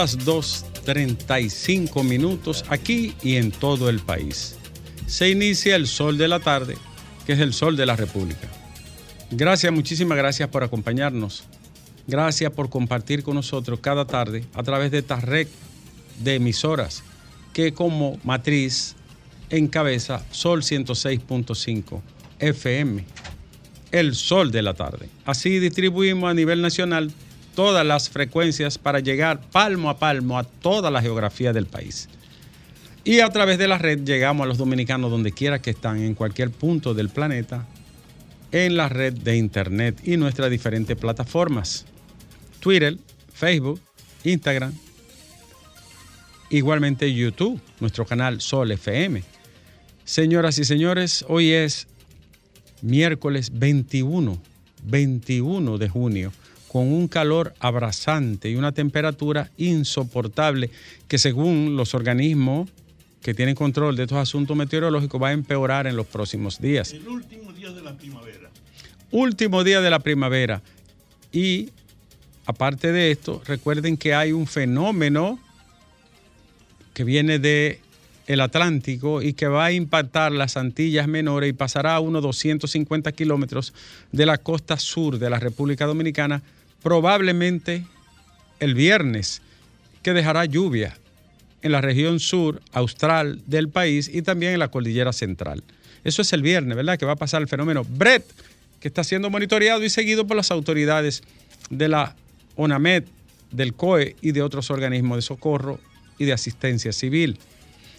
las 2.35 minutos aquí y en todo el país. Se inicia el sol de la tarde, que es el sol de la República. Gracias, muchísimas gracias por acompañarnos. Gracias por compartir con nosotros cada tarde a través de esta red de emisoras que como matriz encabeza Sol 106.5 FM, el sol de la tarde. Así distribuimos a nivel nacional todas las frecuencias para llegar palmo a palmo a toda la geografía del país. Y a través de la red llegamos a los dominicanos donde quiera que están, en cualquier punto del planeta, en la red de Internet y nuestras diferentes plataformas. Twitter, Facebook, Instagram, igualmente YouTube, nuestro canal Sol FM. Señoras y señores, hoy es miércoles 21, 21 de junio, con un calor abrasante y una temperatura insoportable que según los organismos que tienen control de estos asuntos meteorológicos va a empeorar en los próximos días. El último día de la primavera. Último día de la primavera. Y aparte de esto, recuerden que hay un fenómeno que viene de el Atlántico y que va a impactar las Antillas Menores y pasará a unos 250 kilómetros de la costa sur de la República Dominicana, probablemente el viernes, que dejará lluvia en la región sur austral del país y también en la cordillera central. Eso es el viernes, ¿verdad? Que va a pasar el fenómeno Brett, que está siendo monitoreado y seguido por las autoridades de la ONAMED, del COE y de otros organismos de socorro y de asistencia civil.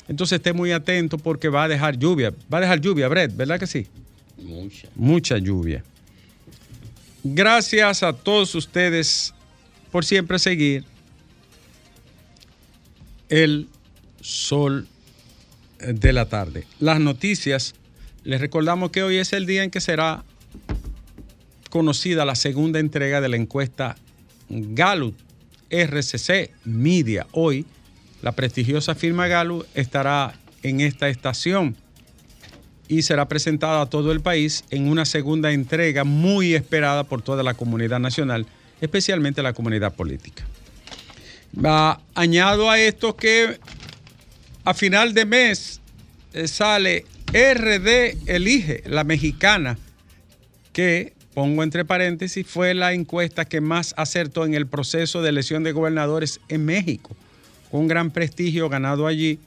Entonces esté muy atento porque va a dejar lluvia. Va a dejar lluvia, Brett, ¿verdad que sí? Mucha. Mucha lluvia. Gracias a todos ustedes por siempre seguir el sol de la tarde. Las noticias, les recordamos que hoy es el día en que será conocida la segunda entrega de la encuesta Gallup RCC Media. Hoy la prestigiosa firma Gallup estará en esta estación y será presentada a todo el país en una segunda entrega muy esperada por toda la comunidad nacional, especialmente la comunidad política. Va, añado a esto que a final de mes eh, sale RD Elige, la mexicana, que, pongo entre paréntesis, fue la encuesta que más acertó en el proceso de elección de gobernadores en México, con gran prestigio ganado allí,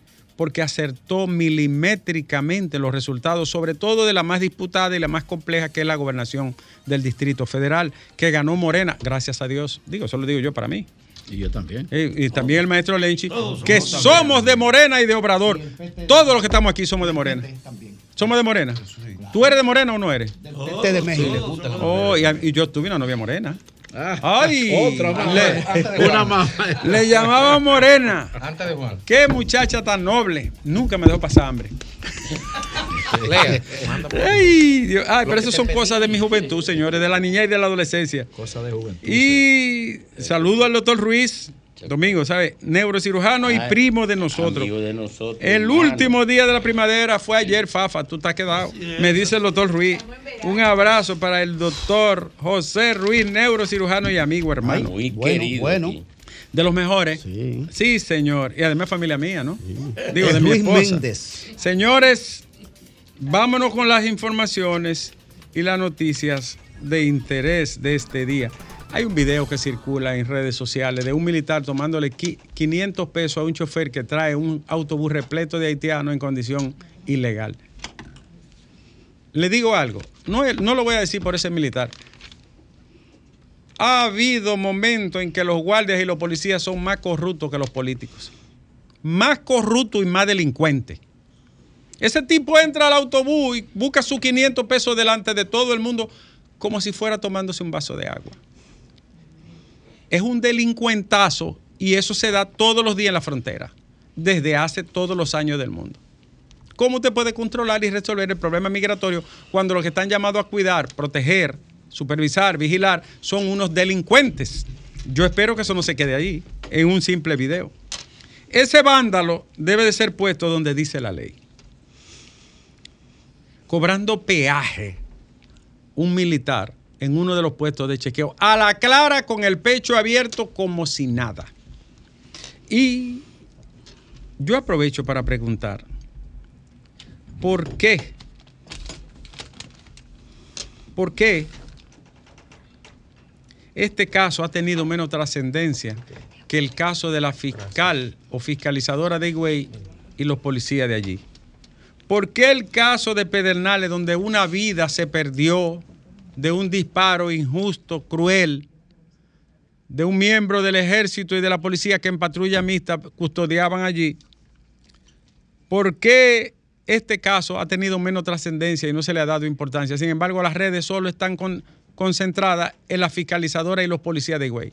porque acertó milimétricamente los resultados, sobre todo de la más disputada y la más compleja, que es la gobernación del Distrito Federal, que ganó Morena, gracias a Dios. Digo, eso lo digo yo para mí. Y yo también. Y, y también el maestro Lenchi, que somos de Morena y de Obrador. Todos los que estamos aquí somos de Morena. ¿Somos de Morena? ¿Tú eres de Morena o no eres? Este de México. Oh, y, a- y yo tuve una novia morena. ¡Ay! Otra más. Le, Una más. le llamaban Morena. Antes de Juan. ¡Qué muchacha tan noble! Nunca me dejó pasar hambre. Lea. Ay, Dios. Ay, pero eso son cosas de mi juventud, señores, de la niñez y de la adolescencia. Cosa de juventud. Y saludo al doctor Ruiz, Domingo, ¿sabe? Neurocirujano y Ay, primo de nosotros. Amigo de nosotros. El hermano. último día de la primavera fue ayer, Fafa, tú estás quedado. Me dice el doctor Ruiz. Un abrazo para el doctor José Ruiz, neurocirujano y amigo hermano. Muy Bueno, querido. bueno. aquí. De los mejores. Sí. Sí, señor. Y además familia mía, ¿no? Digo, de mi Luis esposa. Méndez. Señores, vámonos con las informaciones y las noticias de interés de este día. Hay un video que circula en redes sociales de un militar tomándole qui- 500 pesos a un chofer que trae un autobús repleto de haitianos en condición ilegal. Le digo algo, no lo voy a decir por ese militar. Ha habido momentos en que los guardias y los policías son más corruptos que los políticos. Más corruptos y más delincuentes. Ese tipo entra al autobús y busca sus 500 pesos delante de todo el mundo como si fuera tomándose un vaso de agua. Es un delincuentazo y eso se da todos los días en la frontera, desde hace todos los años del mundo. ¿Cómo usted puede controlar y resolver el problema migratorio cuando los que están llamados a cuidar, proteger, supervisar, vigilar son unos delincuentes? Yo espero que eso no se quede ahí, en un simple video. ese vándalo debe de ser puesto donde dice la ley. Cobrando peaje un militar en uno de los puestos de chequeo a la clara con el pecho abierto como si nada. Y yo aprovecho para preguntar, ¿por qué? ¿Por qué este caso ha tenido menos trascendencia que el caso de la fiscal o fiscalizadora de Higüey y los policías de allí? ¿Por qué el caso de Pedernales, donde una vida se perdió de un disparo injusto, cruel, de un miembro del ejército y de la policía que en patrulla mixta custodiaban allí? ¿Por qué este caso ha tenido menos trascendencia y no se le ha dado importancia? Sin embargo, las redes solo están concentradas en la fiscalizadora y los policías de Higüey.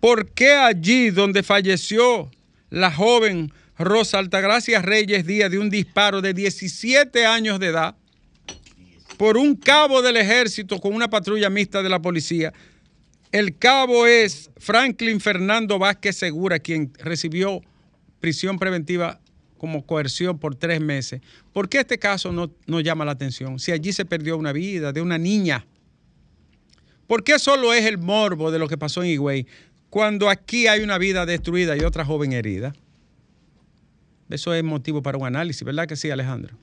¿Por qué allí donde falleció la joven Rosa Altagracia Reyes Díaz de un disparo de 17 años de edad por un cabo del ejército con una patrulla mixta de la policía? El cabo es Franklin Fernando Vázquez Segura, quien recibió prisión preventiva como coerción por tres meses. ¿Por qué este caso no, llama la atención? Si allí se perdió una vida de una niña. ¿Por qué solo es el morbo de lo que pasó en Higüey cuando aquí hay una vida destruida y otra joven herida? Eso es motivo para un análisis, ¿verdad que sí, Alejandro?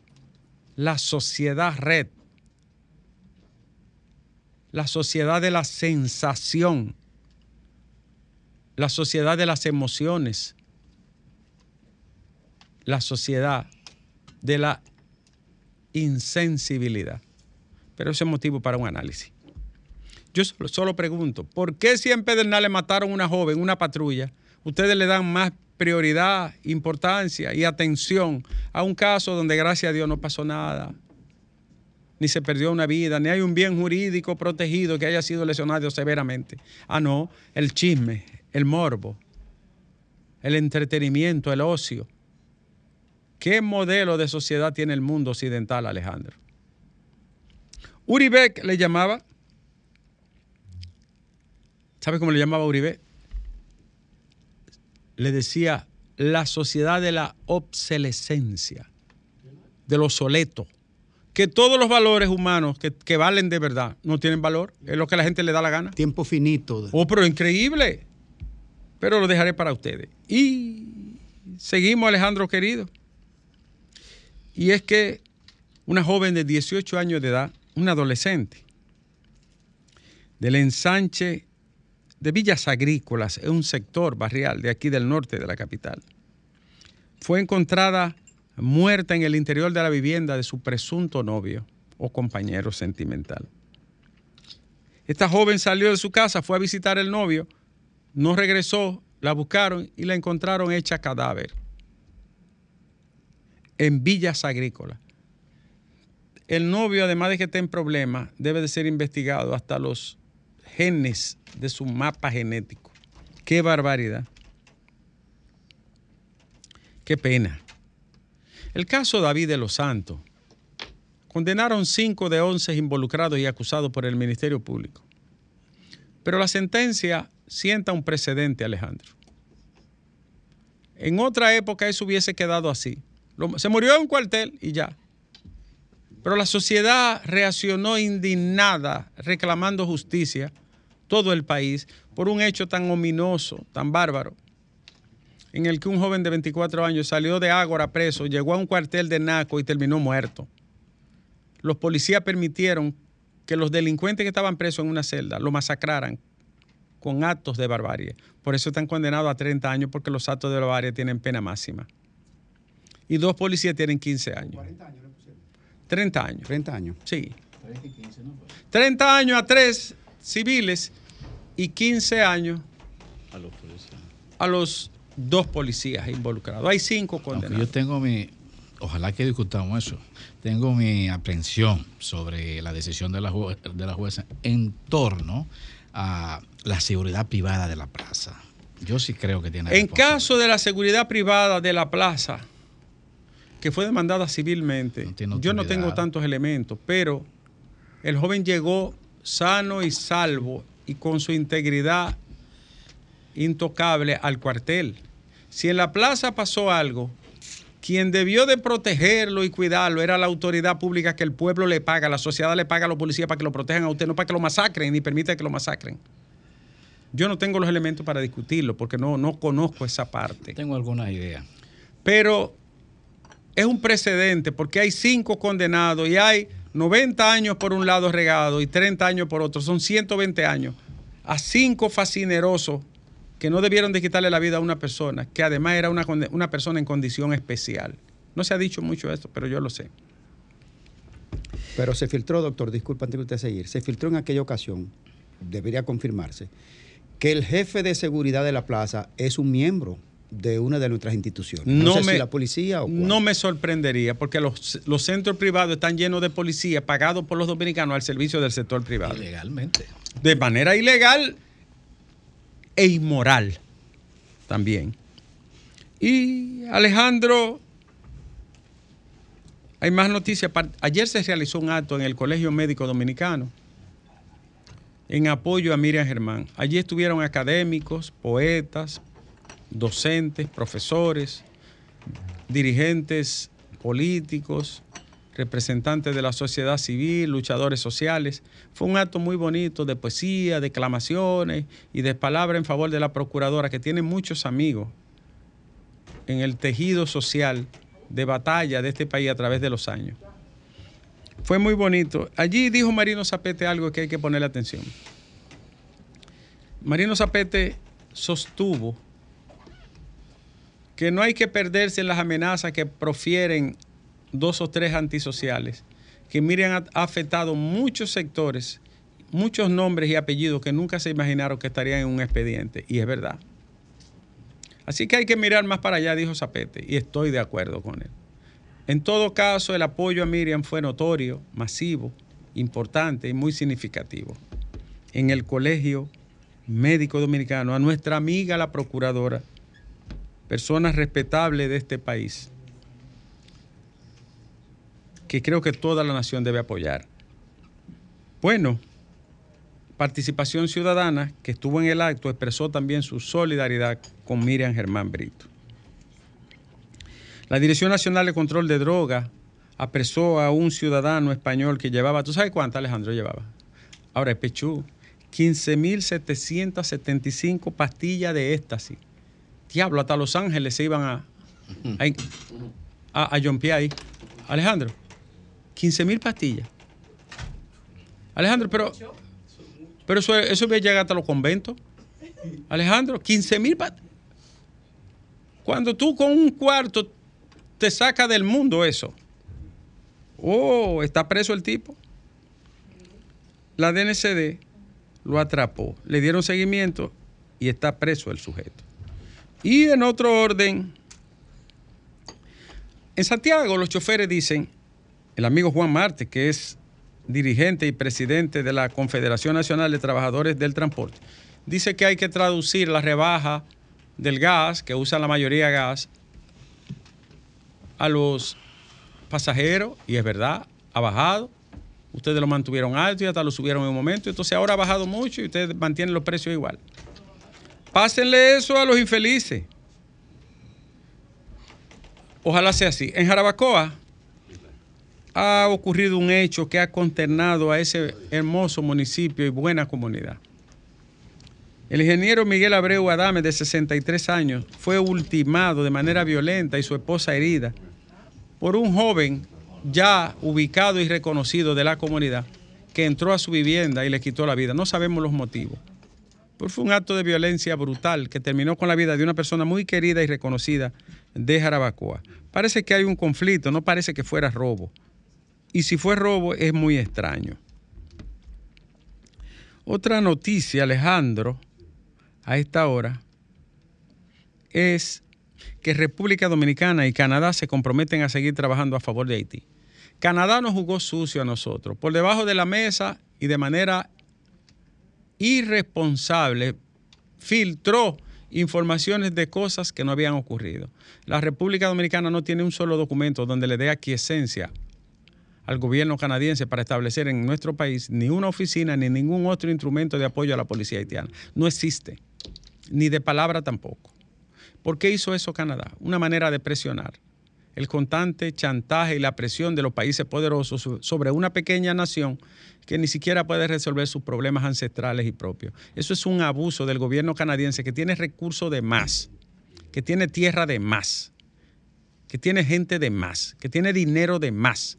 La sociedad red. La sociedad de la sensación. La sociedad de las emociones. La sociedad de la insensibilidad. Pero ese es motivo para un análisis. Yo solo, pregunto, ¿por qué si en Pedernales mataron a una joven, una patrulla, ustedes le dan más prioridad, importancia y atención a un caso donde gracias a Dios no pasó nada, ni se perdió una vida, ni hay un bien jurídico protegido que haya sido lesionado severamente. Ah, no, el chisme, el morbo, el entretenimiento, el ocio. ¿Qué modelo de sociedad tiene el mundo occidental, Alejandro? Uribe le llamaba ¿Sabe cómo le llamaba Uribe? Le decía la sociedad de la obsolescencia, de lo soleto. Que todos los valores humanos que, valen de verdad no tienen valor. Es lo que la gente le da la gana. Tiempo finito. Oh, pero increíble. Pero lo dejaré para ustedes. Y seguimos, Alejandro querido. Y es que una joven de 18 años de edad, una adolescente, del ensanche de Villas Agrícolas, es un sector barrial de aquí del norte de la capital. Fue encontrada muerta en el interior de la vivienda de su presunto novio o compañero sentimental. Esta joven salió de su casa, fue a visitar al novio, no regresó, la buscaron y la encontraron hecha cadáver en Villas Agrícolas. El novio, además de que esté en problemas, debe de ser investigado hasta los genes de su mapa genético. Qué barbaridad. Qué pena. El caso David de los Santos. Condenaron cinco de once involucrados y acusados por el Ministerio Público. Pero la sentencia sienta un precedente, Alejandro. En otra época eso hubiese quedado así. Se murió en un cuartel y ya. Pero la sociedad reaccionó indignada, reclamando justicia todo el país por un hecho tan ominoso, tan bárbaro, en el que un joven de 24 años salió de Ágora preso, llegó a un cuartel de Naco y terminó muerto. Los policías permitieron que los delincuentes que estaban presos en una celda lo masacraran con actos de barbarie. Por eso están condenados a 30 años porque los actos de barbarie tienen pena máxima. Y dos policías tienen 15 años. 40 años 30 años. 30 años. Sí. 30 años a tres civiles y 15 años a los, dos policías involucrados. Hay cinco condenados. yo tengo mi, ojalá que discutamos eso, tengo mi aprensión sobre la decisión de la, de la jueza en torno a la seguridad privada de la plaza. Yo sí creo que tiene. En caso de la seguridad privada de la plaza, que fue demandada civilmente, yo no tengo tantos elementos, pero el joven llegó sano y salvo y con su integridad intocable al cuartel. Si en la plaza pasó algo, quien debió de protegerlo y cuidarlo era la autoridad pública que el pueblo le paga, la sociedad le paga a los policías para que lo protejan a usted, no para que lo masacren ni permita que lo masacren. Yo no tengo los elementos para discutirlo porque no, no conozco esa parte. Tengo algunas ideas. Pero es un precedente porque hay cinco condenados y hay 90 años por un lado regado y 30 años por otro. Son 120 años a cinco fascinerosos que no debieron de quitarle la vida a una persona, que además era una, una persona en condición especial. No se ha dicho mucho esto, pero yo lo sé. Pero se filtró, doctor, disculpa antes de usted seguir, se filtró en aquella ocasión, debería confirmarse, que el jefe de seguridad de la plaza es un miembro de una de nuestras instituciones. No, sé si la policía o cuál. no me sorprendería porque los, los centros privados están llenos de policías pagados por los dominicanos al servicio del sector privado. Ilegalmente. De manera ilegal e inmoral también. Y Alejandro, hay más noticias. Ayer se realizó un acto en el Colegio Médico Dominicano en apoyo a Miriam Germán. Allí estuvieron académicos, poetas, docentes, profesores, dirigentes políticos, representantes de la sociedad civil, luchadores sociales. Fue un acto muy bonito de poesía, declamaciones y de palabras en favor de la procuradora, que tiene muchos amigos en el tejido social de batalla de este país a través de los años. Fue muy bonito. Allí dijo Marino Zapete algo que hay que ponerle atención. Marino Zapete sostuvo que no hay que perderse en las amenazas que profieren dos o tres antisociales, que Miriam ha afectado muchos sectores, muchos nombres y apellidos que nunca se imaginaron que estarían en un expediente, y es verdad. Así que hay que mirar más para allá, dijo Zapete, y estoy de acuerdo con él. En todo caso, el apoyo a Miriam fue notorio, masivo, importante y muy significativo. En el Colegio Médico Dominicano, a nuestra amiga la Procuradora, persona respetable de este país, que creo que toda la nación debe apoyar. Bueno, Participación Ciudadana, que estuvo en el acto, expresó también su solidaridad con Miriam Germán Brito. La Dirección Nacional de Control de Drogas apresó a un ciudadano español que llevaba, ¿tú sabes cuánto Alejandro llevaba? Ahora es Pechú, 15.775 pastillas de éxtasis. Diablo, hasta Los Ángeles se iban a, a, a, a ahí. Alejandro, 15.000 pastillas. Alejandro, pero, pero eso, eso voy a llegar hasta los conventos. Alejandro, 15.000 pastillas. Cuando tú con un cuarto te sacas del mundo eso. Oh, está preso el tipo. La DNCD lo atrapó, le dieron seguimiento y está preso el sujeto. Y en otro orden, en Santiago los choferes dicen, el amigo Juan Marte, que es dirigente y presidente de la Confederación Nacional de Trabajadores del Transporte, dice que hay que traducir la rebaja del gas, que usan la mayoría gas, a los pasajeros, y es verdad, ha bajado. Ustedes lo mantuvieron alto y hasta lo subieron en un momento. Entonces ahora ha bajado mucho y ustedes mantienen los precios igual. Pásenle eso a los infelices. Ojalá sea así. En Jarabacoa ha ocurrido un hecho que ha consternado a ese hermoso municipio y buena comunidad. El ingeniero Miguel Abreu Adame, de 63 años, fue ultimado de manera violenta y su esposa herida por un joven ya ubicado y reconocido de la comunidad que entró a su vivienda y le quitó la vida. No sabemos los motivos. Pero fue un acto de violencia brutal que terminó con la vida de una persona muy querida y reconocida de Jarabacoa. Parece que hay un conflicto, no parece que fuera robo. Y si fue robo es muy extraño. Otra noticia, Alejandro, a esta hora, es que República Dominicana y Canadá se comprometen a seguir trabajando a favor de Haití. Canadá nos jugó sucio a nosotros, por debajo de la mesa y de manera irresponsable, filtró informaciones de cosas que no habían ocurrido. La República Dominicana no tiene un solo documento donde le dé aquiescencia al gobierno canadiense para establecer en nuestro país ni una oficina ni ningún otro instrumento de apoyo a la policía haitiana. No existe, ni de palabra tampoco. ¿Por qué hizo eso Canadá? Una manera de presionar. El constante chantaje y la presión de los países poderosos so- sobre una pequeña nación que ni siquiera puede resolver sus problemas ancestrales y propios. Eso es un abuso del gobierno canadiense que tiene recursos de más, que tiene tierra de más, que tiene gente de más, que tiene dinero de más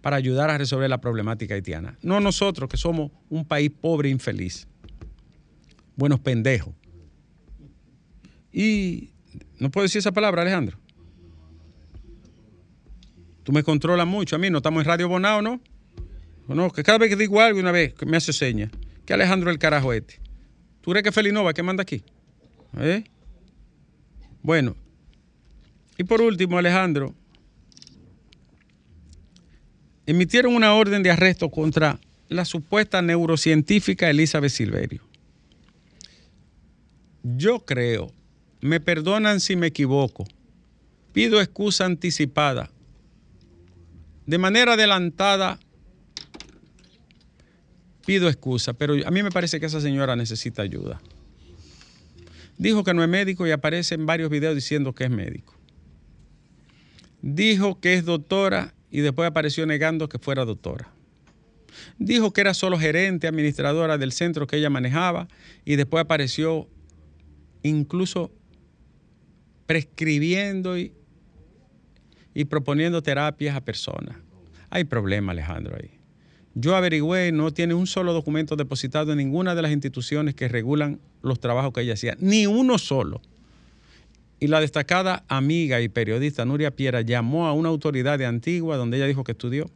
para ayudar a resolver la problemática haitiana. No nosotros, que somos un país pobre e infeliz. Buenos pendejos. Y no puedo decir esa palabra, Alejandro. Tú me controlas mucho a mí, no estamos en Radio Bonao, ¿no? No, que cada vez que digo algo, una vez me hace seña, que Alejandro el carajo este. ¿Tú crees que Felinova que manda aquí? ¿Eh? Bueno, y por último, Alejandro, emitieron una orden de arresto contra la supuesta neurocientífica Elizabeth Silverio. Yo creo, me perdonan si me equivoco, pido excusa anticipada. De manera adelantada, pido excusa, pero a mí me parece que esa señora necesita ayuda. Dijo que no es médico y aparece en varios videos diciendo que es médico. Dijo que es doctora y después apareció negando que fuera doctora. Dijo que era solo gerente, administradora del centro que ella manejaba y después apareció incluso prescribiendo y, y proponiendo terapias a personas. Hay problema, Alejandro, ahí. Yo averigüé, no tiene un solo documento depositado en ninguna de las instituciones que regulan los trabajos que ella hacía, ni uno solo. Y la destacada amiga y periodista Nuria Piera llamó a una autoridad de Antigua donde ella dijo que estudió.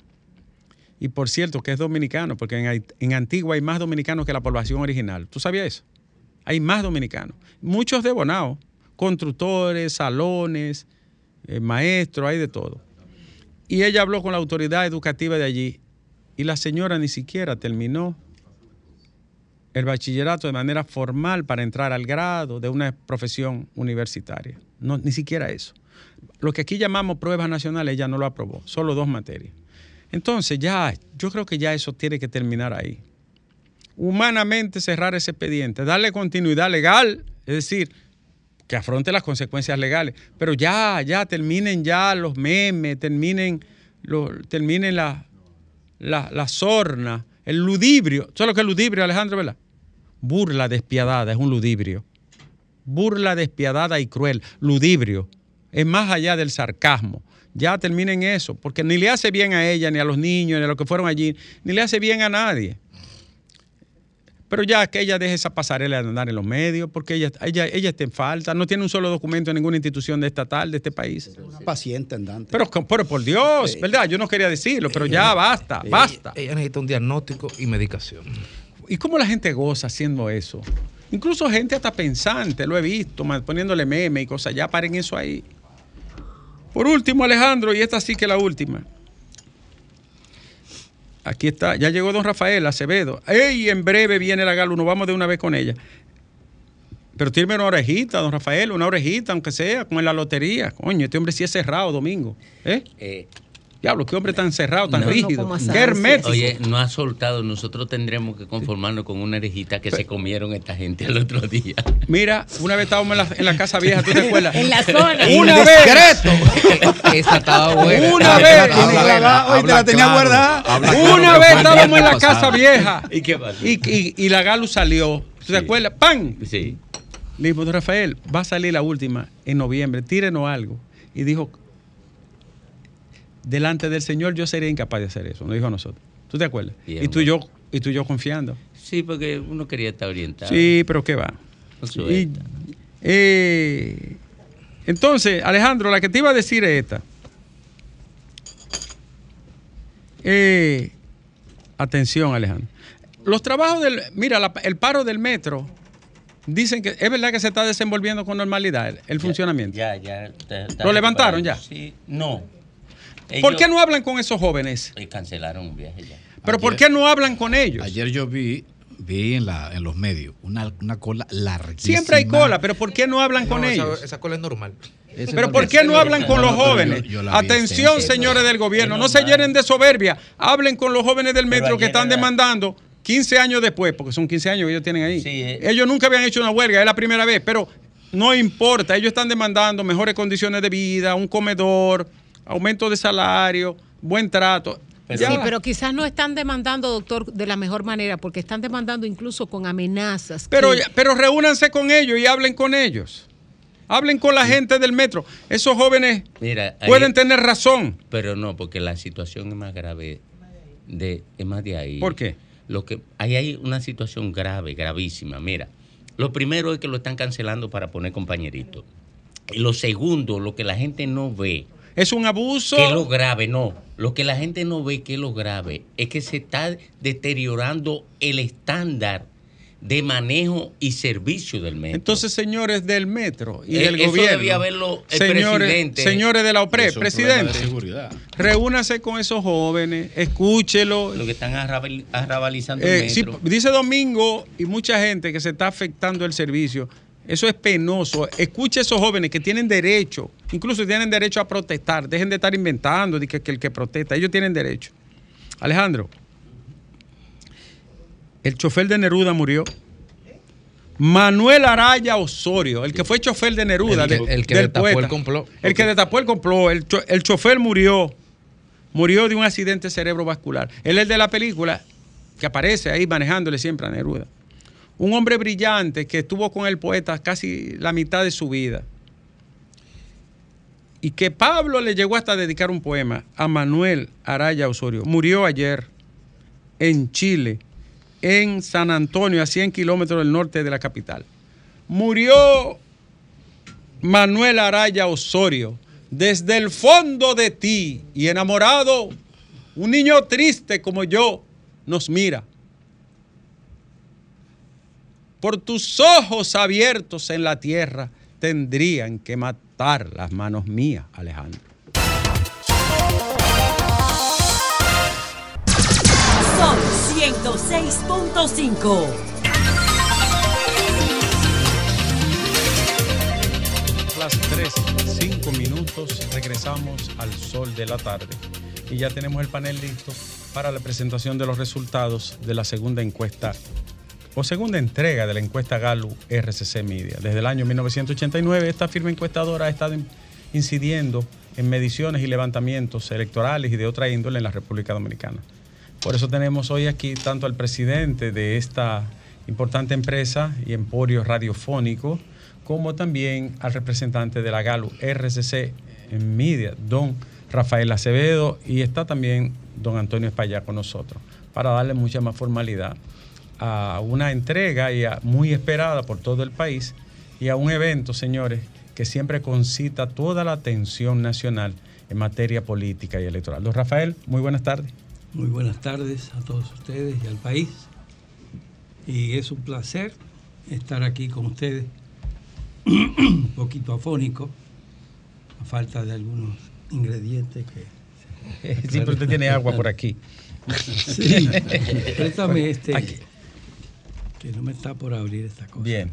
Y por cierto, que es dominicano, porque en, Antigua hay más dominicanos que la población original. ¿Tú sabías eso? Hay más dominicanos. Muchos de Bonao, constructores, salones, eh, maestros, hay de todo. Y ella habló con la autoridad educativa de allí y la señora ni siquiera terminó el bachillerato de manera formal para entrar al grado de una profesión universitaria. No, ni siquiera eso. Lo que aquí llamamos pruebas nacionales, ella no lo aprobó, solo dos materias. Entonces ya, yo creo que ya eso tiene que terminar ahí. Humanamente cerrar ese expediente, darle continuidad legal, es decir, que afronte las consecuencias legales, pero ya, ya terminen ya los memes, terminen, lo- terminen la, la, sorna, el ludibrio. ¿Sabes lo que es ludibrio, Alejandro, verdad? Burla despiadada, es un ludibrio. Burla despiadada y cruel, ludibrio. Es más allá del sarcasmo. Ya terminen eso, porque ni le hace bien a ella, ni a los niños, ni a los que fueron allí, ni le hace bien a nadie. Pero ya que ella deje esa pasarela de andar en los medios, porque ella, ella, ella está en falta, no tiene un solo documento en ninguna institución de estatal de este país. Una paciente andante. Pero, pero por Dios, ¿verdad? Yo no quería decirlo, pero ya basta, basta. Ella necesita un diagnóstico y medicación. ¿Y cómo la gente goza haciendo eso? Incluso gente hasta pensante, lo he visto, poniéndole meme y cosas, ya paren eso ahí. Por último, Alejandro, y esta sí que es la última. Aquí está, ya llegó don Rafael Acevedo. ¡Ey! En breve viene la gala, nos vamos de una vez con ella. Pero tiene una orejita, don Rafael, una orejita, aunque sea, como en la lotería. Coño, este hombre sí es cerrado, Domingo. ¿Eh? Eh, Diablo, qué hombre tan cerrado, tan No, no rígido. como qué hermético. Oye, no ha soltado. Nosotros tendremos que conformarnos con una orejita que se comieron esta gente el otro día. Mira, una vez estábamos en la, en la casa vieja, ¿tú te acuerdas? En la zona. Una vez, Esa estaba buena. Una vez. hoy te la tenía guardada. una vez estábamos en la casa vieja ¿Y qué pasó? y, y- y la Galu salió. ¿Tú te acuerdas? ¡Pam! Sí. Le dijo, don Rafael, va a salir la última en noviembre, tírenos algo. Y dijo, delante del Señor yo sería incapaz de hacer eso, nos dijo a nosotros. ¿Tú te acuerdas? Bien, y tú y yo, y tú y yo confiando. Sí, porque uno quería estar orientado. Sí, pero ¿qué va? Y, eh, entonces, Alejandro, la que te iba a decir es esta. Eh, atención, Alejandro. Los trabajos del. Mira, la- el paro del metro. Dicen que es verdad que se está desenvolviendo con normalidad el, el Ya- funcionamiento. Ya, ya. está- está ¿Lo levantaron ya? Sí, no. ¿Por Ellos, qué no hablan con esos jóvenes? eh, cancelaron un viaje ya. ¿Pero por qué no hablan con ellos? Ayer yo vi, vi en, la, en los medios una, una cola larguísima. Siempre hay cola, pero ¿por qué no hablan con esa- ellos? Esa, cola es normal. Pero ¿por qué no hablan con los jóvenes? yo- yo la vi Atención, señores del gobierno, no se llenen de soberbia. Hablen con los jóvenes del metro que están demandando 15 años después, porque son 15 años que ellos tienen ahí. Sí, eh. Ellos nunca habían hecho una huelga, es la primera vez, pero no importa. Ellos están demandando mejores condiciones de vida, un comedor, aumento de salario, buen trato. Ya. Sí, pero quizás no están demandando, doctor, de la mejor manera, porque están demandando incluso con amenazas. Pero, que- pero reúnanse con ellos y hablen con ellos. Hablen con la gente del metro. Esos jóvenes Mira, ahí- pueden tener razón. Pero no, porque la situación es más grave, de, es más de ahí. ¿Por qué? Lo que, ahí hay una situación grave, gravísima. Mira, lo primero es que lo están cancelando para poner compañerito. Y lo segundo, lo que la gente no ve, Es un abuso. que es lo grave, no. Lo que la gente no ve que es lo grave es que se está deteriorando el estándar de manejo y servicio del metro. Entonces, señores del metro y Eh, del eso gobierno. debía verlo el señores, presidente. señores de la OPRE, es de presidente, seguridad. reúnase con esos jóvenes, escúchelo. lo que están arrabal- arrabalizando Eh, el sí, metro. dice Domingo y mucha gente que se está afectando el servicio. Eso es penoso. Escuche a esos jóvenes que tienen derecho, incluso tienen derecho a protestar. Dejen de estar inventando de que, que el que protesta, ellos tienen derecho. Alejandro, el chofer de Neruda murió. Manuel Araya Osorio, el que fue chofer de Neruda, El que- de- el que del poeta. el complot. El que el complot. El, cho- el chofer murió. Murió de un accidente cerebrovascular. Él es el de la película que aparece ahí manejándole siempre a Neruda. Un hombre brillante que estuvo con el poeta casi la mitad de su vida. Y que Pablo le llegó hasta dedicar un poema a Manuel Araya Osorio. Murió ayer en Chile, en San Antonio, a 100 kilómetros del norte de la capital. Murió Manuel Araya Osorio, desde el fondo de ti y enamorado, un niño triste como yo nos mira. Por tus ojos abiertos en la tierra tendrían que matar las manos mías, Alejandro. Sol 106.5. Las 3, 5 minutos, regresamos al sol de la tarde y ya tenemos el panel listo para la presentación de los resultados de la segunda encuesta o segunda entrega de la encuesta Gallup RCC Media. Desde el año 1989 esta firma encuestadora ha estado in- incidiendo en mediciones y levantamientos electorales y de otra índole en la República Dominicana. Por eso tenemos hoy aquí tanto al presidente de esta importante empresa y emporio radiofónico, como también al representante de la Galo RCC Media, don Rafael Acevedo, y está también don Antonio España con nosotros, para darle mucha más formalidad a una entrega y a- muy esperada por todo el país y a un evento, señores, que siempre concita toda la atención nacional en materia política y electoral. Don Rafael, muy buenas tardes. Muy buenas tardes a todos ustedes y al país. Y es un placer estar aquí con ustedes, un poquito afónico, a falta de algunos ingredientes que... Siempre usted tiene agua por aquí. Sí, préstame este, Aquí. Que no me está por abrir esta cosa. Bien.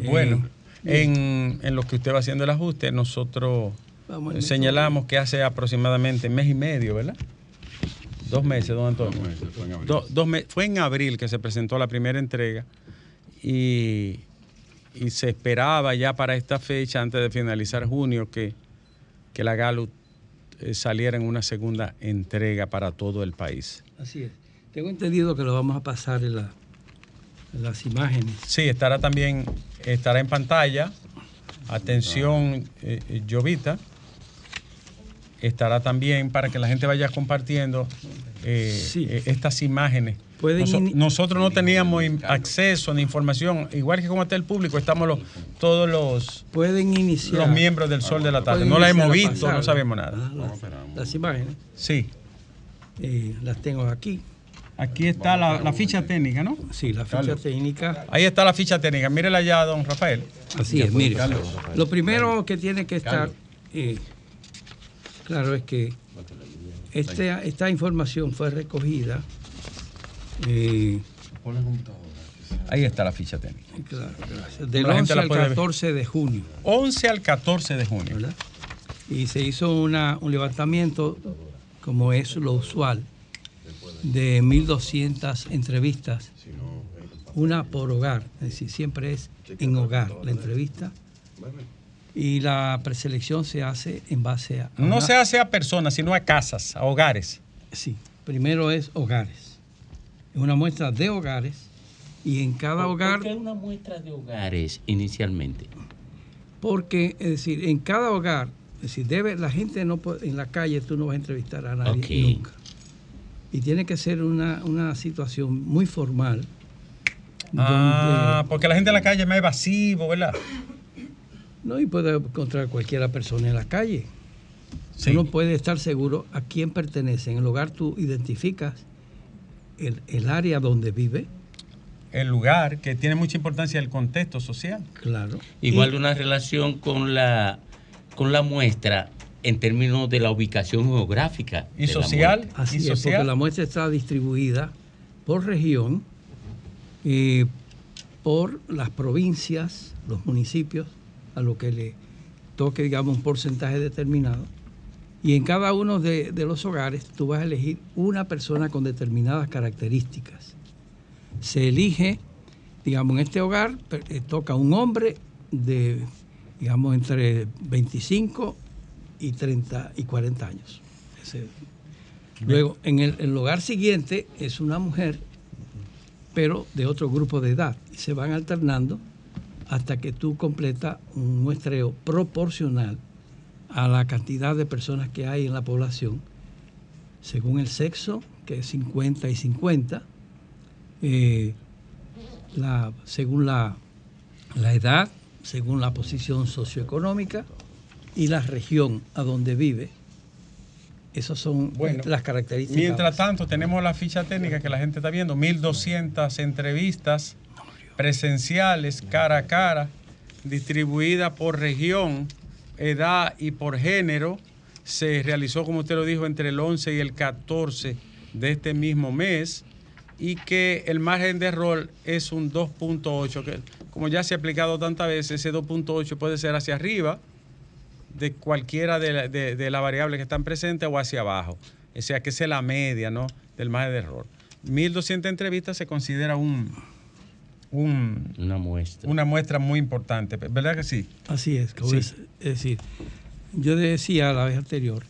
Eh, Bueno, en, en lo que usted va haciendo el ajuste, nosotros Vamos en señalamos que hace aproximadamente mes y medio, ¿verdad? Dos meses, don Antonio. Do- dos me- fue en abril que se presentó la primera entrega y, y se esperaba ya para esta fecha, antes de finalizar junio, que, que la Gallup eh, saliera en una segunda entrega para todo el país. Así es. Tengo entendido que lo vamos a pasar en, la- en las imágenes. Sí, estará también, estará en pantalla. Atención, eh, eh, Jovita. Estará también para que la gente vaya compartiendo eh, Sí. eh, estas imágenes. Ini- nosotros no teníamos acceso ni información, igual que como está el público, estamos los, todos los, Pueden iniciar. los miembros del Sol de la Tarde. pueden No la hemos visto, pasar no sabemos nada. ah, las, las imágenes. Sí, eh, las tengo aquí. Aquí está la, la ficha técnica, ¿no? Sí, la ficha técnica. Ahí está la ficha técnica. Mírela ya, don Rafael. Así es, mire. Lo primero que tiene que estar eh, claro es que este- esta información fue recogida. eh, Ahí está la ficha técnica. claro, gracias, del La gente 11 la al puede ver. 14 de junio, 11 al 14 de junio. ¿verdad? Y se hizo una, un levantamiento, como es lo usual, de 1.200 entrevistas una por hogar, es decir, siempre es en hogar la entrevista. Y la preselección se hace en base a... No una- se hace a personas, sino a casas, a hogares. Sí, primero es hogares. Es una muestra de hogares y en cada hogar... ¿Por qué una muestra de hogares inicialmente? Porque, es decir, en cada hogar, es decir, debe, la gente no puede, en la calle tú no vas a entrevistar a nadie nunca. Y tiene que ser una, una situación muy formal. Ah, donde- porque la gente en la calle es más evasivo, ¿verdad? no, y puede encontrar cualquiera persona en la calle. Sí. Uno puede estar seguro a quién pertenece. En el hogar tú identificas el, el área donde vive, El lugar, que tiene mucha importancia el contexto social. claro. Igual Y- una relación con la, con la muestra en términos de la ubicación geográfica. Y social. Así y es, social. porque la muestra está distribuida por región, eh, por las provincias, los municipios, a lo que le toque, digamos, un porcentaje determinado. Y en cada uno de, de los hogares tú vas a elegir una persona con determinadas características. Se elige, digamos, en este hogar eh, toca un hombre de, digamos, entre 25 y 30 y 40 años. Luego, en el, el hogar siguiente es una mujer, pero de otro grupo de edad. Y se van alternando hasta que tú completas un muestreo proporcional a la cantidad de personas que hay en la población, según el sexo, que es 50 y 50, eh, la- según la, la edad, según la posición socioeconómica y la región a donde vive. Esas son Bueno, las características. Mientras tanto, tenemos la ficha técnica que la gente está viendo, 1200 entrevistas presenciales, cara a cara, distribuidas por región, edad y por género. Se realizó, como usted lo dijo, entre el 11 y el 14 de este mismo mes y que el margen de error es un 2.8, que como ya se ha aplicado tantas veces, ese 2.8 puede ser hacia arriba de cualquiera de las de, de las variables que están presentes o hacia abajo. O sea, que esa es la media ¿no? del margen de error. 1.200 entrevistas se considera un, un- Una muestra. una muestra muy importante, ¿verdad que sí? Así es, Sí. es, es decir, yo decía la vez anterior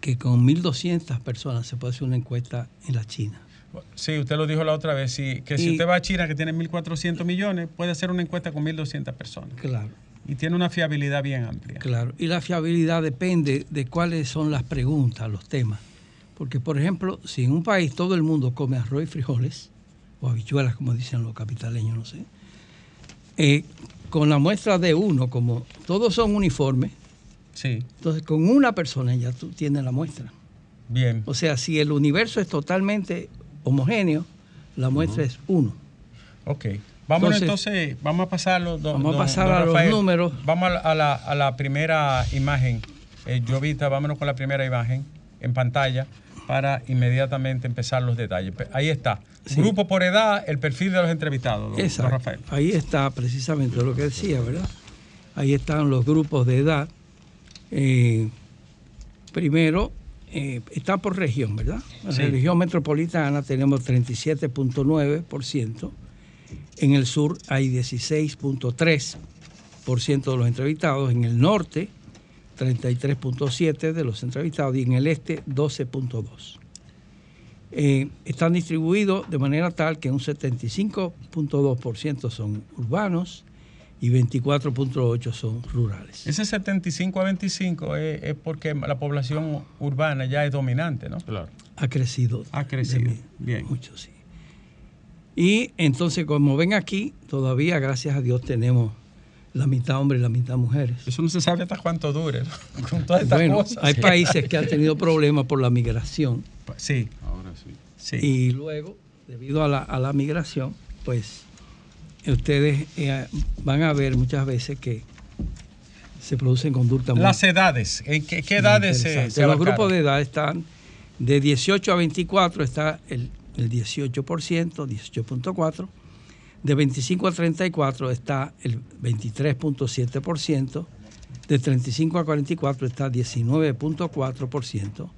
que con 1.200 personas se puede hacer una encuesta en la China. Sí, usted lo dijo la otra vez, sí, que si usted va a China, que tiene 1.400 millones, puede hacer una encuesta con 1.200 personas. Claro, Y tiene una fiabilidad bien amplia. claro. Y la fiabilidad depende de cuáles son las preguntas, los temas. Porque, por ejemplo, si en un país todo el mundo come arroz y frijoles, o habichuelas, como dicen los capitaleños, no sé, eh, con la muestra de uno, como todos son uniformes, Sí, entonces con una persona ya tú tienes la muestra. bien. O sea, si el universo es totalmente homogéneo, la muestra es uno. Ok. Vamos Entonces, entonces, vamos a pasar los don- vamos a pasar don a los Rafael. números. Vamos a la, a primera imagen. Eh, Jovita, vámonos con la primera imagen en pantalla para inmediatamente empezar los detalles. Ahí está. Sí. Grupo por edad, el perfil de los entrevistados, Exacto. Rafael. Ahí está precisamente lo que decía, ¿verdad? Ahí están los grupos de edad. Eh, primero, eh, está por región, ¿verdad? En Sí. la región metropolitana tenemos 37.9%. En el sur hay 16.3% de los entrevistados. En el norte, 33.7% de los entrevistados. Y en el este, 12.2%. Eh, están distribuidos de manera tal que un 75.2% son urbanos y 24.8% son rurales. Ese 75 a 25 es, es porque la población urbana ya es dominante, ¿no? Claro. Ha crecido. Ha crecido. Bien. Mucho, sí. Y entonces, como ven aquí, todavía, gracias a Dios, tenemos la mitad hombres y la mitad mujeres. Eso no se sabe hasta cuánto dure, ¿no? con todas estas Bueno, cosas. hay países que han tenido problemas por la migración Sí, Ahora sí. sí. y luego, debido a la, a la migración, pues ustedes eh, van a ver muchas veces que se producen conductas muy Las edades, ¿en qué, qué edades se, se Los grupos de edad están de 18 a 24 está el, el 18%, 18.4. De 25 a 34 está el 23.7%. De 35 a 44 está 19.4%.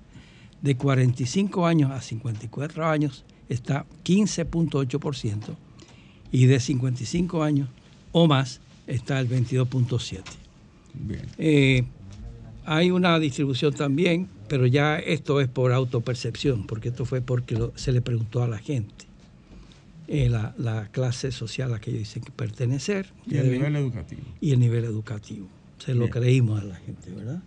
De 45 años a 54 años está 15.8%. y de 55 años o más está el 22.7. Bien. Eh, hay una distribución también, pero ya esto es por autopercepción, porque esto fue porque lo- se le preguntó a la gente eh, la, la clase social a la que ellos dicen que pertenecer Y el nivel educativo. y el nivel educativo. Se lo creímos a la gente, ¿verdad?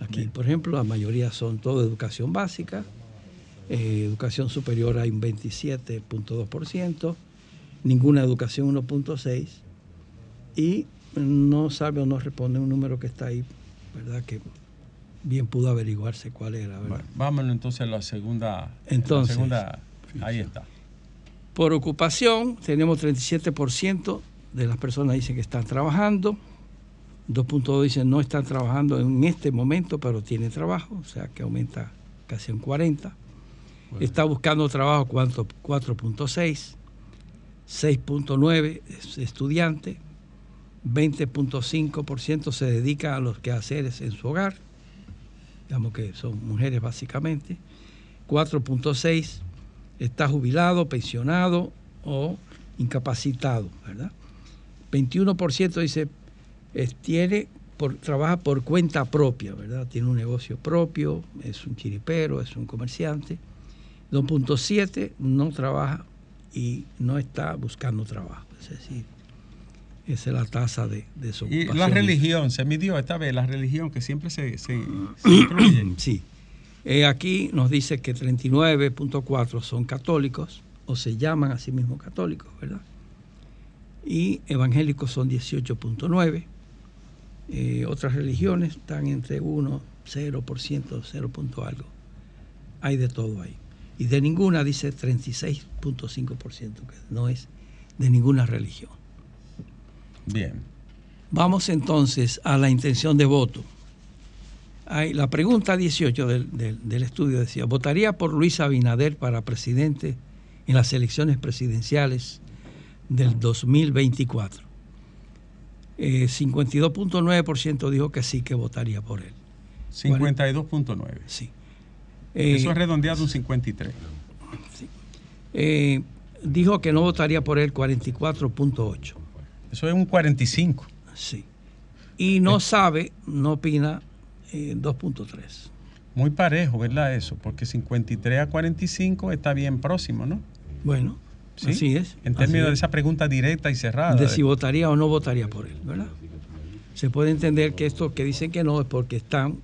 Aquí, por ejemplo, la mayoría son todo educación básica, eh, educación superior hay un 27.2%, ninguna educación 1.6% y no sabe o no responde un número que está ahí, ¿verdad? Que bien pudo averiguarse cuál era, ¿verdad? Bueno, vámonos entonces a la segunda. Entonces. la segunda, ahí está. Por ocupación, tenemos 37% de las personas dicen que están trabajando, 2.2 dicen no están trabajando en este momento, pero tienen trabajo, o sea que aumenta casi un 40. Está buscando trabajo cuánto 4.6, 6.9 es estudiante, 20.5% se dedica a los quehaceres en su hogar, digamos que son mujeres básicamente, 4.6 está jubilado, pensionado o incapacitado, ¿verdad? 21% dice es- tiene trabaja por cuenta propia, ¿verdad? Tiene un negocio propio, es un chiripero, es un comerciante. 2.7 no trabaja y no está buscando trabajo, es decir, esa es la tasa de Y desocupación. la religión, se midió esta vez la religión que siempre se, se, se incluye. Sí. Eh, aquí nos dice que 39.4 son católicos, o se llaman a sí mismos católicos, ¿verdad? Y evangélicos son 18.9. Eh, otras religiones están entre 1, 0%, 0. punto algo. Hay de todo ahí. Y de ninguna dice 36.5%, que no es de ninguna religión. Bien. Vamos entonces a la intención de voto. Hay- la pregunta 18 del, del- del estudio decía, ¿votaría por Luis Abinader para presidente en las elecciones presidenciales del 2024? Eh, 52.9% dijo que sí, que votaría por él. 52.9. Sí. Eh, Eso es redondeado un 53. eh, dijo que no votaría por él 44.8%. Eso es un 45. Sí. Y no sabe, no opina eh, 2.3. Muy parejo, ¿verdad? Eso, porque 53 a 45 está bien próximo, ¿no? Bueno, Sí. así es. En términos de es. esa pregunta directa y cerrada. de si votaría o no votaría por él, ¿verdad? Se puede entender que estos que dicen que no es porque están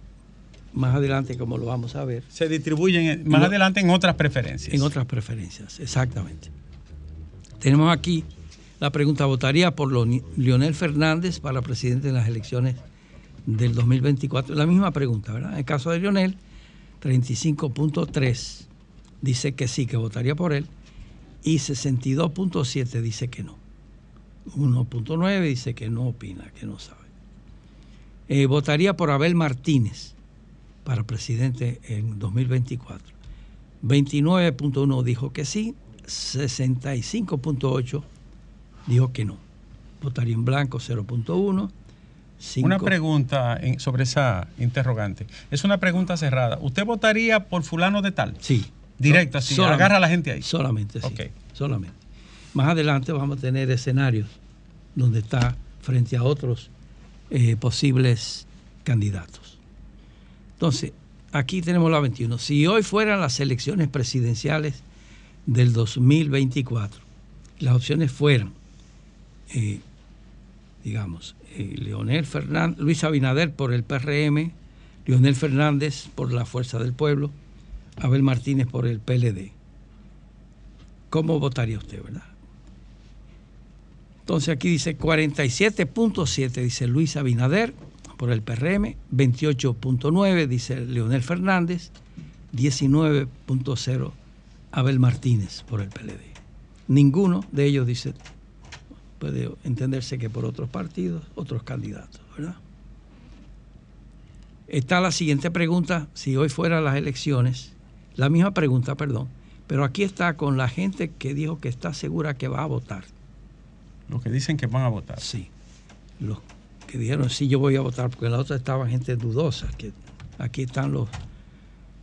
más adelante, como lo vamos a ver, se distribuyen en- más adelante en otras preferencias. en otras preferencias, exactamente. Tenemos aquí la pregunta, ¿votaría por Leonel Fernández para presidente en las elecciones del 2024? La misma pregunta, ¿verdad? En el caso de Leonel, 35.3 dice que sí, que votaría por él, y 62.7 dice que no. 1.9 dice que no opina, que no sabe. Eh, votaría por Abel Martínez para presidente en 2024. 29.1 dijo que sí, 65.8 dijo que no. Votaría en blanco 0.1. Una pregunta en- sobre esa interrogante. Es una pregunta cerrada. ¿Usted votaría por fulano de tal? Sí. Directo, así. Solamente. Agarra a la gente ahí. Solamente, sí. Ok. Solamente. Más adelante vamos a tener escenarios donde está frente a otros eh, posibles candidatos. Entonces, aquí tenemos la 21. Si hoy fueran las elecciones presidenciales del 2024, las opciones fueran, eh, digamos, eh, Fernández, Luis Abinader por el PRM, Leonel Fernández por la Fuerza del Pueblo, Abel Martínez por el PLD. ¿Cómo votaría usted, verdad? Entonces aquí dice 47.7, dice Luis Abinader por el PRM, 28.9 dice Leonel Fernández, 19.0 Abel Martínez por el PLD. Ninguno de ellos dice, puede entenderse que por otros partidos, otros candidatos, ¿verdad? Está la siguiente pregunta, si hoy fueran las elecciones, la misma pregunta, perdón, pero aquí está con la gente que dijo que está segura que va a votar. Los que dicen que van a votar. Sí. Los que dijeron sí, yo voy a votar, porque en la otra estaba gente dudosa, que aquí están los,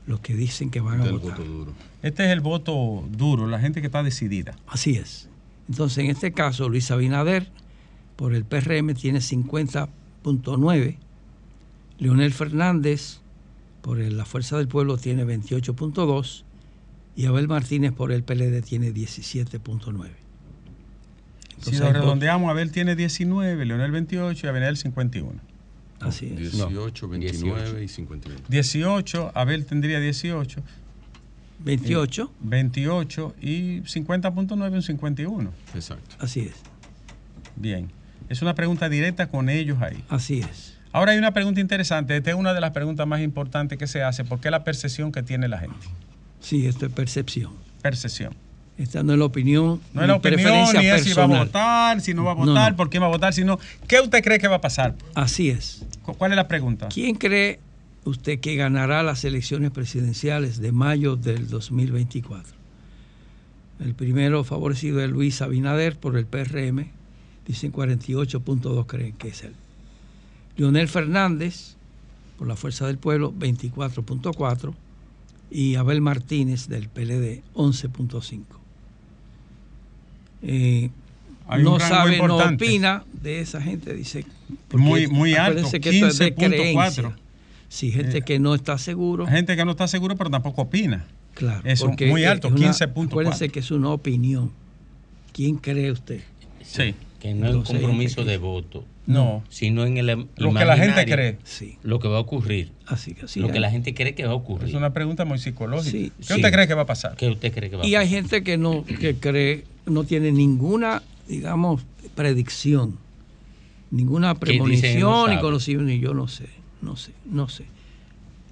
los que dicen que van a votar. voto duro. Este es el voto duro, la gente que está decidida. Así es. Entonces, en este caso, Luis Abinader por el PRM tiene 50.9, Leonel Fernández por el- la Fuerza del Pueblo tiene 28.2 y Abel Martínez por el PLD tiene 17.9. Si Entonces, lo redondeamos, Abel tiene 19, Leonel 28 y Abel 51. Así es. 18, 29 y 51. 18, Abel tendría 18, 28, 28 y 50.9 un 51. Exacto. así es, Bien. Es una pregunta directa con ellos ahí. así es. Ahora hay una pregunta interesante. Esta es una de las preguntas más importantes que se hace porque es la percepción que tiene la gente. Sí, esto es percepción. Percepción. Esta no es la opinión. No es la ni opinión, ni es si va a votar, si no va a No, votar, no. por qué va a votar, sino qué usted cree que va a pasar. Así es. Cu- ¿Cuál es la pregunta? ¿Quién cree usted que ganará las elecciones presidenciales de mayo del 2024? El primero favorecido es Luis Abinader por el PRM, dicen 48.2 creen que es él. Leonel Fernández por la Fuerza del Pueblo, 24.4 y Abel Martínez del PLD, 11.5. Eh, no sabe, no opina de esa gente, dice. Muy- muy alto, acuérdense que esto es de 15.4. Sí, gente que no está seguro. Hay gente que no está seguro, pero tampoco opina. Claro. Es muy es alto, una- 15.4. Acuérdense que es una opinión. ¿Quién cree usted? Sí. Que no es un compromiso de voto, No. sino en el Lo que la gente cree. Sí, Lo que va a ocurrir. así que sí. lo que la gente cree que va a ocurrir. Es una pregunta muy psicológica. Sí, ¿Qué sí. usted cree que va a pasar? ¿Qué usted cree que va a Y pasar? hay gente que no que cree, no tiene ninguna, digamos, predicción, ninguna no premonición ni conocimiento, ni yo no sé, no sé, no sé.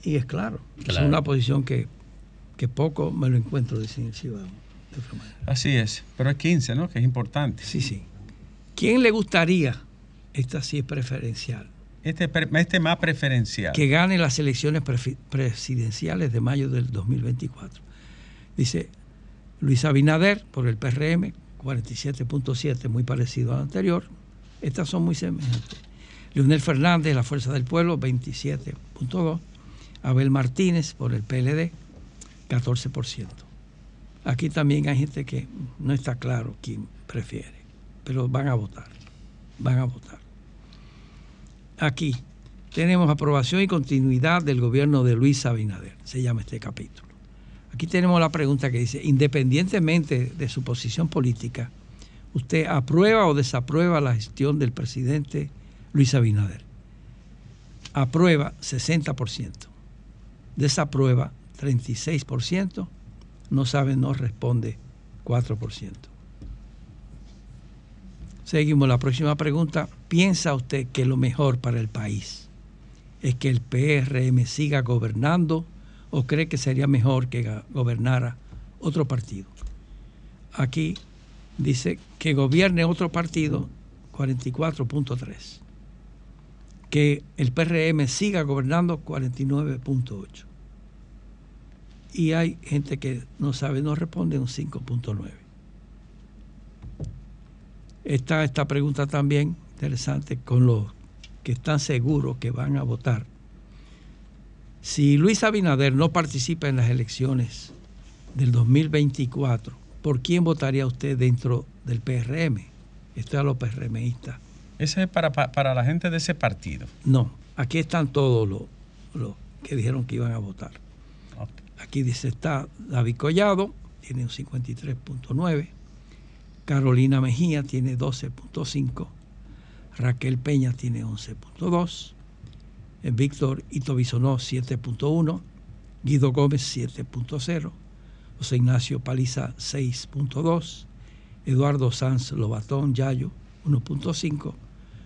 Y es claro, es una posición que, que poco me lo encuentro, ciudadano. de otra manera. Así es. Pero es 15, ¿no? Que es importante. Sí, sí. ¿Quién le gustaría, esta sí es preferencial, Este, este más preferencial. que gane las elecciones presidenciales de mayo del 2024? Dice Luis Abinader por el PRM, 47.7, muy parecido al anterior. Estas son muy semejantes. Leonel Fernández, la Fuerza del Pueblo, 27.2. Abel Martínez por el PLD, 14%. Aquí también hay gente que no está claro quién prefiere, pero van a votar. Van a votar. Aquí tenemos aprobación y continuidad del gobierno de Luis Abinader, se llama este capítulo. Aquí tenemos la pregunta que dice, independientemente de su posición política, ¿usted aprueba o desaprueba la gestión del presidente Luis Abinader? Aprueba 60%, desaprueba 36%, no sabe, no responde 4%. Seguimos la próxima pregunta. ¿Piensa usted que lo mejor para el país es que el PRM siga gobernando o cree que sería mejor que gobernara otro partido? Aquí dice que gobierne otro partido 44.3. Que el PRM siga gobernando 49.8. Y hay gente que no sabe, no responde un 5.9. Está esta pregunta también interesante con los que están seguros que van a votar. Si Luis Abinader no participa en las elecciones del 2024, ¿por quién votaría usted dentro del PRM? Esto es a los PRMistas. Ese es para, pa- para la gente de ese partido. No, aquí están todos los, los que dijeron que iban a votar. Aquí dice está David Collado, tiene un 53.9. Carolina Mejía tiene 12.5. Raquel Peña tiene 11.2. eh, Víctor Ito Bisonó 7.1. Guido Gómez 7.0. José Ignacio Paliza 6.2. Eduardo Sanz Lobatón Yayo 1.5.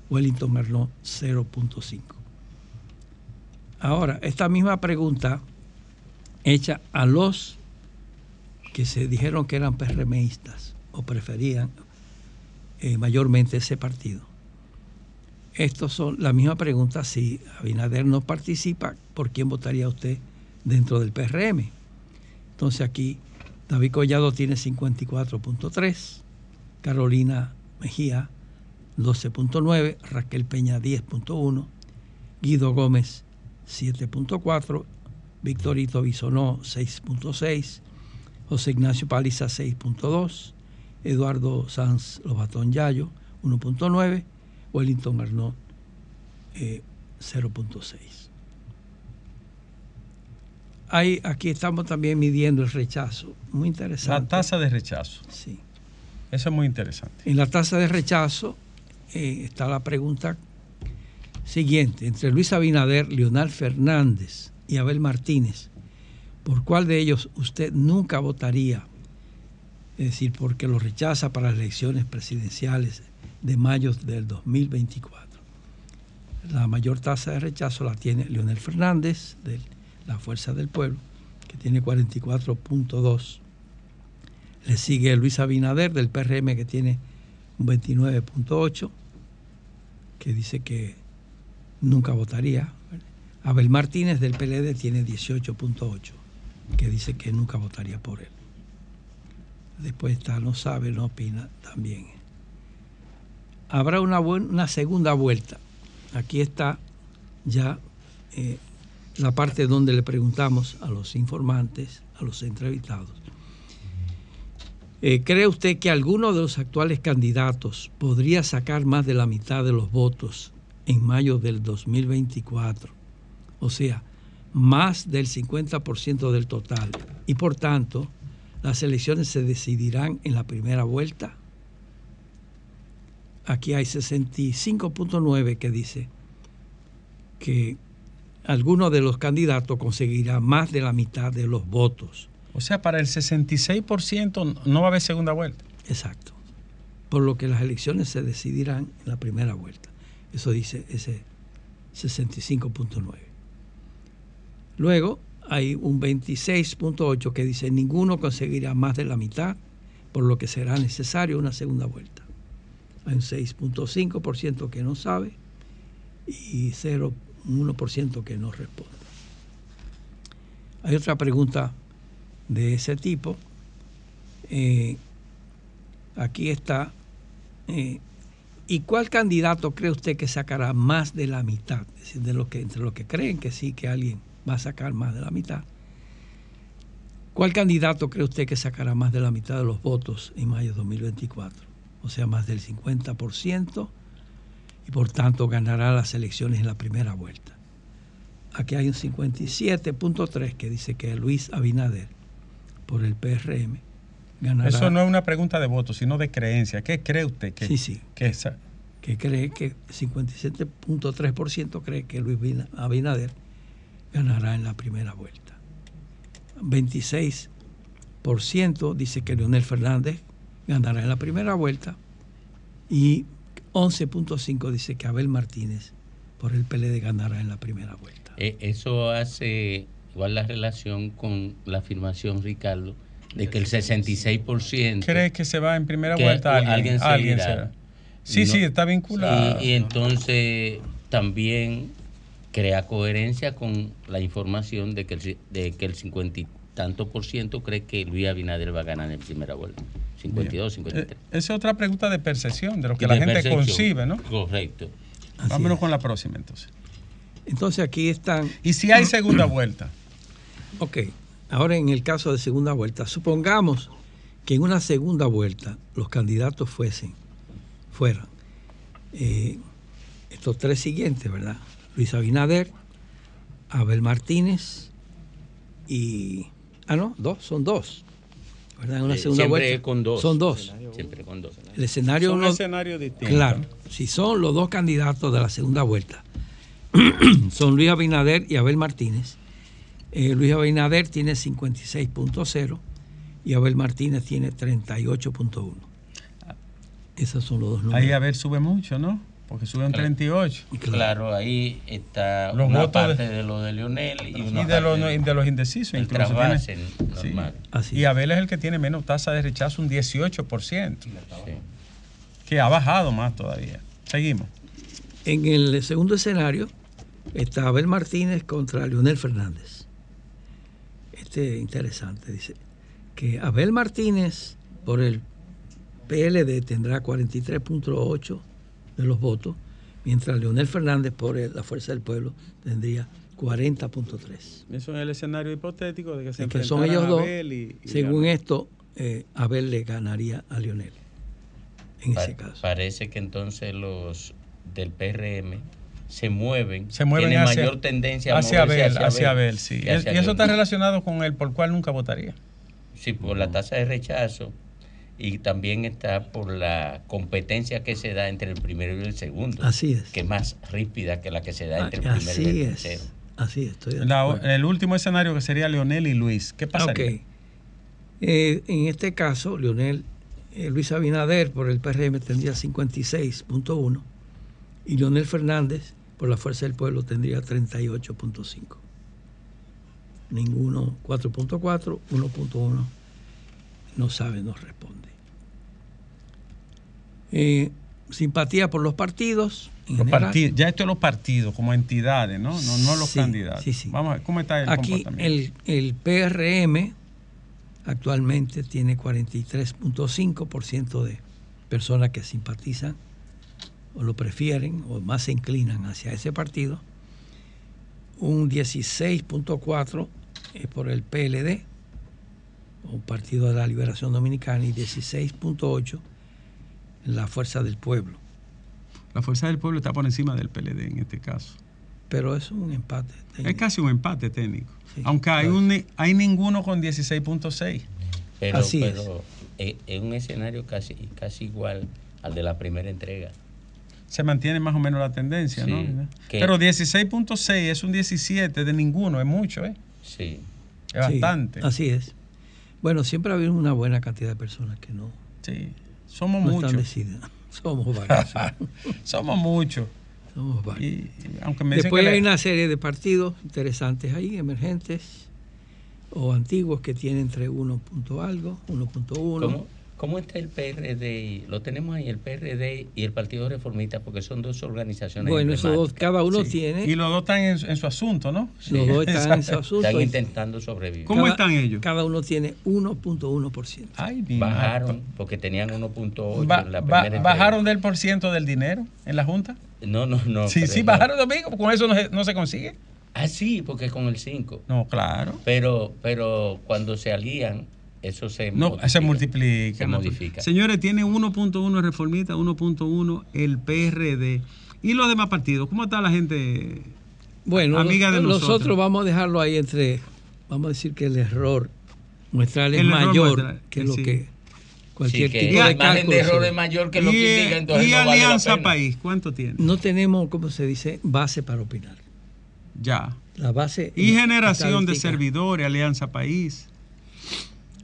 Wellington Arnaud 0.5. Ahora, esta misma pregunta hecha a los que se dijeron que eran PRMistas o preferían eh, mayormente ese partido. Estos son la misma pregunta si Abinader no participa, ¿por quién votaría usted dentro del PRM? Entonces aquí David Collado tiene 54.3, Carolina Mejía 12.9, Raquel Peña 10.1, Guido Gómez 7.4, Victorito Bisonó 6.6, José Ignacio Paliza 6.2 Eduardo Sanz Lobatón Yayo 1.9, Wellington Arnaud eh, 0.6. Ahí, aquí estamos también midiendo el rechazo. Muy interesante. La tasa de rechazo. Sí. Eso es muy interesante. En la tasa de rechazo eh, está la pregunta siguiente. Entre Luis Abinader, Leonel Fernández y Abel Martínez, ¿por cuál de ellos usted nunca votaría? Es decir, porque lo rechaza para las elecciones presidenciales de mayo del 2024. La mayor tasa de rechazo la tiene Leonel Fernández, de la Fuerza del Pueblo, que tiene 44.2. Le sigue Luis Abinader del PRM, que tiene un 29.8, que dice que nunca votaría. Abel Martínez del PLD tiene 18.8, que dice que nunca votaría por él. Después está, no sabe, no opina también. Habrá una, una segunda vuelta. Aquí está ya eh, la parte donde le preguntamos a los informantes, a los entrevistados. Eh, ¿Cree usted que alguno de los actuales candidatos podría sacar más de la mitad de los votos en mayo del 2024? O sea, más del 50% del total. Y por tanto, las elecciones se decidirán en la primera vuelta. Aquí hay 65.9 que dice que alguno de los candidatos conseguirá más de la mitad de los votos. O sea, para el 66% no va a haber segunda vuelta. Exacto. Por lo que las elecciones se decidirán en la primera vuelta. Eso dice ese 65.9. Luego hay un 26.8 que dice ninguno conseguirá más de la mitad, por lo que será necesario una segunda vuelta. Hay un 6.5% que no sabe y 0.1% que no responde. Hay otra pregunta de ese tipo. Eh, aquí está. eh, ¿Y cuál candidato cree usted que sacará más de la mitad? Es decir, de lo que, entre los que creen que sí, que alguien va a sacar más de la mitad. ¿Cuál candidato cree usted que sacará más de la mitad de los votos en mayo de 2024? O sea, más del 50% y por tanto ganará las elecciones en la primera vuelta. Aquí hay un 57.3 que dice que Luis Abinader por el PRM ganará. Eso no es una pregunta de voto, sino de creencia. ¿Qué cree usted que, Sí, sí. que esa- que cree que 57.3% cree que Luis Bina- Abinader ganará en la primera vuelta. 26% dice que Leonel Fernández ganará en la primera vuelta y 11.5 dice que Abel Martínez por el PLD ganará en la primera vuelta. Eh, eso hace igual la relación con la afirmación, Ricardo, de que el 66%... cree que se va en primera vuelta alguien? alguien alguien será. Sí, No- sí, está vinculado. Y, y entonces también crea coherencia con la información de que el, de que el 50 y tanto por ciento cree que Luis Abinader va a ganar en primera vuelta. 52, 53. Eh, Esa es otra pregunta de percepción, de lo que Y la gente percepción. concibe, ¿no? Correcto. Así Vámonos es. con la próxima entonces. Entonces aquí están Y si hay segunda vuelta, Ok, ahora en el caso de segunda vuelta, supongamos que en una segunda vuelta los candidatos fuesen, fueran eh, estos tres siguientes, ¿verdad? Luis Abinader, Abel Martínez y... Ah, no, dos, son dos. ¿Verdad? En una Eh, segunda siempre vuelta. con dos. Son dos. Siempre con dos. El escenario son uno- escenarios distintos. Claro, si son los dos candidatos de la segunda vuelta, son Luis Abinader y Abel Martínez. Eh, Luis Abinader tiene 56.0 y Abel Martínez tiene 38.1. Esos son los dos números. Ahí a ver sube mucho, ¿no? Porque sube en 38. Claro, ahí está Los una votos de- parte de, lo de Leonel y, Y una de los, parte de los indecisos. el incluso trasvase tiene- sí. normal. Así Y. Abel es el que tiene menos tasa de rechazo, un 18%, Sí. que ha bajado más todavía. Seguimos. En el segundo escenario está Abel Martínez contra Leonel Fernández. Este es interesante, dice que Abel Martínez por el PLD tendrá 43.8 de los votos, mientras Leonel Fernández por el- la Fuerza del Pueblo tendría 40.3. Eso es el escenario hipotético de que se que son ellos dos. Abel y- y Según Leonel. esto, eh, Abel le ganaría a Lionel. En Pa- ese caso. Parece que entonces los del PRM se mueven, Se mueven tienen hacia, mayor tendencia a hacia Abel, hacia Abel, sí. hacia y eso está relacionado con el por cual nunca votaría. Sí, por la tasa de rechazo y también está por la competencia que se da entre el primero y el segundo. Así es. Que es más rípida que la que se da entre el primero y el es. tercero. Así es. Estoy La- el último escenario que sería Leonel y Luis. ¿Qué pasaría? Ok. Eh, en este caso, Leonel, eh, Luis Abinader por el PRM tendría 56.1 y Leonel Fernández por la Fuerza del Pueblo tendría 38.5. Ninguno 4.4, 1.1 no sabe, no responde. Eh, simpatía por los partidos. en Los partidos, ya esto es los partidos como entidades, ¿no? No, no los Sí, candidatos. sí, sí. Vamos a ver, ¿cómo está el Aquí comportamiento? el, el PRM actualmente tiene 43.5% de personas que simpatizan o lo prefieren o más se inclinan hacia ese partido. Un 16.4% es por el PLD o Partido de la Liberación Dominicana y 16.8% la Fuerza del Pueblo. La Fuerza del Pueblo está por encima del PLD en este caso. Pero es un empate. Es casi un empate técnico. Sí, Aunque hay, un, hay ninguno con 16.6. Pero, Así es. pero es. es un escenario casi, casi igual al de la primera entrega. Se mantiene más o menos la tendencia, Sí, ¿no? que- Pero 16.6 es un 17 de ninguno, es mucho, ¿eh? Sí. Es Sí, bastante. así es. Bueno, siempre ha habido una buena cantidad de personas que no, Sí. Somos no están muchos. Somos varios. Somos muchos. somos varios. Y, y aunque me dicen Después que hay la- una serie de partidos interesantes ahí, emergentes o antiguos que tienen entre 1 punto algo, 1.1. ¿Cómo, ¿Cómo está el PRD? Lo tenemos ahí, el PRD y el Partido Reformista, porque son dos organizaciones. Bueno, esos dos, cada uno Sí. tiene, Y los dos están en, en su asunto, ¿no? los dos están en su asunto. Están intentando sobrevivir. ¿Cómo cada- están ellos? Cada uno tiene 1.1%. Ay, mi Bajaron, porque tenían 1.8 Ba- en la ba- primera ¿Bajaron del por ciento del dinero en la Junta? No, no, no. sí, sí, no. bajaron domingo. Con eso no se, no se consigue. Ah, sí, porque con el 5. No, claro. Pero, pero cuando se alían, eso se No, se multiplica. Se modifica. Señores, tiene 1.1 el reformista, 1.1 el PRD. ¿Y los demás partidos? ¿Cómo está la gente? Bueno, Amiga de nosotros. nosotros. vamos a dejarlo ahí entre, vamos a decir que el error muestral es El mayor muestral, que sí. lo que Sí, cualquier que tipo el de margen cálculo. de error es mayor que lo y que indica, entonces y no vale la Alianza pena. País, ¿cuánto tiene? No tenemos, como se dice, base para opinar. Ya. La base Y generación de servidores, Alianza País.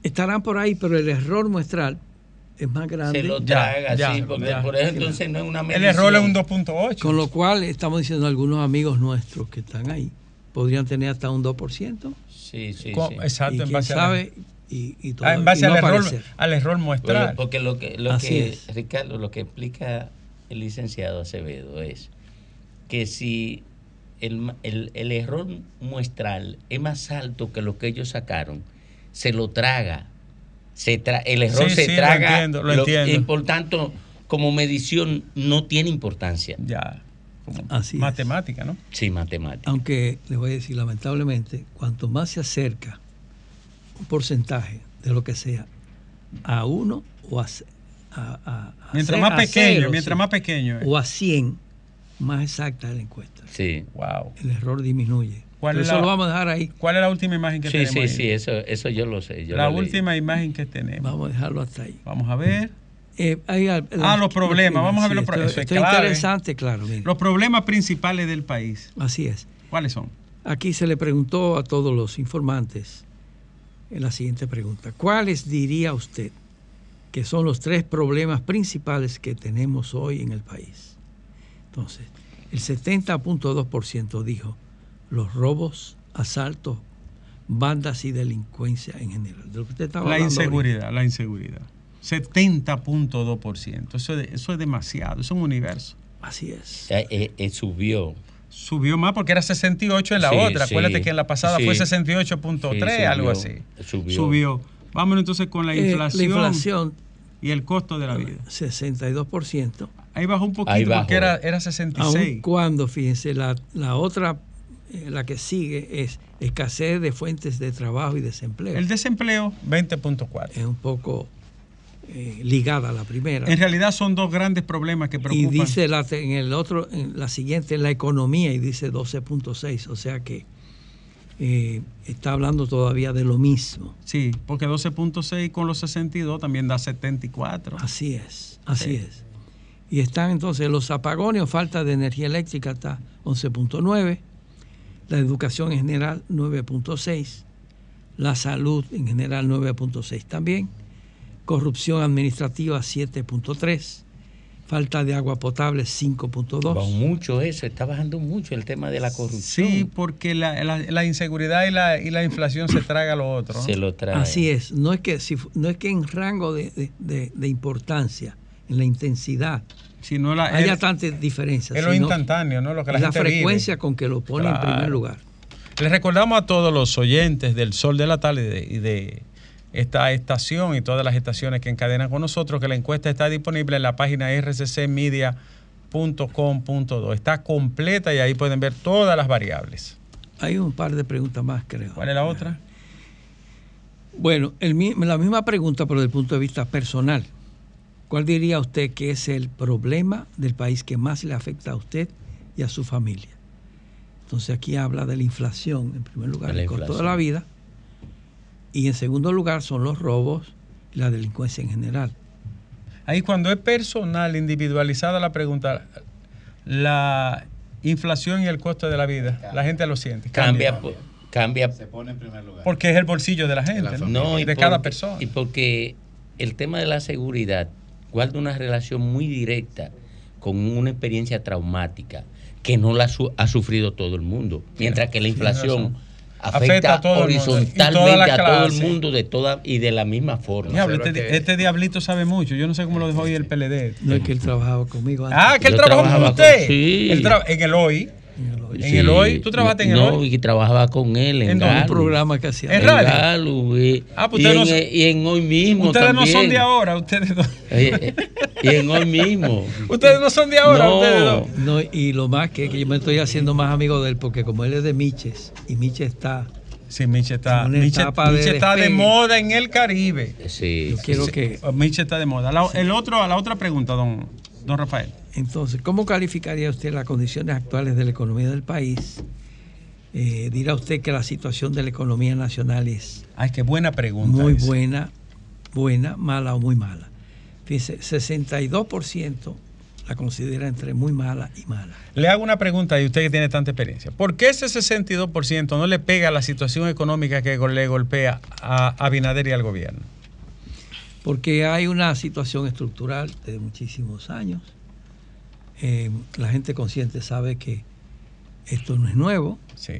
Estarán por ahí, pero el error muestral es más grande. Se lo traga, ya, sí, porque ya. por eso entonces no es una El medición. error es un 2.8. Con lo cual estamos diciendo algunos amigos nuestros que están ahí podrían tener hasta un 2%. Sí, sí, sí. Exacto, y en quién base, sabe y, y todo- en base y no al, error, al error Bueno, muestral. porque lo que, lo Así que es. Ricardo, lo que explica el licenciado Acevedo es que si el, ma- el- el error muestral es más alto que lo que ellos sacaron, se lo traga. Se tra- el error Sí, se sí, lo traga. entiendo, lo entiendo. Y por tanto, como medición no tiene importancia. Ya. Como Así es. matemática, ¿no? Sí, matemática. Aunque les voy a decir, lamentablemente, cuanto más se acerca un porcentaje de lo que sea a uno o a, a, a- a Mientras ce- más a pequeño, cero, mientras sí, más pequeño. es. o a 100, más exacta es la encuesta. Sí. Wow. El error disminuye. ¿Cuál es eso la- lo vamos a dejar ahí. ¿Cuál es la última imagen que Sí, tenemos? sí, ahí? sí, eso, eso yo lo sé. yo la lo leí. última imagen que tenemos. Vamos a dejarlo hasta ahí. Vamos a ver. Eh, hay Ah, los problemas. Vamos a ver los problemas. esto- Eso esto es es clave. interesante, claro. mire. Los problemas principales del país. Así es. ¿Cuáles son? Aquí se le preguntó a todos los informantes en la siguiente pregunta. ¿Cuáles diría usted que son los tres problemas principales que tenemos hoy en el país? Entonces, el 70.2% dijo los robos, asaltos, bandas y delincuencia en general. De lo que usted estaba La inseguridad, la inseguridad. 70.2%. Eso, es- eso es demasiado, es un universo. Así es. Eh, eh, eh, subió. Subió más porque era 68 en la Sí, otra. sí, Acuérdate que en la pasada sí. fue 68.3, Sí, algo así. subió. Subió. Vámonos entonces con la Eh, inflación, la inflación, y el costo de la vida. 62%. Ahí bajó un poquito Ahí bajó. porque era, era Aun 66. cuando, fíjense, la, la otra eh, la que sigue es escasez de fuentes de trabajo y desempleo. El desempleo, 20.4. es un poco eh, ligada a la primera. En realidad son dos grandes problemas que y preocupan. dice la, en el otro, en la siguiente, la economía, y dice 12.6, o sea que eh, está hablando todavía de lo mismo. Sí, porque 12.6 con los 62 también da 74. Así es, así Sí. es. Y están entonces los apagones o falta de energía eléctrica está 11.9, la educación en general 9.6, la salud en general 9.6 también, corrupción administrativa 7.3, falta de agua potable 5.2. Va mucho eso, está bajando mucho el tema de la corrupción. Sí, porque la, la- la inseguridad y la, y la inflación se traga lo otro. ¿no? Se lo trae. Así es, no es que, si no es que en rango de, de- de- de importancia, en la intensidad, Si no la, haya tantas diferencias. es lo instantáneo, ¿no? Lo que la, la gente frecuencia vive. con que lo pone en primer lugar. Les recordamos a todos los oyentes del Sol de la Tarde y de, esta estación y todas las estaciones que encadenan con nosotros que la encuesta está disponible en la página rccmedia.com.do. Está completa y ahí pueden ver todas las variables. Hay un par de preguntas más, creo. ¿Cuál es la otra? Bueno, el la misma pregunta, pero desde el punto de vista personal. ¿Cuál diría usted que es el problema del país que más le afecta a usted y a su familia? Entonces aquí habla de la inflación, en primer lugar, el costo de la vida. Y en segundo lugar son los robos y la delincuencia en general. Ahí cuando es personal, individualizada la pregunta, la inflación y el costo de la vida, la gente lo siente. Cambia, cambia Se pone en primer lugar. Porque es el bolsillo de la gente, la ¿no? No, y de porque- cada persona. Y porque el tema de la seguridad guarda una relación muy directa con una experiencia traumática que no la su- ha sufrido todo el mundo. Mientras que la inflación afecta, a horizontalmente a todo el mundo de toda y de la misma forma. Diablo, este, que- este diablito sabe mucho. Yo no sé cómo lo dejó hoy el PLD. No es que él trabajaba conmigo antes. Ah, que él trabajó con trabajaba usted. con- sí. Él tra- en el hoy. En en el hoy, ¿tú trabajaste en el no, hoy? y trabajaba con él en, ¿En un programa que hacía. ¿En En radio? Y, Ah, pues en, no son- y en hoy mismo Ustedes no son de ahora, ustedes dos. Eh, eh, y en hoy mismo. Ustedes no son de ahora, No. ustedes dos. No, y lo más que, que yo me estoy haciendo más amigo de él, porque como él es de Miches, y Miches está, Sí, Miche está, Miche, de está de moda en el Caribe. Sí. yo quiero Sí, que... Miche está de moda. La, el otro, la otra pregunta, don, don Rafael. Entonces, ¿cómo calificaría usted las condiciones actuales de la economía del país? Eh, dirá usted que la situación de la economía nacional es Ay, qué buena pregunta. muy esa. buena, buena, mala o muy mala. Fíjese, 62% la considera entre muy mala y mala. Le hago una pregunta y usted que tiene tanta experiencia. ¿Por qué ese 62% no le pega a la situación económica que le golpea a Abinader y al gobierno? Porque hay una situación estructural de muchísimos años. Eh, la gente consciente sabe que esto no es nuevo Sí.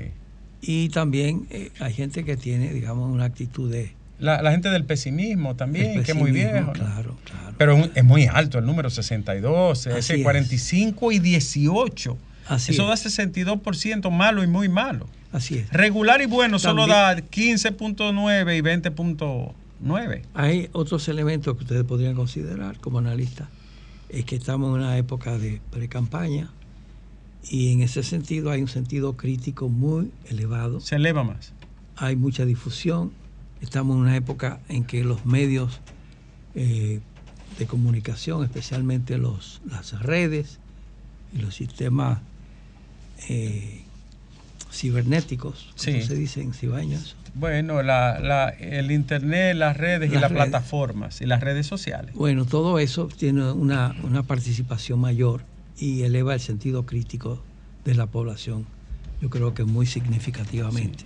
y también eh, hay gente que tiene, digamos, una actitud de... La, la gente del pesimismo también, que es muy viejo. ¿no? Claro, claro. Pero es muy alto el número 62, Así ese es. 45 y 18. Así Eso es. da 62% malo y muy malo. Así es. Regular y bueno solo da 15.9 y 20.9. Hay otros elementos que ustedes podrían considerar como analistas. Es que estamos en una época de pre-campaña y en ese sentido hay un sentido crítico muy elevado. Se eleva más. Hay mucha difusión. Estamos en una época en que los medios eh, de comunicación, especialmente los, las redes y los sistemas eh, cibernéticos, Sí. se dice en cibaños, Bueno, la, la- el internet, las redes y Las redes. plataformas y las redes sociales. Bueno, todo eso tiene una, una participación mayor y eleva el sentido crítico de la población, yo creo que muy significativamente.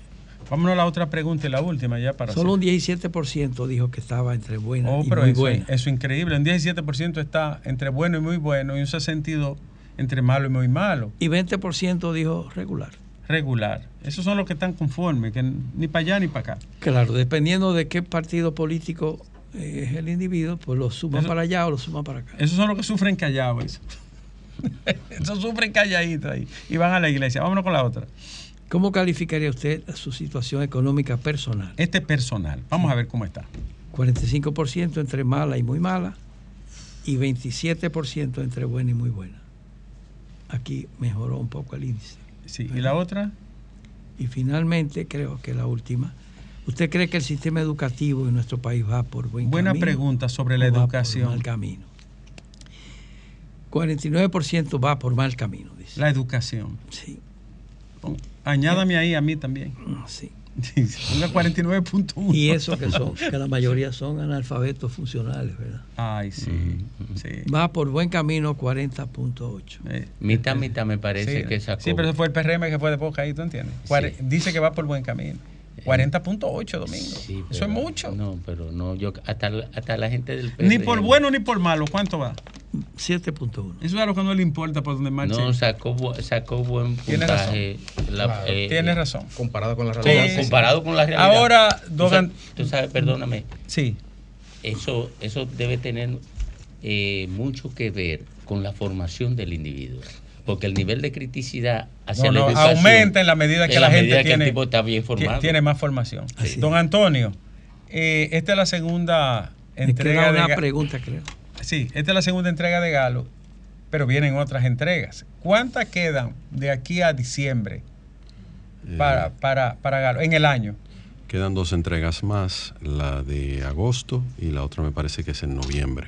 Vámonos a la otra pregunta y la última ya para Solo un hacer- 17% dijo que estaba entre buena Oh, y pero muy eso, buena. eso es increíble. Un 17% está entre bueno y muy bueno y un 62% entre malo y muy malo. Y 20% dijo regular. Regular. Esos son los que están conformes, que ni para allá ni para acá. Claro, dependiendo de qué partido político eh, es el individuo, pues lo suma Eso- para allá o lo suma para acá. Esos son los que sufren callados. Eso. Esos sufren calladitos ahí. Y van a la iglesia. Vámonos con la otra. ¿Cómo calificaría usted su situación económica personal? Este personal. Vamos a ver cómo está. 45% entre mala y muy mala y 27% entre buena y muy buena. Aquí mejoró un poco el índice. Sí. ¿Y la otra? Y finalmente, creo que la última, ¿usted cree que el sistema educativo en nuestro país va por buen Buena camino? pregunta sobre la o va por educación. mal camino. 49% va por mal camino, dice. La educación. Sí, Añádame ahí a mí también. sí. Ponga 49.1. Y eso que son, que la mayoría son analfabetos funcionales, ¿verdad? Ay, sí. Mm. sí. Va por buen camino 40.8. Eh, Mitad, mitad me parece sí, que sacó. sí, pero eso fue el PRM que fue de boca ahí, ¿tú entiendes? Dice que va por buen camino. 40.8, Domingo. Sí, eso es mucho. No, pero no, yo hasta, hasta la gente del Ni por bueno ni por malo. ¿Cuánto va? 7.1. Eso es a lo que no le importa por donde marche. No, sacó, sacó buen Tiene puntaje. la- eh, Tienes razón. Comparado con la realidad. sí. comparado con la realidad. Ahora, Dogan- tú sabes, perdóname, Sí. eso, eso debe tener eh, mucho que ver con la formación del individuo. Porque el nivel de criticidad hacia No, no, aumenta en la medida que la, la gente el tiene, tipo está bien formado. ti- tiene más formación. Así Don es. Antonio, eh, esta es la segunda entrega de una Ga- pregunta, creo. Sí, esta es la segunda entrega de Galo, pero vienen otras entregas. ¿Cuántas quedan de aquí a diciembre Eh, para, para, para Galo en el año? Quedan dos entregas más, la de agosto y la otra me parece que es en noviembre.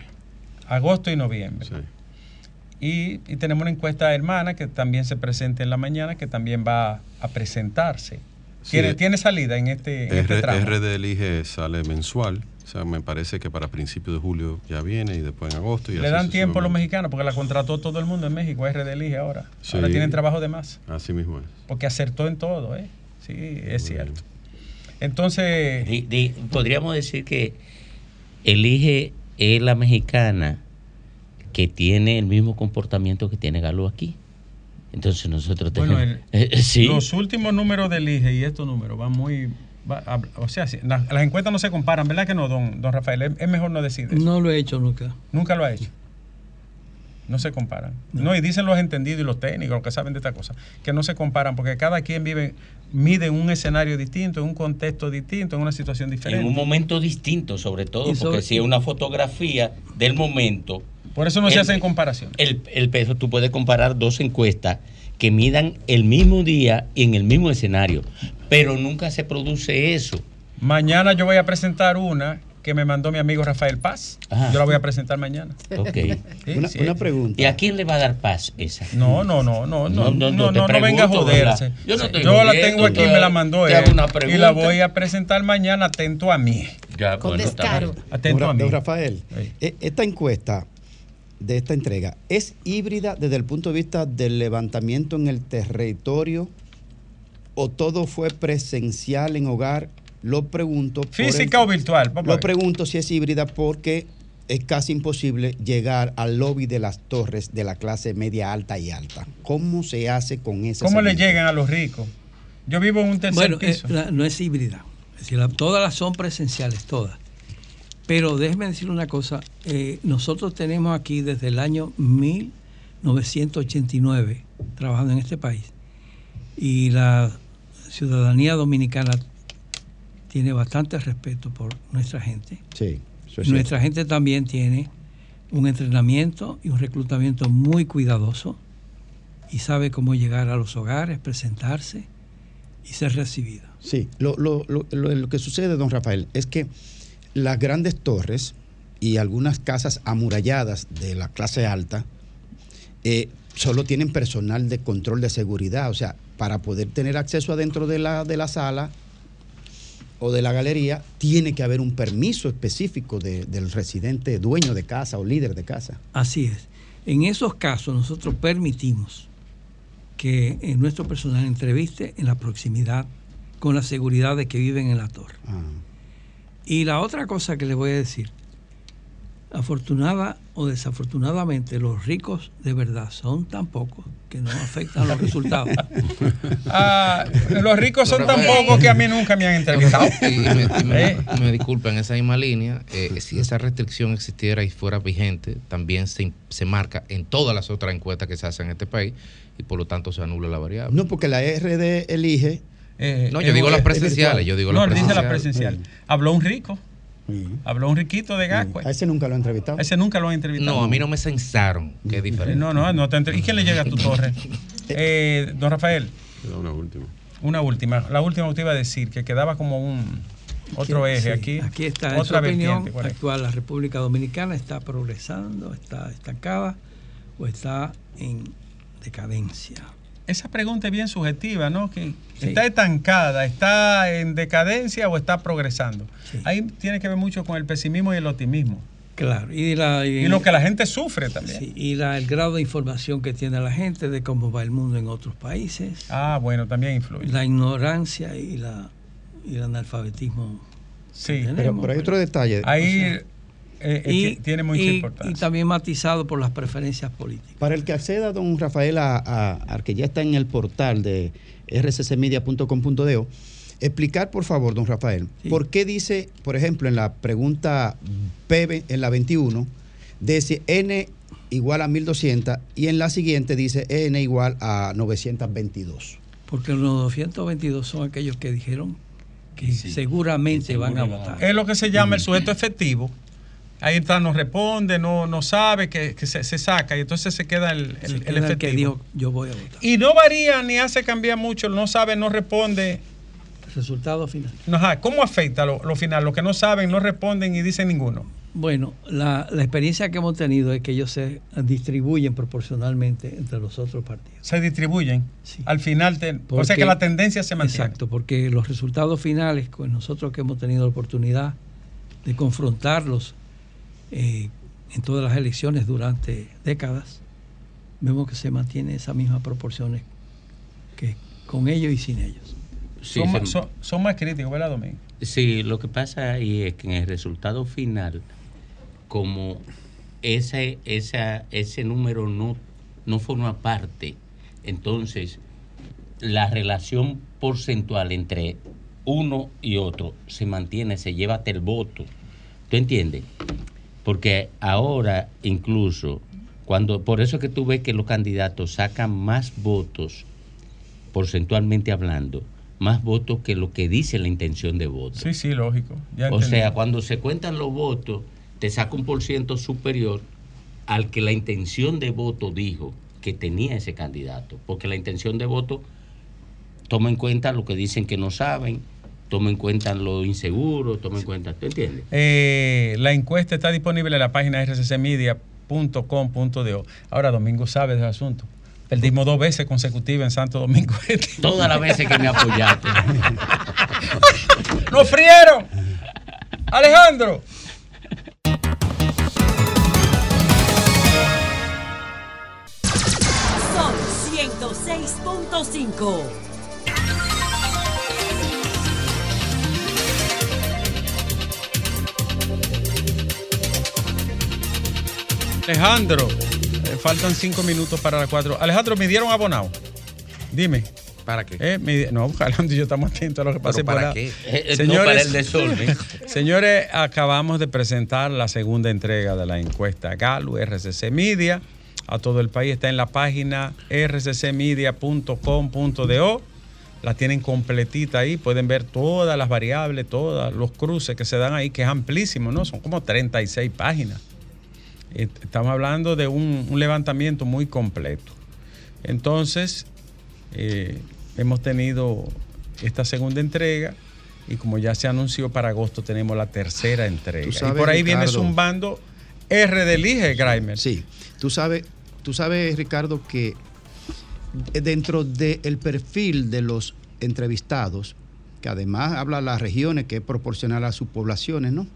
Agosto y noviembre. Sí. Y, y tenemos una encuesta hermana que también se presenta en la mañana, que también va a presentarse. Sí, ¿Tiene, eh, tiene salida en este, en este tramo? RD Elige sale mensual, o sea, me parece que para principios de julio ya viene y después en agosto. Y Le así dan tiempo a los mexicanos porque la contrató todo el mundo en México, RD Elige ahora. Sí. Ahora tienen trabajo de más. Así mismo es. Porque acertó en todo, ¿eh? Sí, es Muy cierto. bien. Entonces, Di- di- podríamos decir que elige es la mexicana que tiene el mismo comportamiento que tiene Galo aquí. Entonces nosotros Bueno, tenemos... el- Eh, sí. los últimos números del IGE y estos números van muy... va- a- o sea, la- las encuestas no se comparan, ¿verdad que no, don, don Rafael? Es, es mejor no decir eso. No lo he hecho nunca. Nunca lo ha hecho. No se comparan. No. y dicen los entendidos y los técnicos, los que saben de esta cosa, que no se comparan porque cada quien vive, mide en un escenario distinto, en un contexto distinto, en una situación diferente. En un momento distinto, sobre todo, porque si es una fotografía del momento, Por eso no se hacen comparaciones. el, el peso, tú puedes comparar dos encuestas que midan el mismo día y en el mismo escenario, pero nunca se produce eso. Mañana yo voy a presentar una que me mandó mi amigo Rafael Paz. Ajá. Yo la voy a presentar mañana. Ok. Sí, Una, sí. una pregunta. ¿Y a quién le va a dar paz esa? No, no, no, no, no, no, no, no, venga a joderse. Yo no estoy Yo la tengo aquí, me la mandó él. Y la voy a presentar mañana atento a mí. Ya, Con bueno, está descaro. Atento a mí. don Rafael, Sí. e- esta encuesta de esta entrega es híbrida desde el punto de vista del levantamiento en el territorio o todo fue presencial en hogar. Lo pregunto. por el- ¿Física o virtual? Vamos Lo pregunto si es híbrida porque es casi imposible llegar al lobby de las torres de la clase media alta y alta. ¿Cómo se hace con ese ¿Cómo le llegan a los ricos? Yo vivo en un tercer Bueno, eh, piso. la- no es híbrida. Es decir, la- todas las son presenciales, todas. Pero déjeme decir una cosa. eh, nosotros tenemos aquí desde el año 1989 trabajando en este país. Y la ciudadanía dominicana tiene bastante respeto por nuestra gente. Sí, eso es Nuestra gente también tiene un entrenamiento y un reclutamiento muy cuidadoso y sabe cómo llegar a los hogares, presentarse y ser recibida. Sí, lo, lo- lo- lo- lo que sucede, don Rafael, es que las grandes torres y algunas casas amuralladas de la clase alta eh, solo tienen personal de control de seguridad. O sea, para poder tener acceso adentro de la, de la sala o de la galería, tiene que haber un permiso específico de- del residente dueño de casa o líder de casa. Así es. En esos casos nosotros permitimos que eh, nuestro personal entreviste en la proximidad con la seguridad de que viven en la torre. Ah, Y la otra cosa que les voy a decir, afortunada o desafortunadamente, los ricos de verdad son tan pocos que no afectan los resultados. Ah, los ricos son tan pocos que a mí nunca me han entrevistado. Y me, y me- ¿Eh? me disculpa, en esa misma línea, eh, si esa restricción existiera y fuera vigente, también se, se marca en todas las otras encuestas que se hacen en este país y por lo tanto se anula la variable. No, porque la RD elige. Eh, No, yo digo las es presenciales, yo digo No, las él dice la presenciales. presencial. Habló un rico, Sí. habló un riquito de Gascue. A ese nunca lo han entrevistado. A ese nunca lo han entrevistado. No, a mí no me censaron, que es diferente. No, no, no te entre- ¿Y quién le llega a tu torre? Eh, don Rafael, Queda una última. Una última, la última que te iba a decir, que quedaba como un otro eje sí, aquí. Aquí está, en su otra opinión. ¿cuál es? actual, la República Dominicana está progresando, está estancada o está en decadencia. Esa pregunta es bien subjetiva, ¿no? Que Sí. ¿Está estancada, está en decadencia o está progresando? Ahí tiene que ver mucho con el pesimismo y el optimismo. Claro, y, la, Y lo que la gente sufre también. sí, y la- el grado de información que tiene la gente de cómo va el mundo en otros países, Ah, bueno, también influye. la ignorancia y, la, y el analfabetismo. Sí, Pero, pero hay otro detalle. Ahí O sea, eh, eh, Y, tiene mucha y- importancia. y también matizado por las preferencias políticas. Para el que acceda, don Rafael, a, a- a que ya está en el portal de rccmedia.com.de, explicar, por favor, don Rafael, por qué dice, por ejemplo, en la pregunta P, en la 21, dice n igual a 1200 y en la siguiente dice n igual a 922. Porque los 222 son aquellos que dijeron que seguramente van a votar. Es lo que se llama el sujeto efectivo. Ahí está, no responde, no, no sabe, que, que se, se saca y entonces se queda el, el- Se el queda el efectivo. que dijo, yo voy a votar. Y no varía ni hace cambiar mucho, no sabe, no responde. Resultado final. Ajá, ¿Cómo afecta lo, lo final? Los que no saben, no responden y dicen ninguno. Bueno, la, la experiencia que hemos tenido es que ellos se distribuyen proporcionalmente entre los otros partidos. Se distribuyen. Al final, te- o sea que la tendencia se mantiene. Exacto, porque los resultados finales, con nosotros que hemos tenido la oportunidad de confrontarlos eh, en todas las elecciones durante décadas, vemos que se mantiene esas mismas proporciones que con ellos y sin ellos. Sí, son, se- más, son- son más críticos, ¿verdad, Domingo? Sí, lo que pasa ahí es que en el resultado final, como ese, esa, ese número no, no forma parte, entonces la relación porcentual entre uno y otro se mantiene, se lleva hasta el voto. ¿Tú entiendes? Porque ahora incluso, cuando, por eso es que tú ves que los candidatos sacan más votos, porcentualmente hablando, más votos que lo que dice la intención de voto. Sí, sí, lógico. Ya O sea, cuando se cuentan los votos, te saca un por ciento superior al que la intención de voto dijo que tenía ese candidato. Porque la intención de voto toma en cuenta lo que dicen que no saben, toma en cuenta lo inseguro, toma en cuenta, ¿tú entiendes? Eh, la encuesta está disponible en la página rccmedia.com.do. Ahora Domingo sabe del asunto. Perdimos dos veces consecutivas en Santo Domingo. Todas las veces que me apoyaste. ¡Nos frieron! Alejandro. Sol 106.5. Alejandro, eh, faltan cinco minutos para las cuatro. Alejandro, ¿me dieron abonado? Dime. ¿Para qué? Eh, me- no, Alejandro y yo estamos atentos a lo que pase por para qué? Eh, no para el desorden. señores, acabamos de presentar la segunda entrega de la encuesta Galo RCC Media. A todo el país está en la página rccmedia.com.do. La tienen completita ahí, pueden ver todas las variables, todos los cruces que se dan ahí, que es amplísimo, ¿no? Son como 36 páginas. Estamos hablando de un, un levantamiento muy completo. Entonces, eh, hemos tenido esta segunda entrega y como ya se anunció para agosto tenemos la tercera entrega. Y por ahí viene zumbando R de Lige, Grimer. Sí, tú sabes, tú sabes, Ricardo, que dentro del perfil de los entrevistados, que además habla de las regiones, que es proporcional a sus poblaciones, ¿no?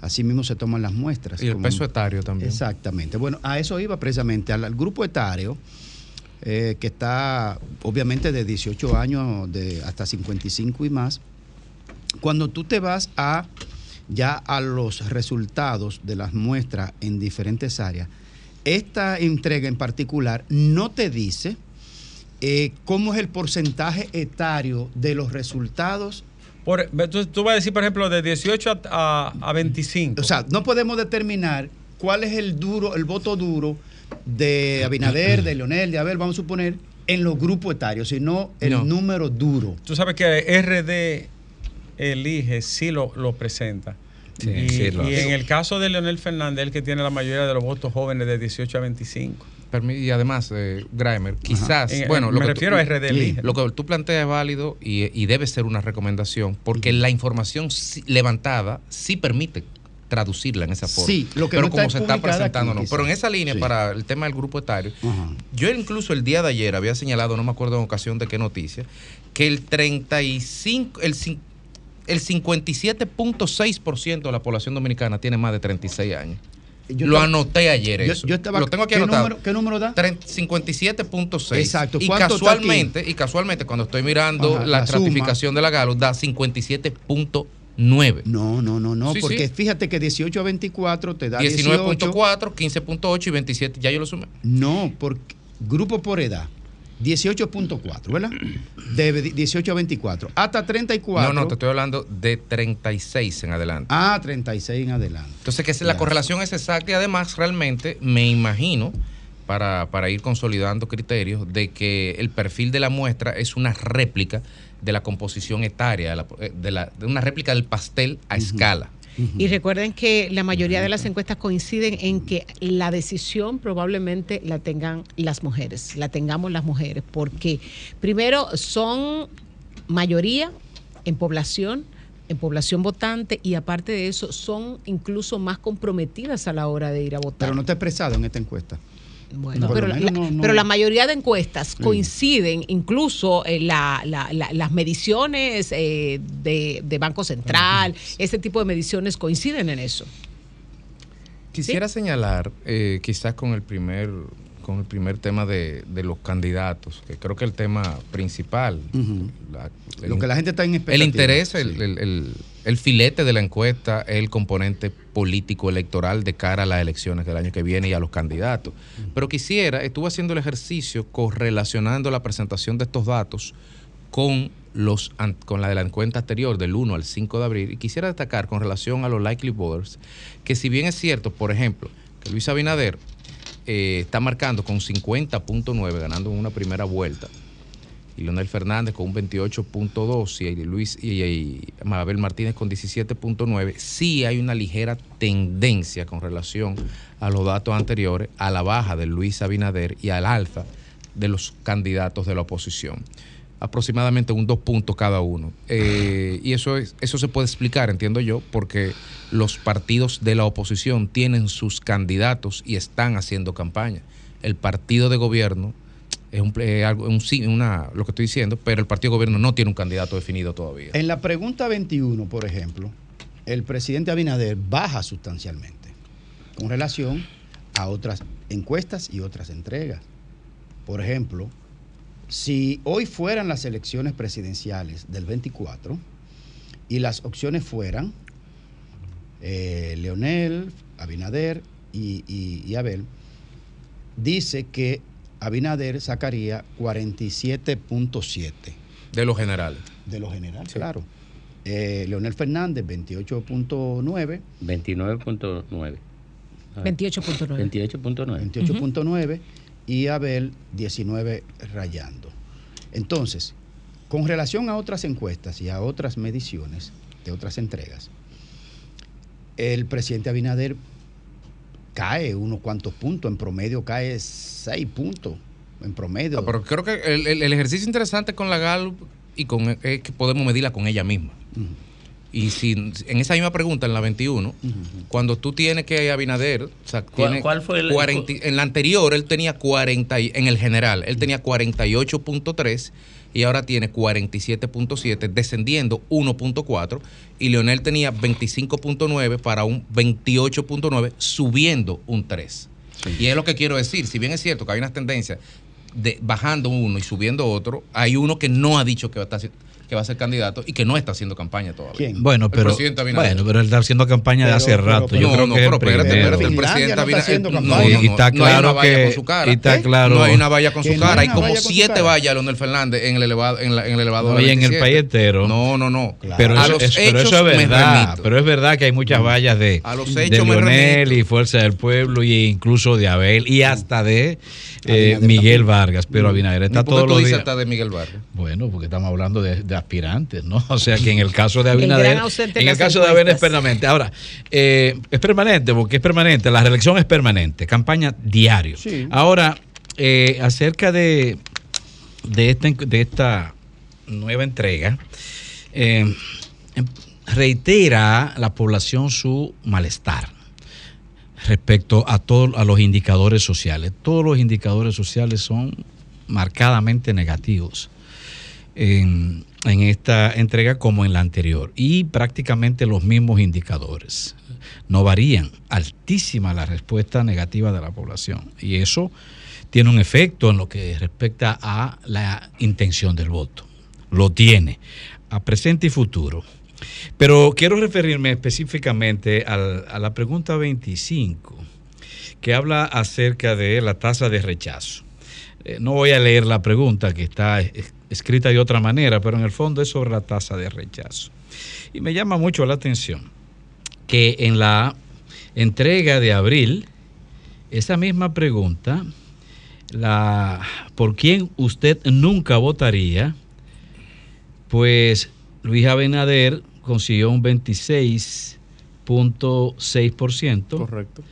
Así mismo se toman las muestras. Y el como- peso etario también. Exactamente. Bueno, a eso iba precisamente, al, al grupo etario, eh, que está obviamente de 18 años de hasta 55 y más. Cuando tú te vas a ya a los resultados de las muestras en diferentes áreas, esta entrega en particular no te dice eh, cómo es el porcentaje etario de los resultados Por, tú, tú vas a decir, por ejemplo, de 18 a, a- a 25. O sea, no podemos determinar cuál es el duro, el voto duro de Abinader, de Leonel, de Abel, vamos a suponer, en los grupos etarios, sino el No. número duro. Tú sabes que RD elige, sí lo, lo presenta. Sí, y sí lo y en el caso de Leonel Fernández, el que tiene la mayoría de los votos jóvenes de 18 a 25. Y además, eh, Grimer, quizás, En- bueno, en- lo me que refiero tú, a RD Elige. Lo que tú planteas es válido y, y debe ser una recomendación, porque la información levantada sí permite traducirla en esa forma. Sí, lo que pero no como se está presentando, no. Pero en esa línea, Sí. para el tema del grupo etario, yo incluso el día de ayer había señalado, no me acuerdo en ocasión de qué noticia, que el 35, el, cin- el 57.6% de la población dominicana tiene más de 36 años. Yo Lo estaba- anoté ayer yo- eso. yo estaba- Lo tengo aquí ¿qué anotado. número- qué número da? 30 57.6. Exacto. Y casualmente, y casualmente cuando estoy mirando Ajá, la, la suma. estratificación de la Galo da 57.9. No, no, no, no, Sí, porque sí. fíjate que 18 a 24 te da 18. 19.4, 15.8 y 27. Ya yo lo sumé. No, porque grupo por edad. 18.4, ¿verdad? De 18 a 24. Hasta 34. No, no, te estoy hablando de 36 en adelante. Ah, 36 en adelante. Entonces, que la Ya. correlación es exacta y además realmente me imagino, para, para ir consolidando criterios, de que el perfil de la muestra es una réplica de la composición etaria, de, la- de la- de una réplica del pastel a escala. Y recuerden que la mayoría de las encuestas coinciden en que la decisión probablemente la tengan las mujeres, la tengamos las mujeres, porque primero son mayoría en población, en población votante y aparte de eso son incluso más comprometidas a la hora de ir a votar. Pero no está expresado en esta encuesta. Bueno, pero, la, menos no- no- pero la mayoría de encuestas coinciden, incluso eh, la- la- la- las mediciones eh, de, de Banco Central, ese tipo de mediciones coinciden en eso. Quisiera señalar, eh, quizás con el primer con el primer tema de, de los candidatos, que creo que el tema principal, la- Lo que la gente está en el interés, el, Sí. el- el- el filete de la encuesta es el componente político electoral de cara a las elecciones del año que viene y a los candidatos. Pero quisiera, estuve haciendo el ejercicio correlacionando la presentación de estos datos con los con la de la encuesta anterior del 1 al 5 de abril y quisiera destacar con relación a los likely voters que si bien es cierto, por ejemplo, que Luis Abinader eh, está marcando con 50.9 ganando en una primera vuelta y Leonel Fernández con un 28.2 y Luis y, y Martínez con 17.9, sí hay una ligera tendencia con relación a los datos anteriores a la baja de Luis Abinader y al alza de los candidatos de la oposición. Aproximadamente un dos puntos cada uno. Eh, y eso, es, eso se puede explicar, entiendo yo, porque los partidos de la oposición tienen sus candidatos y están haciendo campaña. El partido de gobierno es un, algo- un una, lo que estoy diciendo, pero el partido gobierno no tiene un candidato definido todavía. En la pregunta 21, por ejemplo, el presidente Abinader baja sustancialmente con relación a otras encuestas y otras entregas. Por ejemplo, si hoy fueran las elecciones presidenciales del 24 y las opciones fueran eh, Leonel, Abinader y Abel, dice que Abinader sacaría 47.7 De los generales. de lo general, claro. Eh, Leonel Fernández, 28.9, 29.9. Ah, 28.9. 28.9. 28.9 y Abel 19 rayando. Entonces, con relación a otras encuestas y a otras mediciones de otras entregas, el presidente Abinader cae unos cuantos puntos, en promedio cae 6 puntos, en promedio. Ah, pero creo que el, el- el ejercicio interesante con la Gallup y con es que podemos medirla con ella misma. Y si en esa misma pregunta, en la 21, cuando tú tienes que Abinader, o sea, ¿Cuál- fue el- 40 en la anterior él tenía 40, y- en el general, él tenía 48.3 y ahora tiene 47.7, descendiendo 1.4, y Leonel tenía 25.9 para un 28.9, subiendo un 3. Y es lo que quiero decir, si bien es cierto que hay unas tendencias de bajando uno y subiendo otro, hay uno que no ha dicho que va a, estar- que va a ser candidato y que no está haciendo campaña todavía. ¿Quién? Bueno, El pero, presidente Abinader. bueno, pero él está haciendo campaña de hace pero- rato. pero- Yo no, creo no, que pero el espérate, primero. espérate, el Finlandia presidente no está Abinader- haciendo no, campaña. no, Y está claro una valla que- con su cara. y está No hay una valla con su cara. Hay como siete vallas, Leonel Fernández, en el elevado, en la- en el elevador. Y en el 27. país entero. No, no, no. Pero, a eso, los es, pero hechos eso es me verdad. Pero es verdad que hay muchas vallas de, A los de hechos me Leonel y Fuerza del Pueblo y incluso de Abel y hasta de eh, Miguel. Vargas. Pero Abinader está ¿Por qué tú los dices días. hasta de Miguel Vargas? Bueno, porque estamos hablando de, de aspirantes, ¿no? O sea que en el caso de Abinader. en el caso de Abel es permanente. Ahora, eh, es permanente porque es permanente. La reelección es permanente. Campaña diario. Sí. Ahora, eh, acerca de, de, esta, de esta nueva entrega, eh, em, reitera la población su malestar respecto a todos a los indicadores sociales. Todos los indicadores sociales son marcadamente negativos en, en esta entrega como en la anterior y prácticamente los mismos indicadores. No varían. Altísima la respuesta negativa de la población. Y eso tiene un efecto en lo que respecta a la intención del voto. Lo tiene, a presente y futuro. Pero quiero referirme específicamente a la pregunta 25, que habla acerca de la tasa de rechazo. Eh, no voy a leer la pregunta que está es- escrita de otra manera, pero en el fondo es sobre la tasa de rechazo. Y me llama mucho la atención que en la entrega de abril, esa misma pregunta, la por quién usted nunca votaría, pues Luis Abinader consiguió un 26.6%. Correcto.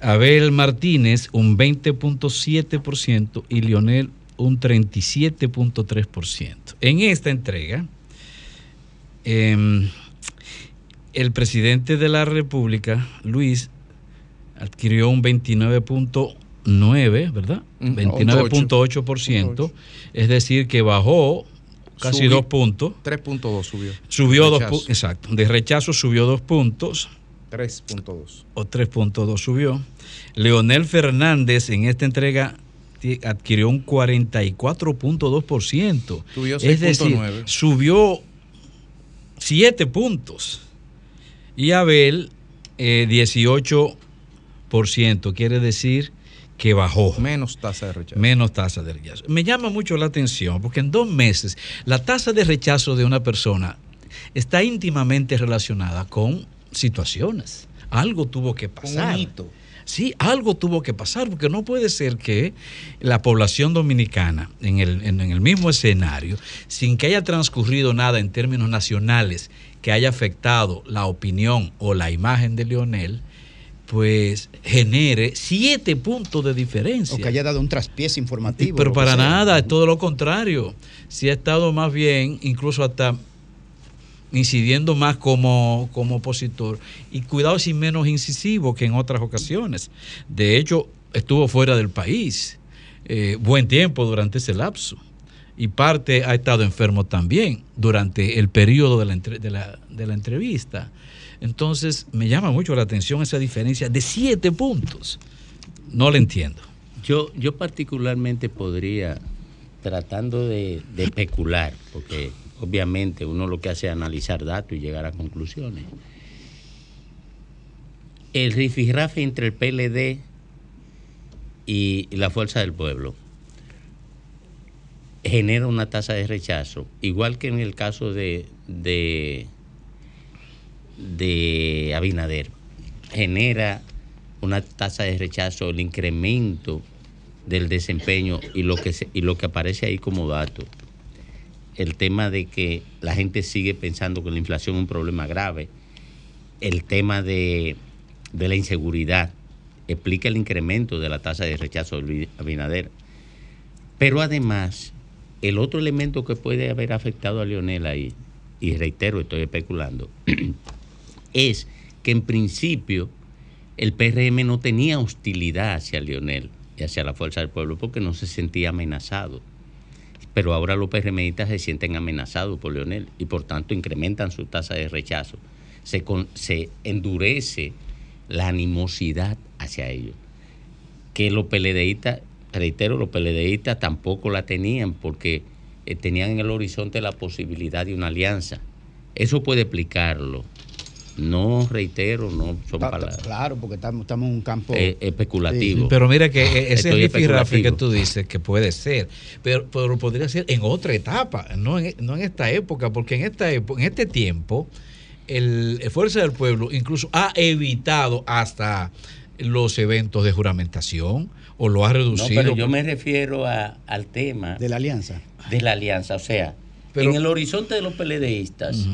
Abel Martínez un 20.7% y Lionel un 37.3%. En esta entrega, em, el presidente de la República, Luis, adquirió un 29.9, ¿verdad? Mm, 29.8%, es decir, que bajó casi Subí- dos puntos. 3.2 subió. Subió dos puntos, exacto. De rechazo subió dos puntos 3.2. o 3.2 subió. Leonel Fernández en esta entrega adquirió un 44.2%. Subió es decir, 6.9. subió 7 puntos. Y Abel eh, 18%, quiere decir que bajó. Menos tasa de rechazo. Menos tasa de rechazo. Me llama mucho la atención porque en dos meses la tasa de rechazo de una persona está íntimamente relacionada con situaciones. Algo tuvo que pasar. Sí, algo tuvo que pasar, porque no puede ser que la población dominicana, en el, en- en el mismo escenario, sin que haya transcurrido nada en términos nacionales que haya afectado la opinión o la imagen de Leonel, pues genere siete puntos de diferencia. O que haya dado un traspiés informativo. Pero para nada, es todo lo contrario. Si ha estado más bien, incluso hasta incidiendo más como, como opositor y cuidado si menos incisivo que en otras ocasiones. De hecho, estuvo fuera del país eh, buen tiempo durante ese lapso y parte ha estado enfermo también durante el periodo de la, entre- de la- de la entrevista. Entonces, me llama mucho la atención esa diferencia de siete puntos. No la entiendo. Yo, yo particularmente podría, tratando de, de especular, porque obviamente uno lo que hace es analizar datos y llegar a conclusiones. El rifirrafe entre el PLD y, la Fuerza del Pueblo genera una tasa de rechazo, igual que en el caso de, de, de Abinader, genera una tasa de rechazo, el incremento del desempeño y lo que y lo que aparece ahí como dato. El tema de que la gente sigue pensando que la inflación es un problema grave, el tema de, de la inseguridad explica el incremento de la tasa de rechazo de Abinader. Pero además, el otro elemento que puede haber afectado a Leonel ahí, y reitero, estoy especulando, es que en principio el PRM no tenía hostilidad hacia Leonel y hacia la Fuerza del Pueblo porque no se sentía amenazado. Pero ahora los PRMistas se sienten amenazados por Leonel y por tanto incrementan su tasa de rechazo. Se, con- se endurece la animosidad hacia ellos. Que los PLDistas, reitero, los PLDistas tampoco la tenían porque eh, tenían en el horizonte la posibilidad de una alianza. Eso puede explicarlo. No, reitero, no son Ta- ta- palabras Claro, porque estamos, estamos en un campo. eh, especulativo. Pero mira que eh, ese Estoy rifirrafe que tú dices que puede ser, pero, pero podría ser en otra etapa, no en, no en esta época, porque en esta época, en este tiempo, el, el Fuerza del Pueblo incluso ha evitado hasta los eventos de juramentación o lo ha No, reducido. pero yo me refiero a- al tema De la alianza. de la alianza. O sea, Pero- en el horizonte de los PLDistas,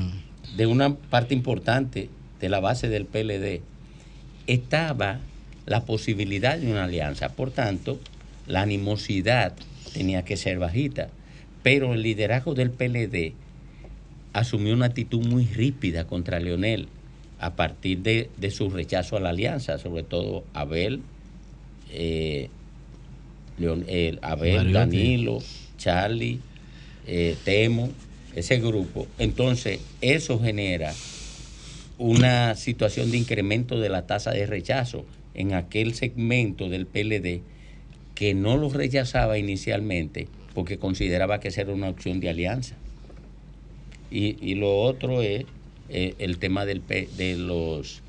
de una parte importante de la base del PLD, estaba la posibilidad de una alianza. Por tanto, la animosidad tenía que ser bajita, pero el liderazgo del PLD asumió una actitud muy rípida contra Leonel a partir de, de su rechazo a la alianza, sobre todo Abel, eh, Leon- eh, Abel, Mariotti. Danilo, Charlie, eh, Temo, ese grupo. Entonces, eso genera una situación de incremento de la tasa de rechazo en aquel segmento del PLD que no lo rechazaba inicialmente porque consideraba que era una opción de alianza. Y, y lo otro es eh, el tema del de los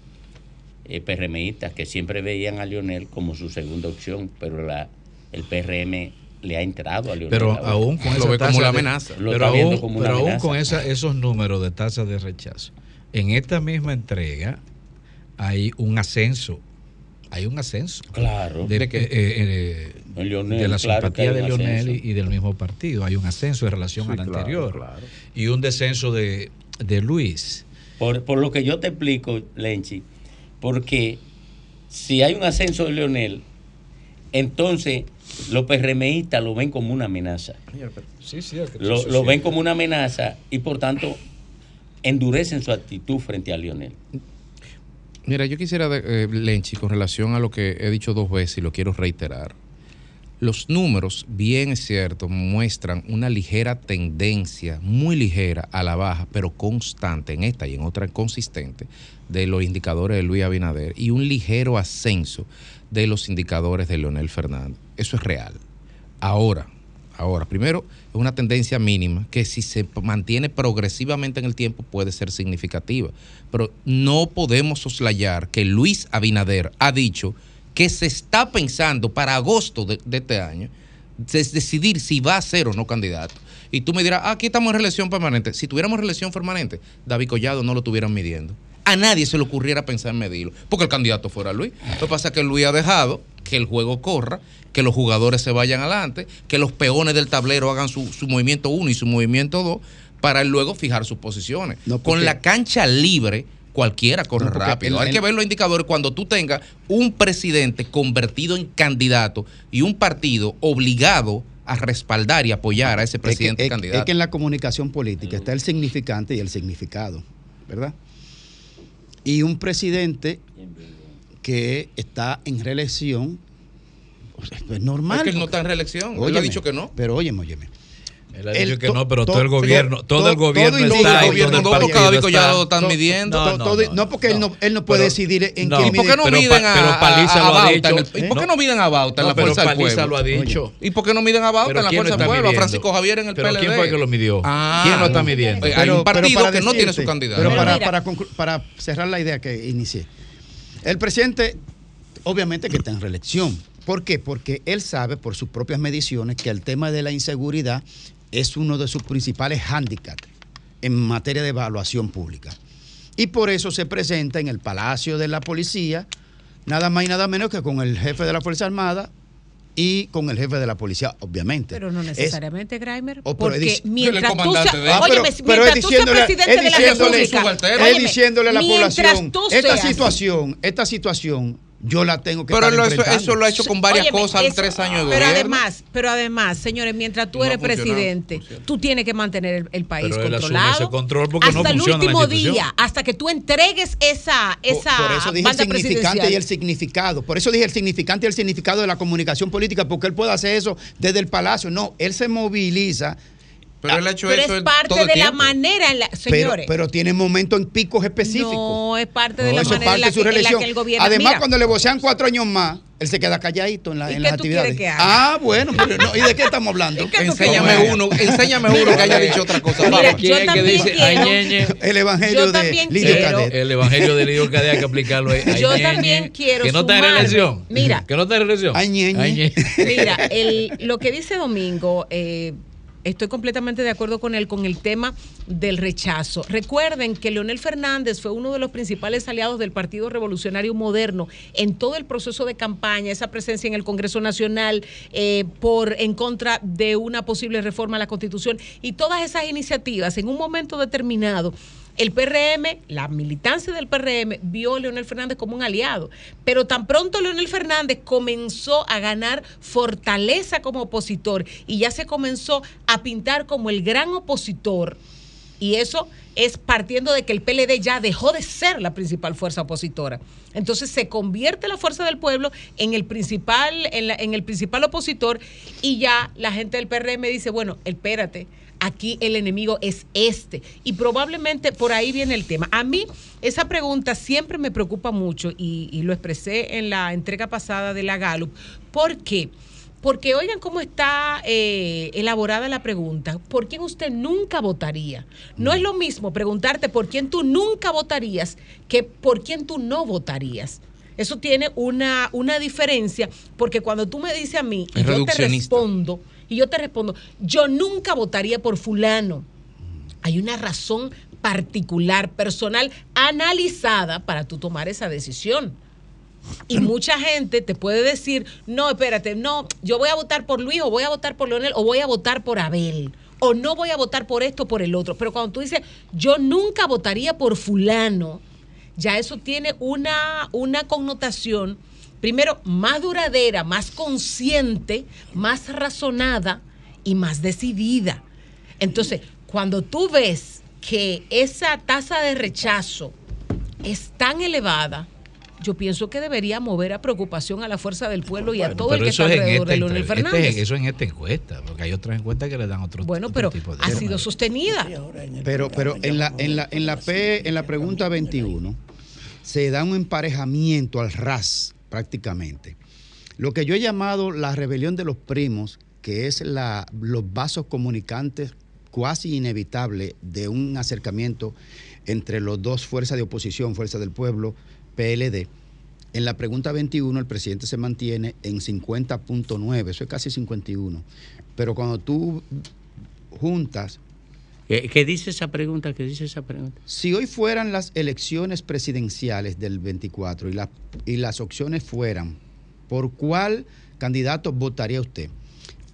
eh, PRMistas que siempre veían a Lionel como su segunda opción, pero la, el PRM le ha entrado a Lionel. Pero aún con esa tasa amenaza. Pero aún, con esa- esos números de tasas de rechazo, en esta misma entrega hay un ascenso. Hay un ascenso. Claro. De, que, eh, eh, de la simpatía de un Lionel y, del mismo partido. Hay un ascenso en relación Sí, al claro, anterior. claro. Y un descenso de, de Luis. Por, por lo que yo te explico, Lenchi, porque si hay un ascenso de Leonel, entonces los PRMistas lo ven como una amenaza. Sí, sí, Lo, lo ven como una amenaza y por tanto endurecen su actitud frente a Leonel. Mira, yo quisiera, eh, Lenchi, con relación a lo que he dicho dos veces y lo quiero reiterar. Los números, bien es cierto, muestran una ligera tendencia, muy ligera a la baja, pero constante en esta y en otra consistente, de los indicadores de Luis Abinader y un ligero ascenso de los indicadores de Leonel Fernández. Eso es real. Ahora, ahora, primero, es una tendencia mínima que si se mantiene progresivamente en el tiempo puede ser significativa. Pero no podemos soslayar que Luis Abinader ha dicho que se está pensando para agosto de, este año decidir si va a ser o no candidato. Y tú me dirás, "Ah, aquí estamos en reelección permanente. Si tuviéramos reelección permanente, David Collado no lo estuvieran midiendo. A nadie se le ocurriera pensar en medirlo, porque el candidato fuera Luis. Lo que pasa es que Luis ha dejado que el juego corra, que los jugadores se vayan adelante, que los peones del tablero hagan su, su movimiento 1 y su movimiento 2, para luego fijar sus posiciones. No, Con la cancha libre, cualquiera corre No, rápido. el- Hay que ver los indicadores cuando tú tengas un presidente convertido en candidato y un partido obligado a respaldar y apoyar a ese Es que, presidente es- candidato. es que en la comunicación política está el significante y el significado, ¿verdad? Y un presidente que está en reelección, esto es normal. Es que él no está en reelección. él ha Óyeme, dicho que no. Pero óyeme, óyeme. Él ha El dicho que to- no, pero to- todo el gobierno, todo- todo, el todo gobierno está todo el ahí gobierno donde no, el porque partido David Collado está. lo están midiendo. No, todo- no, no, porque él no, él no puede Pero- decidir en no. quién ¿Y por qué no Pero miden a, pero Paliza a- a lo ha Bauta en dicho. el- ¿Y por qué No. no miden a Bauta en No, la Fuerza del Paliza Pueblo? lo ha dicho. ¿Y por qué no miden a Bauta ¿Pero en la Fuerza del está Pueblo? A? Francisco Javier en el ¿Pero PLD. quién fue que lo midió? Ah. ¿Quién lo está midiendo? Hay un partido que no tiene su candidato. Pero para cerrar la idea que inicié. El presidente, obviamente que está en reelección. ¿Por qué? Porque él sabe por sus propias mediciones que el tema de la inseguridad es uno de sus principales hándicaps en materia de evaluación pública. Y por eso se presenta en el Palacio de la Policía, nada más y nada menos que con el jefe de la Fuerza Armada y con el jefe de la policía, obviamente. Pero no Es- necesariamente, Grimer. Oh, pero porque dice- mientras el tú comandante seas, Ah, es presidente es de la República, es óyeme, diciéndole a la población, esta situación, esta situación, yo la tengo que Pero estar eso, lo ha hecho con varias Óyeme, cosas en tres años de pero gobierno. además, pero además, señores, mientras tú No eres presidente, tú tienes que mantener el, el país Pero controlado. ese control porque hasta no el último día, hasta que tú entregues esa, Por- esa por eso dije el banda significante presidencial. y el significado. Por eso dije el significante y el significado de la comunicación política, porque él puede hacer eso desde el palacio. No, él se moviliza, Pero él ha hecho pero eso es parte todo de la manera en la. Señores. pero tiene momentos en picos específicos. No, es parte de No, la manera parte en la, de su que, en la reelección. que el gobierno. Además, Mira, cuando le vocean cuatro años más, él se queda calladito en, la- ¿Y en qué las tú actividades. que haga? Ah, bueno, pero no, ¿y de qué estamos hablando? ¿Y qué tú Enséñame uno, enséñame uno que haya dicho otra cosa. Mira, yo ¿Quién es que también dice, quiero-? El evangelio Yo de también Lidio quiero- Cadet. El evangelio del hijo que hay que aplicarlo ahí. Yo también ñe. quiero Que no está en reelección. Mira. Que no está en ñe. Mira, el- lo que dice Domingo, eh, estoy completamente de acuerdo con él con el tema del rechazo. Recuerden que Leonel Fernández fue uno de los principales aliados del Partido Revolucionario Moderno en todo el proceso de campaña, esa presencia en el Congreso Nacional eh, por en contra de una posible reforma a la Constitución y todas esas iniciativas en un momento determinado el PRM, la militancia del PRM, vio a Leonel Fernández como un aliado. Pero tan pronto Leonel Fernández comenzó a ganar fortaleza como opositor y ya se comenzó a pintar como el gran opositor, y eso es partiendo de que el PLD ya dejó de ser la principal fuerza opositora. Entonces se convierte la fuerza del pueblo en el principal, en, la- en el principal opositor y ya la gente del PRM dice, bueno, espérate, aquí el enemigo es este. Y probablemente por ahí viene el tema. A mí esa pregunta siempre me preocupa mucho y, y lo expresé en la entrega pasada de la Gallup. ¿Por qué? Porque oigan cómo está eh, elaborada la pregunta. ¿Por quién usted nunca votaría? No es lo mismo preguntarte por quién tú nunca votarías que por quién tú no votarías. Eso tiene una, una diferencia, porque cuando tú me dices a mí y yo te respondo, y yo te respondo, yo nunca votaría por fulano. Hay una razón particular, personal, analizada para tú tomar esa decisión. Y mucha gente te puede decir, no, espérate, no, yo voy a votar por Luis o voy a votar por Leonel o voy a votar por Abel o no voy a votar por esto o por el otro. Pero cuando tú dices, yo nunca votaría por fulano, ya eso tiene una, una connotación, primero, más duradera, más consciente, más razonada y más decidida. Entonces, cuando tú ves que esa tasa de rechazo es tan elevada, yo pienso que debería mover a preocupación a la fuerza del pueblo y a todo el que está es alrededor de esta, Leonel entre- Fernández. este- eso es en esta encuesta, porque hay otras encuestas que le dan otro, bueno, otro pero tipo de ha sido sostenida. Pero, pero en la, en la, en la P, en la pregunta 21, se da un emparejamiento al ras prácticamente. Lo que yo he llamado la rebelión de los primos, que es la, los vasos comunicantes cuasi inevitable de un acercamiento entre los dos fuerzas de oposición, Fuerza del Pueblo, PLD. En la pregunta 21 el presidente se mantiene en 50.9, eso es casi 51. Pero cuando tú juntas ¿Qué, qué dice esa pregunta? ¿Qué dice esa pregunta? si hoy fueran las elecciones presidenciales del 24 y, la- y las opciones fueran, ¿por cuál candidato votaría usted?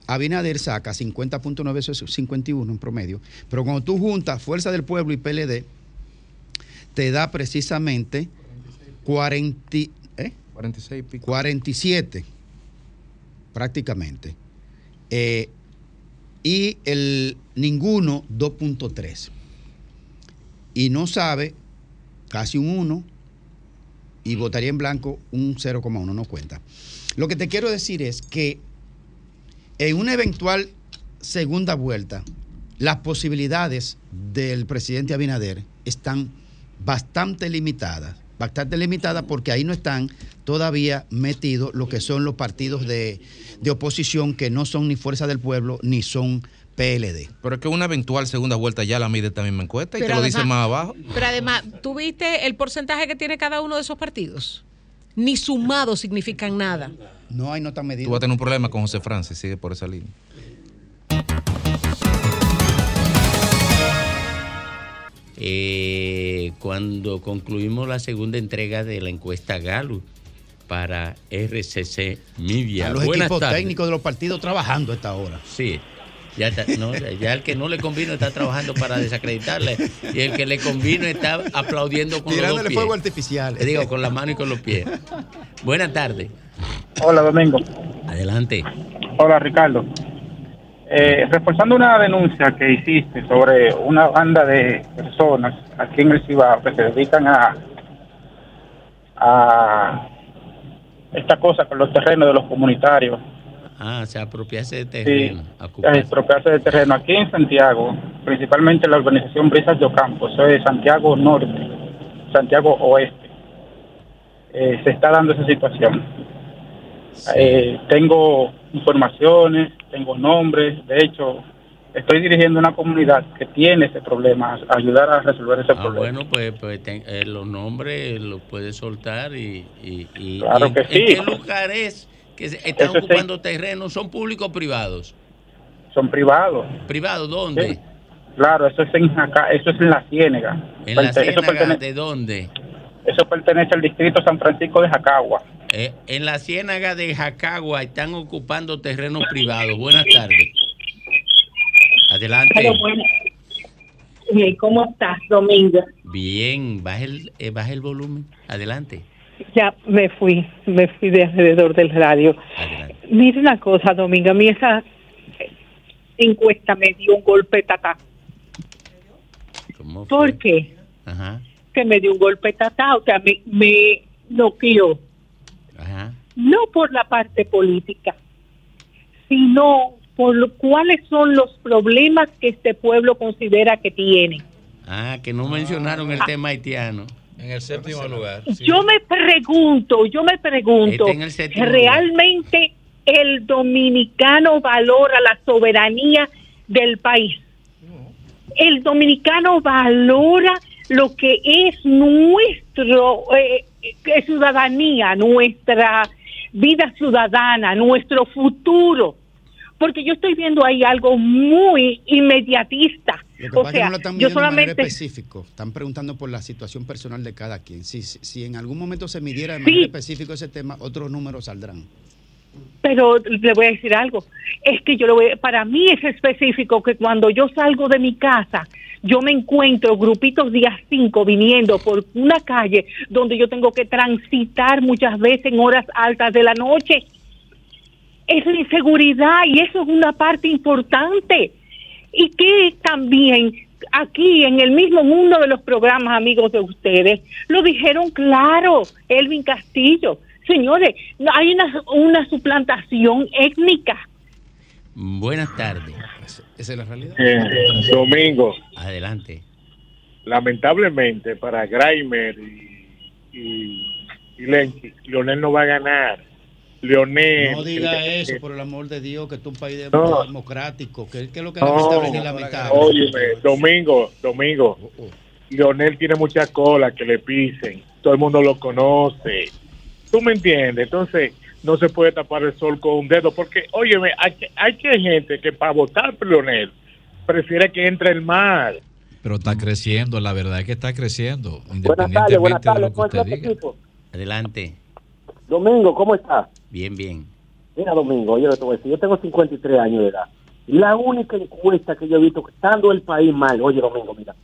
Abinader saca 50.9, eso es 51 en promedio, pero cuando tú juntas Fuerza del Pueblo y PLD, te da precisamente 40, ¿eh? 46 y pico. 47 prácticamente. Eh, y el ninguno 2.3. Y no sabe casi un 1 y votaría en blanco un 0,1, no cuenta. Lo que te quiero decir es que en una eventual segunda vuelta, las posibilidades del presidente Abinader están bastante limitadas. Bastante limitadas porque ahí no están todavía metidos lo que son los partidos de, de oposición que no son ni Fuerza del Pueblo ni son PLD. Pero es que una eventual segunda vuelta ya la mide esta misma encuesta y Pero te lo dice además- más abajo. Pero además, ¿tú viste el porcentaje que tiene cada uno de esos partidos? Ni sumados significan nada. No hay nota medida. Tú vas a tener un problema con José Francis, sigue por esa línea. Eh, cuando concluimos la segunda entrega de la encuesta Gallup para RCC Media. A los Buenas equipos tardes. técnicos de los partidos trabajando a esta hora. Sí. Ya, está- no, ya el que no le convino está trabajando para desacreditarle y el que le convino está aplaudiendo con los dos Tirándole pies. fuego artificial. Te digo, con la mano y con los pies. Buenas tardes. Hola, Domingo. Adelante. Hola, Ricardo. Eh, reforzando una denuncia que hiciste sobre una banda de personas aquí en el Cibao que se dedican a, a esta cosa con los terrenos de los comunitarios, Ah, se apropiarse de sí, terreno. a ocuparse. expropiarse de terreno aquí en Santiago, principalmente la organización Brisas de Ocampo, eso es Santiago Norte, Santiago Oeste. Eh, se está dando esa situación. Eh, tengo informaciones, tengo nombres, de hecho, estoy dirigiendo una comunidad que tiene ese problema, ayudar a resolver ese Ah, problema. bueno, pues, pues ten- eh, los nombres los puedes soltar y, y, y- Claro y en, que en sí. qué lugares que están Eso sí. ocupando terrenos son públicos o privados. Son privados. ¿Privados dónde? Sí. Claro, eso es en Jaca- eso es en la Ciénega. En la Perte- ciénaga, ¿de dónde? eso pertenece al distrito San Francisco de Jacagua. Eh, en la ciénaga de Jacagua están ocupando terrenos privados. Buenas tardes. Adelante. Eh, ¿Cómo estás, Domingo? Bien, baja el, eh, baja el volumen. Adelante. Ya me fui, me fui de alrededor del radio. Mira una cosa, Domingo, a mí esa encuesta me dio un golpe tatá. ¿Por qué? Ajá. Que me dio un golpe tatá, o sea, me, me noqueó. No por la parte política, sino por lo- cuáles son los problemas que este pueblo considera que tiene. Ah, que no mencionaron el tema haitiano. En el séptimo lugar. Yo me pregunto, yo me pregunto, el séptimo ¿realmente el dominicano valora la soberanía del país? El dominicano valora lo que es nuestro eh, eh, ciudadanía, nuestra vida ciudadana, nuestro futuro. Porque yo estoy viendo ahí algo muy inmediatista. Lo que O pasa es que sea, no lo están yo midiendo de solamente específico. Están preguntando por la situación personal de cada quien. Si, si, si en algún momento se midiera de Sí. manera específica ese tema, otros números saldrán. Pero le voy a decir algo, es que yo lo voy, para mí es específico que cuando yo salgo de mi casa, yo me encuentro grupitos días 5 viniendo por una calle donde yo tengo que transitar muchas veces en horas altas de la noche. Es la inseguridad y eso es una parte importante. Y que también aquí en el mismo mundo de los programas amigos de ustedes, lo dijeron claro, Elvin Castillo. Señores, hay una, una suplantación étnica. Buenas tardes. Esa es la realidad. Eh, domingo, Adelante. lamentablemente para Graimer y, y, y Lenchi, Leonel no va a ganar. Leonel. No diga el- eso, por el amor de Dios, que esto es un país No. democrático. Que, que es lo que No, lamentable ni lamentable. Óyeme, Domingo, Domingo. Leonel tiene mucha cola que le pisen. Todo el mundo lo conoce. ¿Tú me entiendes? Entonces, no se puede tapar el sol con un dedo. Porque, óyeme, hay, que- hay que hay gente que para votar por Leonel prefiere que entre el mal. Pero está creciendo, la verdad es que está creciendo, Buenas tardes, buenas independientemente de lo tardes. que ¿Cómo usted está tu diga. equipo? Adelante. Domingo, ¿cómo estás? Bien, bien. Mira, Domingo, que te voy a decir, yo tengo 53 años de edad. La única encuesta que yo he visto, estando el país mal, oye, Domingo, mira,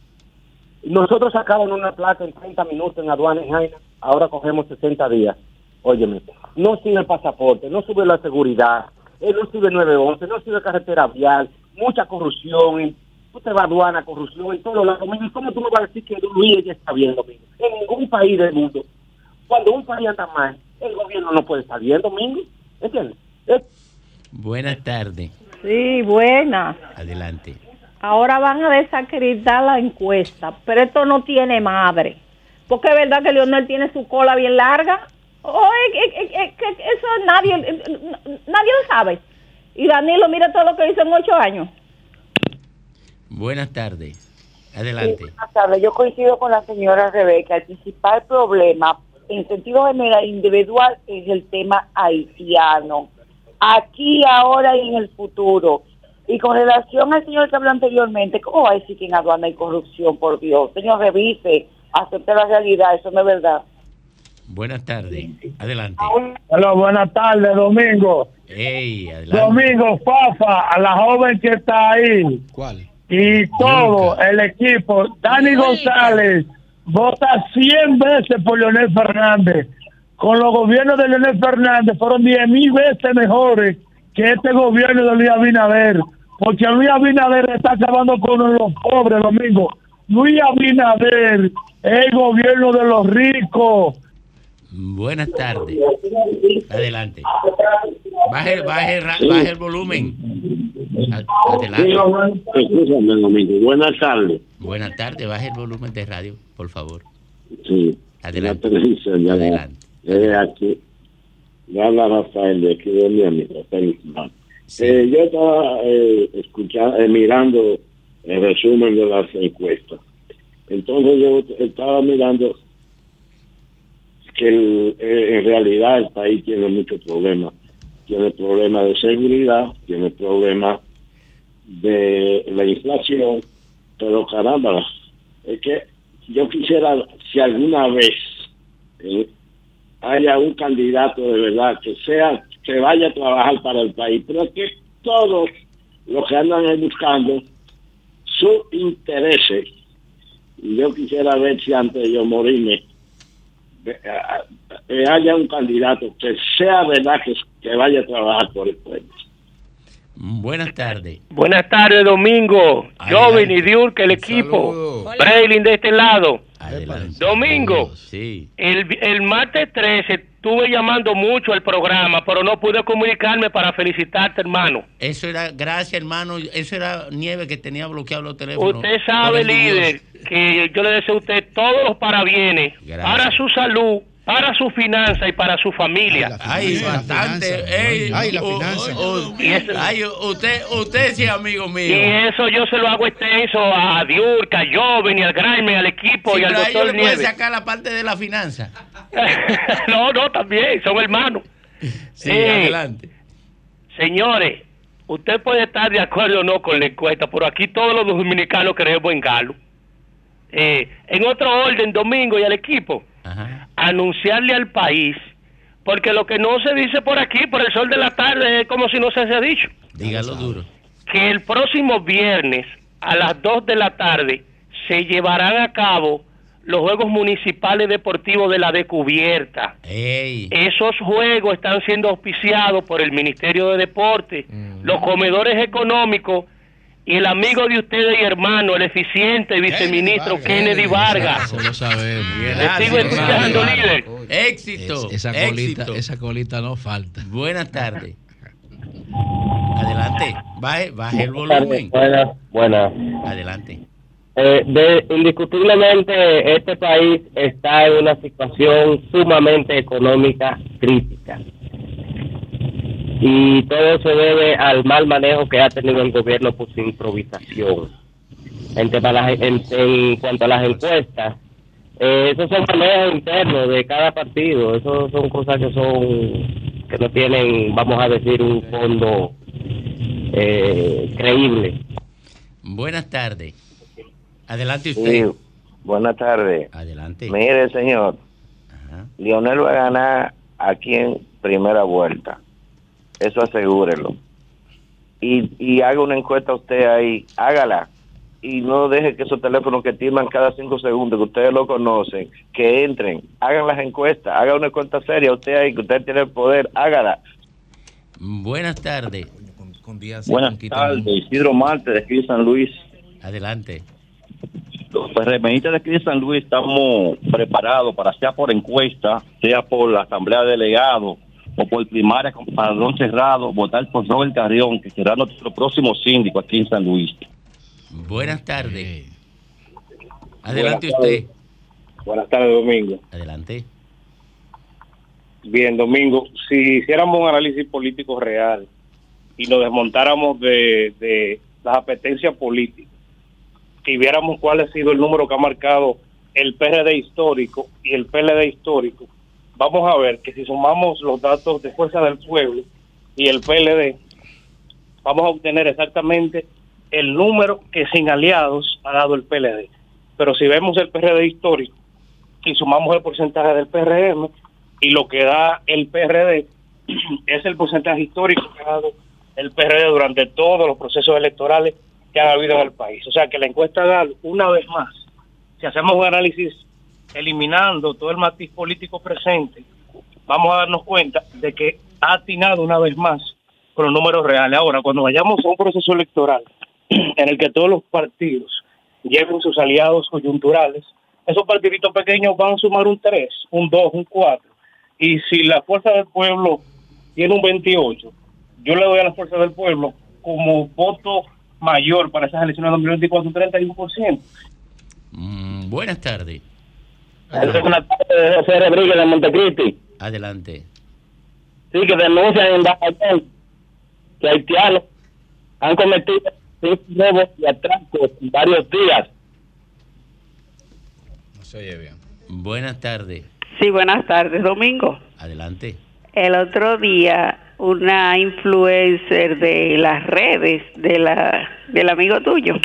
nosotros sacamos una placa en 30 minutos en aduana en Jaina, ahora cogemos 60 días. Óyeme, no sirve el pasaporte, no sube la seguridad, eh, no sirve 911, no sirve carretera vial, mucha corrupción, te vas a aduana, corrupción en todos lados. Domingo, ¿cómo tú me vas a decir que Luis ya está bien, Domingo? En ningún país del mundo. Cuando un país anda mal, el gobierno no puede estar bien, Domingo. ¿Entiendes? Buenas tardes. Sí, buena. Adelante. Ahora van a desacreditar la encuesta, pero esto no tiene madre. Porque es verdad que Leonel tiene su cola bien larga. Oh, eso nadie, nadie lo sabe. Y Danilo, mira todo lo que hizo en ocho años. Buenas tardes. Adelante. Buenas tardes. Yo coincido con la señora Rebeca. El principal problema, en sentido general, individual, es el tema haitiano. Aquí, ahora y en el futuro. Y con relación al señor que habló anteriormente, ¿cómo va a decir que en aduana hay corrupción, por Dios? Señor, revise, acepte la realidad, eso no es verdad. Buenas tardes. Adelante. Hola, buenas tardes, Domingo. Domingo, Fafa, a la joven que está ahí. ¿Cuál? Y todo el equipo. Dani González vota 100 veces por Leonel Fernández. Con los gobiernos de Leonel Fernández fueron 10 mil veces mejores que este gobierno de Luis Abinader. Porque Luis Abinader está acabando con los pobres, Domingo. Luis Abinader es el gobierno de los ricos. Buenas tardes. Adelante. Baje, baje, baje el volumen. Adelante. Escúchame, Domingo. Buenas tardes. Buenas tardes. Baje el volumen de radio, por favor. Sí. Adelante. Ya Adelante. Eh, aquí. Le habla Rafael de aquí de Miami, Rafael Guzmán. Eh, yo estaba eh, escuchando, eh, mirando el resumen de las encuestas. Entonces yo estaba mirando que eh, en realidad el país tiene muchos problemas. Tiene problemas de seguridad, tiene problemas de la inflación, pero caramba, es que yo quisiera, si alguna vez eh, haya un candidato de verdad que sea, que vaya a trabajar para el país, pero que todos los que andan buscando sus intereses. Y yo quisiera ver si antes de yo morirme haya un candidato que sea verdad que, que vaya a trabajar por el pueblo. Buenas tardes. Buenas tardes, Domingo. Joven y Diurke, el equipo. Braylin de este lado. Domingo. Sí. El, el martes 13 estuve llamando mucho al programa, pero no pude comunicarme para felicitarte, hermano. Eso era, gracias hermano, eso era nieve que tenía bloqueado los teléfonos. Usted sabe, líder, que yo le deseo a usted todos los parabienes Gracias. para su salud, para su finanza y para su familia. Ay, bastante. Ay, la finanza. ay, usted, usted sí es amigo mío. Y eso yo se lo hago extenso a Diurca, a Joven y al Graeme, al equipo Sí, y al doctor le pueden Nieves. sacar la parte de la finanza. no, no, también, son hermanos. Sí, Eh, adelante. Señores, usted puede estar de acuerdo o no con la encuesta, pero aquí todos los dominicanos creemos en Galo. Eh, en otro orden, Domingo y al equipo, anunciarle al país, porque lo que no se dice por aquí, por el sol de la tarde, es como si no se haya dicho, Dígalo duro. que el próximo viernes a las 2 de la tarde se llevarán a cabo los Juegos Municipales Deportivos de la Descubierta. Esos juegos están siendo auspiciados por el Ministerio de Deporte, los comedores económicos y el amigo de ustedes y hermano, el eficiente viceministro Kennedy Vargas. Eso lo sabemos. Te sigo escuchando, líder. Éxito. Es- esa, colita, éxito. esa colita no falta. Buenas tardes. Adelante. Baje, baje el volumen. Buenas, buenas. Adelante. Eh, de- indiscutiblemente este país está en una situación sumamente económica crítica y todo se debe al mal manejo que ha tenido el gobierno por su improvisación. En, tema a las- en- en cuanto a las encuestas, eh, esos son manejos internos de cada partido, esos son cosas que son que no tienen, vamos a decir, un fondo eh, creíble. Buenas tardes. Adelante usted. Sí, buenas tardes. Adelante. Mire, señor, Lionel va a ganar aquí en primera vuelta. Eso asegúrelo. Y, y haga una encuesta usted ahí, hágala. Y no deje que esos teléfonos que timan cada cinco segundos, que ustedes lo conocen, que entren, hagan las encuestas, haga una encuesta seria usted ahí, que usted tiene el poder, hágala. Buenas tardes. Buenas tardes, Isidro Marte de aquí de San Luis. Adelante. Los PRMistas de aquí de San Luis estamos preparados para, sea por encuesta, sea por la Asamblea de Delegados o por primaria con padrón cerrado, votar por Robert Carrión, que será nuestro próximo síndico aquí en San Luis. Buenas tardes. Adelante Buenas usted. Buenas tardes, Domingo. Adelante. Bien, Domingo, si hiciéramos un análisis político real y lo desmontáramos de, de las apetencias políticas y viéramos cuál ha sido el número que ha marcado el PRD histórico y el PLD histórico, vamos a ver que si sumamos los datos de Fuerza del Pueblo y el PLD, vamos a obtener exactamente el número que sin aliados ha dado el PLD. Pero si vemos el PRD histórico y sumamos el porcentaje del PRM y lo que da el PRD es el porcentaje histórico que ha dado el PRD durante todos los procesos electorales que han habido en el país. O sea que la encuesta da una vez más, si hacemos un análisis eliminando todo el matiz político presente, vamos a darnos cuenta de que ha atinado una vez más con los números reales. Ahora, cuando vayamos a un proceso electoral en el que todos los partidos lleven sus aliados coyunturales, esos partiditos pequeños van a sumar un 3, un 2, un 4. Y si la fuerza del pueblo tiene un 28, yo le doy a la fuerza del pueblo como voto mayor para esas elecciones de 2024 un 31%. Mm, buenas tardes. Buenas tardes, José Rodríguez de Montecristi. Adelante. Sí, que denuncian en Bajayón que haitianos han cometido cinco robos y atracos en varios días. No se oye bien. Buenas tardes. Sí, buenas tardes, Domingo. Adelante. El otro día, una influencer de las redes de la, del amigo tuyo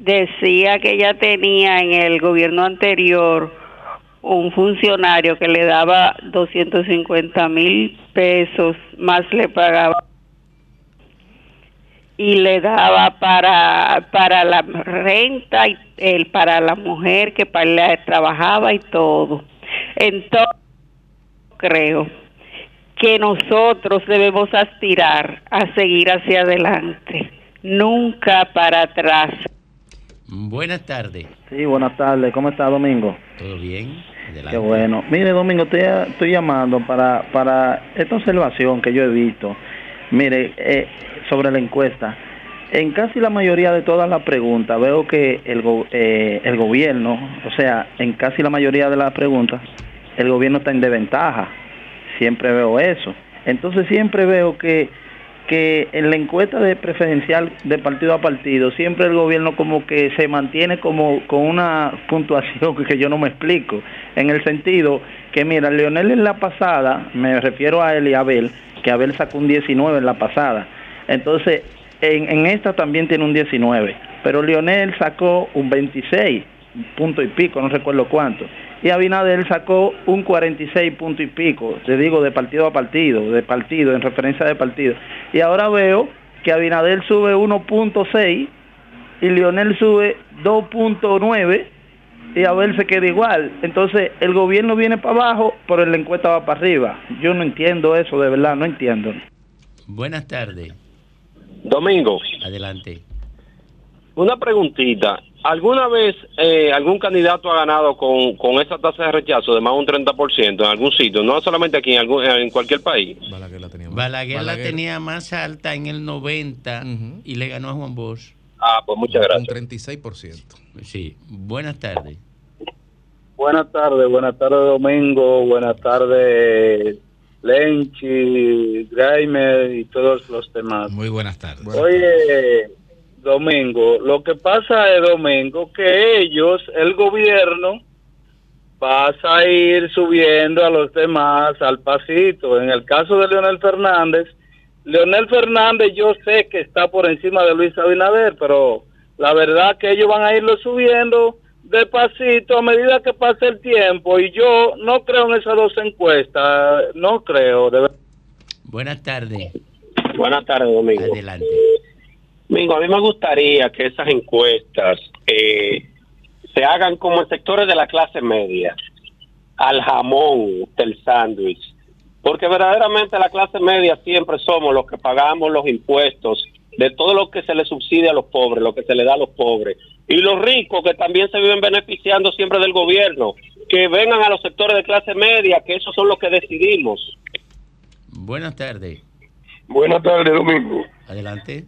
decía que ella tenía en el gobierno anterior un funcionario que le daba 250 mil pesos, más le pagaba. y le daba para para la renta y el para la mujer que para, trabajaba y todo. Entonces creo que nosotros debemos aspirar a seguir hacia adelante, nunca para atrás. Buenas tardes. Sí, buenas tardes. ¿Cómo está, Domingo? ¿Todo bien? Adelante. Qué bueno. Mire, Domingo, estoy, estoy llamando para, para esta observación que yo he visto. Mire, eh, sobre la encuesta. En casi la mayoría de todas las preguntas veo que el, go- eh, el gobierno, o sea, en casi la mayoría de las preguntas, el gobierno está en desventaja. Siempre veo eso. Entonces siempre veo que, que en la encuesta de preferencial de partido a partido, siempre el gobierno como que se mantiene como con una puntuación que yo no me explico. En el sentido que, mira, Leonel en la pasada, me refiero a él y a Abel, que Abel sacó un 19 en la pasada. Entonces, en, en esta también tiene un 19, pero Lionel sacó un 26, punto y pico, no recuerdo cuánto. Y Abinader sacó un 46 punto y pico, te digo, de partido a partido, de partido, en referencia de partido. Y ahora veo que Abinader sube 1.6 y Lionel sube 2.9 y Abel se queda igual. Entonces, el gobierno viene para abajo, pero la encuesta va para arriba. Yo no entiendo eso, de verdad, no entiendo. Buenas tardes. Domingo, Adelante. Una preguntita. ¿Alguna vez eh, algún candidato ha ganado con, con esa tasa de rechazo de más de un 30% en algún sitio? No solamente aquí, en, algún, en cualquier país. Balaguer, la Balaguer. tenía más alta en el 90 y le ganó a Juan Bosch. Ah, pues muchas gracias. Un 36%. Sí. Buenas tardes. Buenas tardes, buenas tardes Domingo, buenas tardes Lenchi, Graimer y todos los demás. Muy buenas tardes. Oye, Domingo, lo que pasa es, Domingo, que ellos, el gobierno, pasa a ir subiendo a los demás al pasito. En el caso de Leonel Fernández, Leonel Fernández yo sé que está por encima de Luis Abinader, pero la verdad que ellos van a irlo subiendo despacito a medida que pase el tiempo y yo no creo en esas dos encuestas, no creo, de. Buenas tardes. Buenas tardes, Domingo. Adelante. Domingo, a mí me gustaría que esas encuestas eh, se hagan como en sectores de la clase media, al jamón del sándwich, porque verdaderamente la clase media siempre somos los que pagamos los impuestos de todo lo que se le subsidia a los pobres, lo que se le da a los pobres, y los ricos que también se viven beneficiando siempre del gobierno, que vengan a los sectores de clase media, que esos son los que decidimos. Buenas tardes. Buenas tardes, Domingo. Adelante.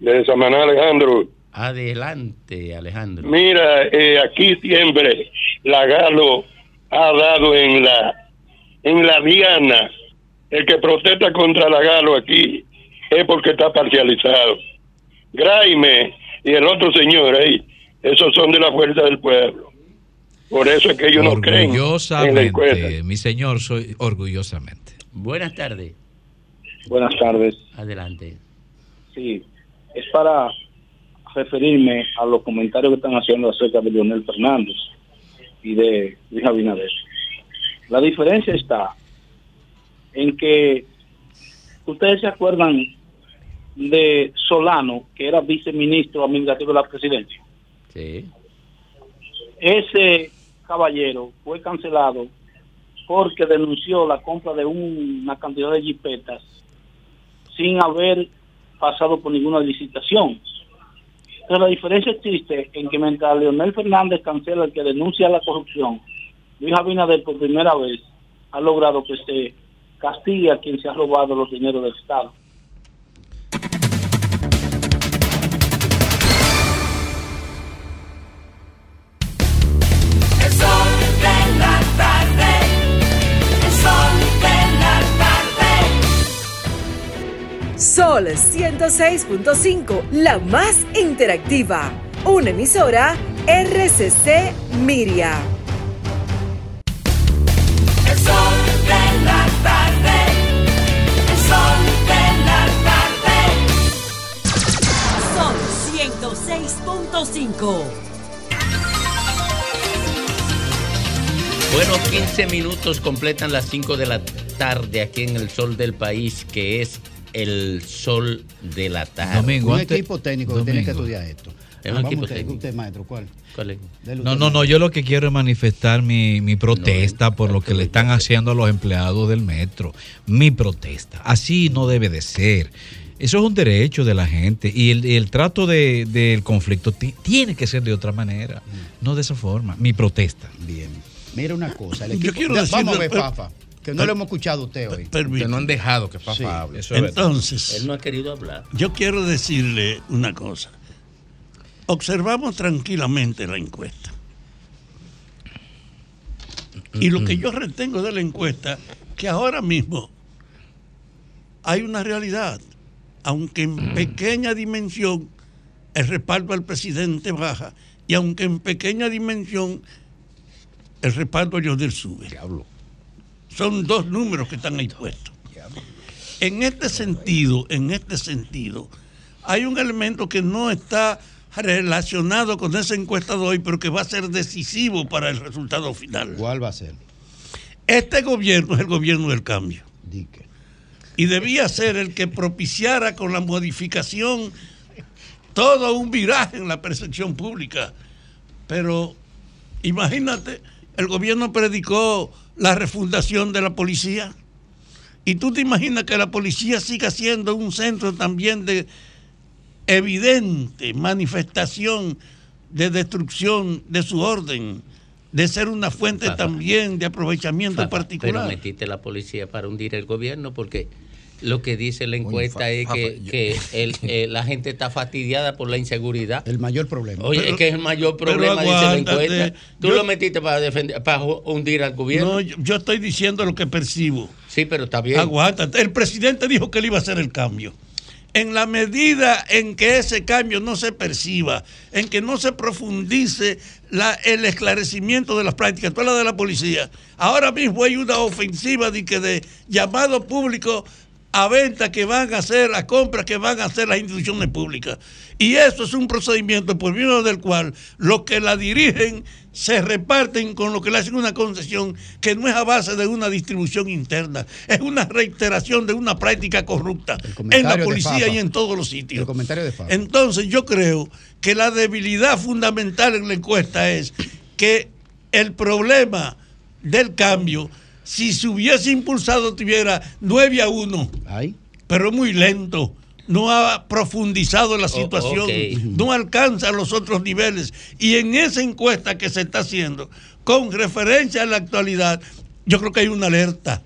De Samaná, Alejandro. Adelante, Alejandro. Mira, eh, aquí siempre la Galo ha dado en la en la diana. El que protesta contra la Galo aquí es porque está parcializado. Graime y el otro señor ahí, esos son de la fuerza del pueblo. Por eso es que ellos no creen en la encuesta. Mi señor, soy orgullosamente. Buenas tardes. Buenas tardes. Adelante. Sí, es para referirme a los comentarios que están haciendo acerca de Leonel Fernández y de Luis Abinader. La diferencia está en que ustedes se acuerdan de Solano, que era viceministro administrativo de la presidencia. Sí. Ese caballero fue cancelado porque denunció la compra de un- una cantidad de jipetas sin haber pasado por ninguna licitación. Entonces la diferencia existe en que mientras Leonel Fernández cancela el que denuncia la corrupción, Luis Abinader por primera vez ha logrado que se castigue a quien se ha robado los dineros del Estado. Sol 106.5, la más interactiva. Una emisora RCC Miria. El sol de la tarde. El sol de la tarde. Sol 106.5. Bueno, 15 minutos completan las 5 de la tarde aquí en el sol del país, que es el sol de la tarde. Domingo, un antes- equipo técnico que tiene que estudiar esto. Es un Vamos equipo usted, técnico. usted, maestro, ¿cuál? ¿Cuál es? No, no, no, yo lo que quiero es manifestar mi, mi protesta por lo que le están haciendo a los empleados del metro. Mi protesta. Así no debe de ser. Eso es un derecho de la gente y el, el trato de- del conflicto ti- tiene que ser de otra manera, no de esa forma. Mi protesta. Bien. Mira una cosa. El Yo equipo, quiero Ya, decirle- vamos a ver, Fafa, que no per- lo hemos escuchado a usted hoy. Que no han dejado que Fafa Sí, hable. eso es verdad. Entonces, Él no ha querido hablar. yo quiero decirle una cosa. Observamos tranquilamente la encuesta. Y lo que yo retengo de la encuesta, que ahora mismo hay una realidad, aunque en pequeña dimensión el respaldo al presidente baja, y aunque en pequeña dimensión el respaldo a Yodel sube. Son dos números que están ahí puestos. En este sentido, en este sentido, hay un elemento que no está relacionado con esa encuesta de hoy, pero que va a ser decisivo para el resultado final. ¿Cuál va a ser? Este gobierno es el gobierno del cambio. Dique. Y debía ser el que propiciara con la modificación todo un viraje en la percepción pública. Pero imagínate, el gobierno predicó la refundación de la policía. Y tú te imaginas que la policía siga siendo un centro también de evidente manifestación de destrucción de su orden, de ser una fuente Fafa. también de aprovechamiento Fafa, particular. Pero metiste la policía para hundir el gobierno porque lo que dice la encuesta Fa- es que, yo- que el- eh, la gente está fastidiada por la inseguridad. El mayor problema. Oye, Pero- es que es el mayor problema, dice la encuesta. Tú Yo- lo metiste para defender, para hundir al gobierno. No, yo, yo estoy diciendo lo que percibo. sí, pero está bien. Aguántate. El presidente dijo que él iba a hacer el cambio. En la medida en que ese cambio no se perciba, en que no se profundice la- el esclarecimiento de las prácticas, tú hablas de la policía. Ahora mismo hay una ofensiva de, que de llamado público a venta que van a hacer, a compras que van a hacer las instituciones públicas. Y eso es un procedimiento por medio del cual los que la dirigen se reparten con lo que le hacen una concesión que no es a base de una distribución interna, es una reiteración de una práctica corrupta en la policía y en todos los sitios. De. Entonces yo creo que la debilidad fundamental en la encuesta es que el problema del cambio, si se hubiese impulsado, tuviera 9 a 1, Ay. pero muy lento. No ha profundizado la Oh, situación, no alcanza los otros niveles. Y en esa encuesta que se está haciendo, con referencia a la actualidad, yo creo que hay una alerta.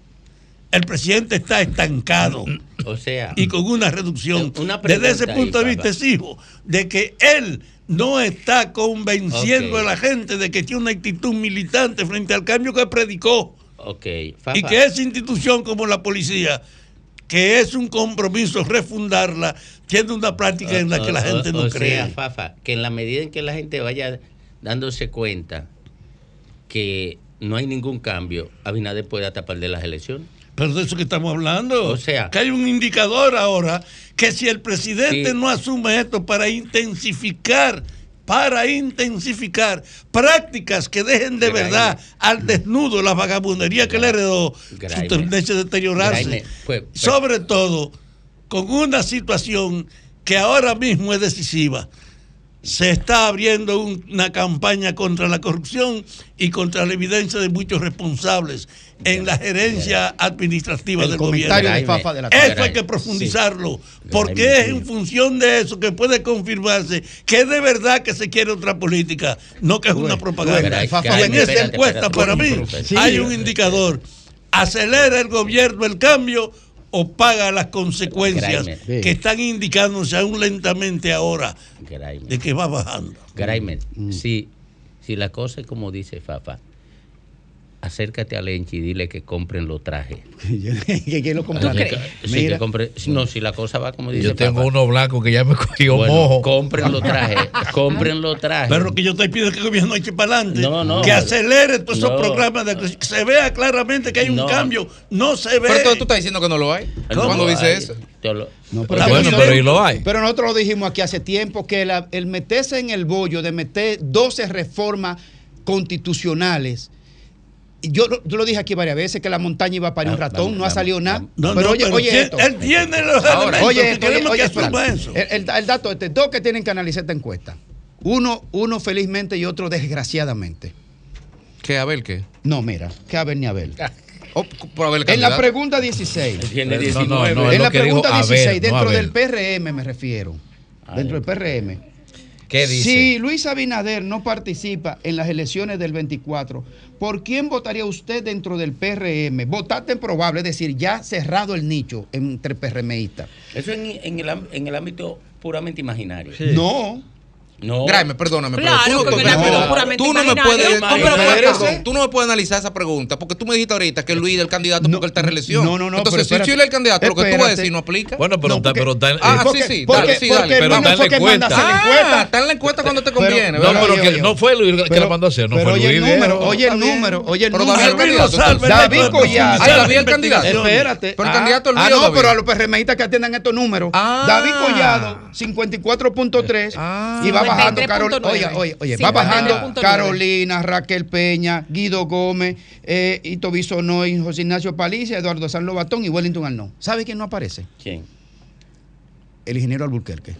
El presidente está estancado O sea, y con una reducción. Una Desde ese ahí, punto de vista exijo de que él no está convenciendo a la gente de que tiene una actitud militante frente al cambio que predicó ok. y que esa institución como la policía, que es un compromiso refundarla, tiene una práctica en la que la gente o- no o cree. sea, Fafa, que en la medida en que la gente vaya dándose cuenta que no hay ningún cambio, Abinader puede hasta perder las elecciones. Pero de eso que estamos hablando. O sea- que hay un indicador ahora que si el presidente Sí. no asume esto para intensificar, para intensificar prácticas que dejen de Graeme. verdad al desnudo la vagabundería que le heredó su tendencia a deteriorarse. Pues, pues- Sobre todo con una situación que ahora mismo es decisiva. Se está abriendo un- una campaña contra la corrupción y contra la evidencia de muchos responsables en la gerencia administrativa El del gobierno. de Fafa de la Eso hay que profundizarlo, Sí. porque es en función de eso que puede confirmarse que de verdad que se quiere otra política, no que es una propaganda. En esa encuesta, para mí, hay un indicador. ¿Acelera el gobierno el cambio o paga las consecuencias que están indicándose aún lentamente ahora de que va bajando? Graimer, Mm. si, si la cosa es como dice Fafa, acércate a Lenchi y dile que compren los trajes. que quién lo compra. Sí, Mira, que compre- no, si la cosa va como dice Yo tengo uno blanco que ya me cogió bueno, mojo. compren los trajes, compren los trajes. Pero lo que yo estoy pidiendo es que el gobierno eche para adelante, No, no. que acelere todos esos programas, de, que se vea claramente que hay un No. cambio. No se ve. Pero tú, tú estás diciendo que no lo hay. ¿Cómo? ¿Cuándo dice eso? te lo- No, bueno, pero ahí lo hay. Pero nosotros lo dijimos aquí hace tiempo que la- el meterse en el bollo de meter 12 reformas constitucionales yo, yo, lo dije aquí varias veces que la montaña iba para ah, un ratón, no, ha salido nada. No, pero oye, pero oye esto. Él los Ahora, oye, esto, oye, oye. El, el, el, dato este, dos que tienen que analizar esta encuesta. Uno, uno felizmente y otro desgraciadamente. ¿Qué Abel qué? No, mira, que Abel ni Abel. Oh, en la pregunta 16. Tiene 19. en la pregunta 16, ah, dentro del PRM me refiero. Dentro del PRM si Luis Abinader no participa en las elecciones del 24, ¿por quién votaría usted dentro del PRM? Votaste en probable, es decir, ya cerrado el nicho entre PRMistas. Eso en, en, el, en el ámbito puramente imaginario. No. No. Graeme, perdóname, claro, pero tú, no, tú no me puedes, no, tú no me puedes analizar esa pregunta porque tú me dijiste ahorita que Luis es el candidato no, porque él está en reelección. No, no, no. Entonces, si Chile es el candidato, lo que tú vas a decir no aplica. Bueno, pero, está, pero está, ah, sí, sí, porque, dale, sí, dale. Pero está en la encuesta. Ah, está en la encuesta cuando te conviene. Pero, no, pero que no fue Luis que la mandó a hacer, no fue Luis. Oye el número, oye el número, oye el número. David Collado. Ah, David el candidato. Espérate. Pero el candidato es Luis. Ah, no, pero a los PRMistas que atiendan estos números. David ah. Collado, 54.3 y va oye, oye, oye, va bajando Carolina, Raquel Peña, Guido Gómez, eh, Ito Bisonoy, José Ignacio Paliza, Eduardo San Lobatón y Wellington Arnón. ¿Sabe quién no aparece? ¿Quién? El ingeniero Alburquerque.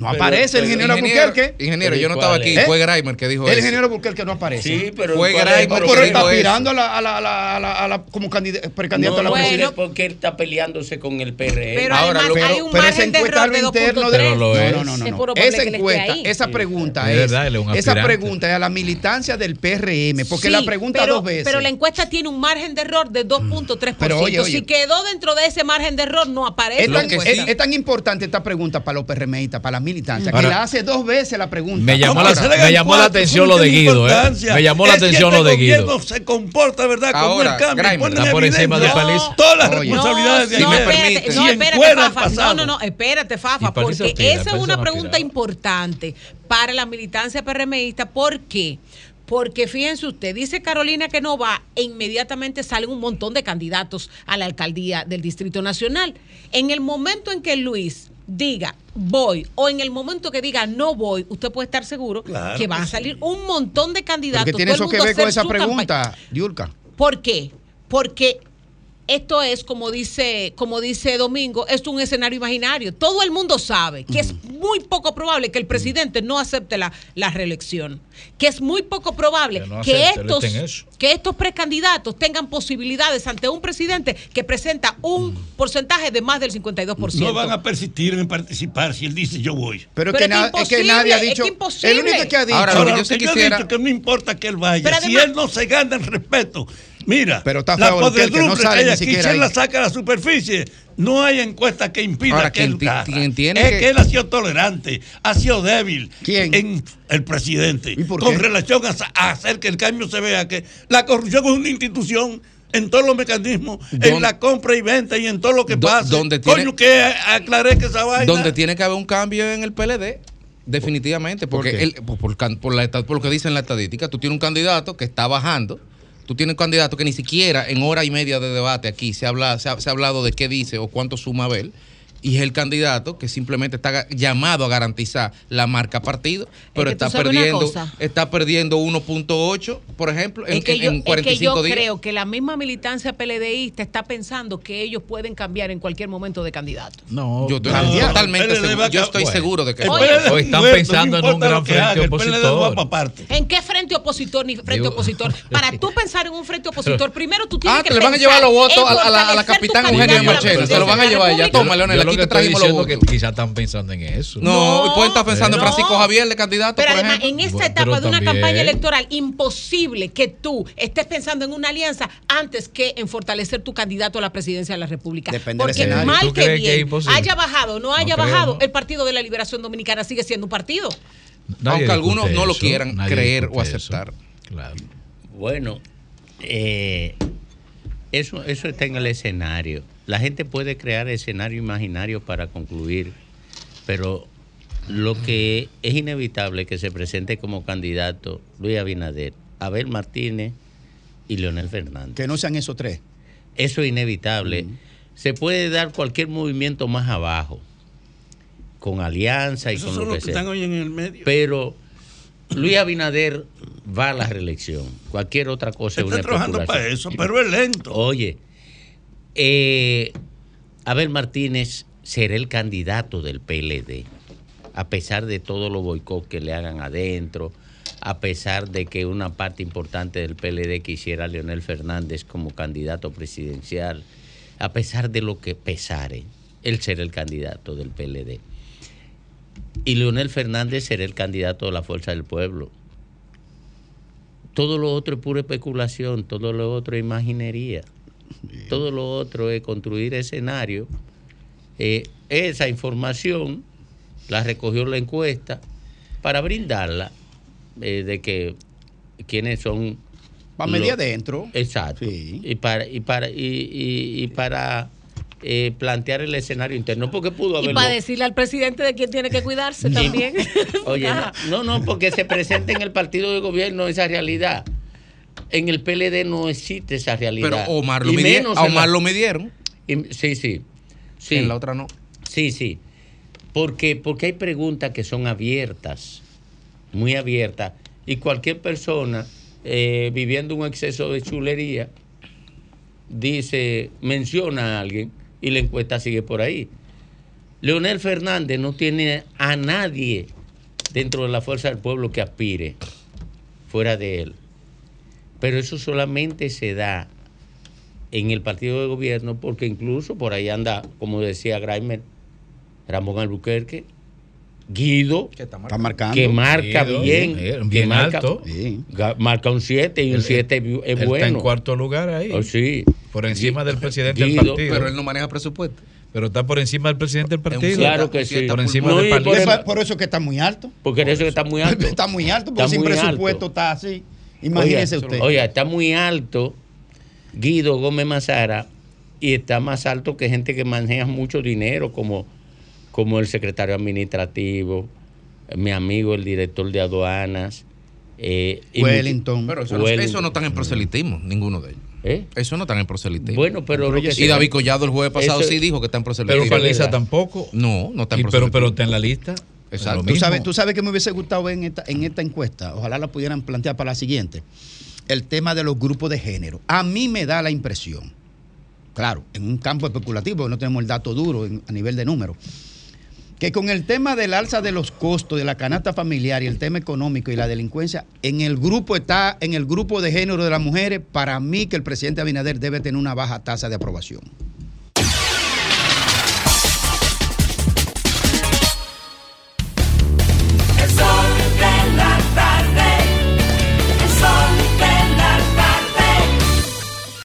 No pero, aparece el ingeniero, ingeniero Burquerque. Ingeniero, yo no estaba aquí. ¿Eh? Fue Graimer que dijo El eso. ingeniero Burquerque no aparece. Sí, pero. Fue Graimer. Pero está aspirando a la, a la, a la, a la como precandidato no, a la presidencia. No, porque él está peleándose con el PRL. Pero Ahora, además, pero, hay un pero esa encuesta interno de. No, no, no. no. Esa encuesta, esa pregunta es. Esa pregunta es a la militancia del PRM. Porque la pregunta dos veces. Pero la encuesta tiene un margen de error de 2.3%. Mm. Si quedó dentro de ese margen de error, no aparece. Es tan importante esta pregunta para los PRMistas, para la militancia. Ahora, que la hace dos veces la pregunta. Me llamó, la, eh. me llamó la, atención lo de Guido. Eh. Me llamó la atención que este lo de Guido. se comporta, ¿verdad? Como Ahora, el cambio. Está por encima de Todas las responsabilidades de no, espérate, no, espérate, Fafa. No, no, no, espérate, Fafa, porque esa es una pregunta importante para la militancia PRMista. ¿Por qué? Porque fíjense usted, dice Carolina que no va e inmediatamente salen un montón de candidatos a la alcaldía del Distrito Nacional. En el momento en que Luis diga voy o en el momento que diga no voy, usted puede estar seguro que van a salir un montón de candidatos. ¿Qué tiene eso que ver con esa pregunta, Yulka? ¿Por qué? Porque esto es, como dice, como dice Domingo, es un escenario imaginario. Todo el mundo sabe que es muy poco probable que el presidente no acepte la, la reelección, que es muy poco probable que, estos, que estos precandidatos tengan posibilidades ante un presidente que presenta un porcentaje de más del 52%. No van a persistir en participar si él dice yo voy. Pero, que, es, que es, nadie ha dicho. Es que el único que ha dicho. Ahora, yo, yo, que no importa que él vaya. Si él no se gana el respeto Mira, pero está la no sale ella, ni siquiera la saca a la superficie. No hay encuesta que impida que él quien es que... él ha sido tolerante, ha sido débil. ¿Quién? En el presidente. ¿Y por con relación a, hacer que el cambio se vea que la corrupción es una institución en todos los mecanismos, en la compra y venta y en todo lo que pasa. Donde tiene... Coño, que aclaré que esa vaina. Donde tiene que haber un cambio en el PLD. Definitivamente, porque ¿Por él, por, lo que dice en la estadística, tú tienes un candidato que está bajando, tú tienes candidato que ni siquiera en hora y media de debate aquí se, habla, se ha, se ha hablado de qué dice o cuánto suma Abel y es el candidato que simplemente está llamado a garantizar la marca partido, pero está, perdiendo, está perdiendo 1.8, por ejemplo, en, es que yo, 45 es yo días. creo que la misma militancia PLDista está pensando que ellos pueden cambiar en cualquier momento de candidato. No, yo estoy totalmente seguro, yo estoy seguro de que están pensando en un gran frente opositor. ¿En qué frente opositor ni frente opositor? Para tú pensar en un frente opositor, primero tú tienes ah, que te le van a llevar los votos a la, a capitán Eugenia Marchena, se lo van a llevar ella. Toma, Leonel, aquí te quizás están pensando en eso. No, no pueden estar pensando en Francisco Javier, el candidato. Pero además, en esta etapa de una campaña electoral, imposible que tú estés pensando en una alianza antes que en fortalecer tu candidato a la presidencia de la República. Depende Porque del mal que bien, que haya bajado o no haya bajado, el Partido de la Liberación Dominicana sigue siendo un partido. Aunque algunos no lo quieran creer o aceptar. Claro. Bueno, eh, eso, eso está en el escenario la gente puede crear escenario imaginario para concluir, pero lo que es inevitable que se presente como candidato Luis Abinader, Abel Martínez y Leonel Fernández. Que no sean esos tres. Eso es inevitable. Se puede dar cualquier movimiento más abajo, con alianza y con son lo que, están. Hoy en el medio. Pero Luis Abinader va a la reelección. Cualquier otra cosa Está es una trabajando para eso, pero es lento. Oye, eh, Abel Martínez será el candidato del PLD, a pesar de todos los boicots que le hagan adentro, a pesar de que una parte importante del PLD quisiera a Leonel Fernández como candidato presidencial, a pesar de lo que pesare, él será el candidato del PLD. Y Leonel Fernández será el candidato de la Fuerza del Pueblo. Todo lo otro es pura especulación, todo lo otro es imaginería. Todo lo otro es construir escenario. Eh, esa información la recogió la encuesta para brindarla eh, de que quiénes son Va media los- adentro. Exacto. Y para y para y, y- y para eh, plantear el escenario interno porque pudo Y haberlo para decirle al presidente de quién tiene que cuidarse también. Oye, no, no, porque se presenta en el partido de gobierno esa realidad. En el PLD no existe esa realidad. Pero Omar lo Y midi- menos a en Omar la- lo midieron. Y- sí, sí. sí. En la otra no. Sí, sí. Porque, porque hay preguntas que son abiertas, muy abiertas, y cualquier persona eh, viviendo un exceso de chulería dice, menciona a alguien y la encuesta sigue por ahí. Leonel Fernández no tiene a nadie dentro de la fuerza del pueblo que aspire fuera de él. Pero eso solamente se da en el partido de gobierno porque incluso por ahí anda, como decía Graimer, Ramón Albuquerque, Guido, Está marcando. que marca Guido, bien, bien, que marca, alto. marca un 7 y un Él- 7 es Él está bueno. en cuarto lugar ahí. Oh, sí. Por encima del presidente Guido, del partido. Pero él no maneja presupuesto. Pero está por encima del presidente del partido. Claro que sí. Por encima No, del partido. por Es eso- por que está muy alto. Porque eso que está muy alto. Está muy alto, porque Está sin presupuesto alto. está así. Imagínese Oiga, usted. Oiga, está muy alto Guido Gómez Mazara y está más alto que gente que maneja mucho dinero, como, como el secretario administrativo, mi amigo, el director de aduanas. eh, y Wellington. Pero eso, no, Wellington. eso no están en proselitismo, ninguno de ellos. ¿Eh? Eso no están en proselitismo. Bueno, pero lo que y sí- David Collado el jueves pasado Eso- sí dijo que está en proselitismo. Pero Paliza tampoco. No, no está en Y pero, proselitismo. pero está en la lista. Exacto. Tú sabes, tú sabes que me hubiese gustado ver en esta, en esta encuesta, ojalá la pudieran plantear para la siguiente, el tema de los grupos de género. A mí me da la impresión, claro, en un campo especulativo, no tenemos el dato duro en- a nivel de número, que con el tema del alza de los costos de la canasta familiar y el tema económico y la delincuencia, en el grupo está, en el grupo de género de las mujeres, para mí que el presidente Abinader debe tener una baja tasa de aprobación.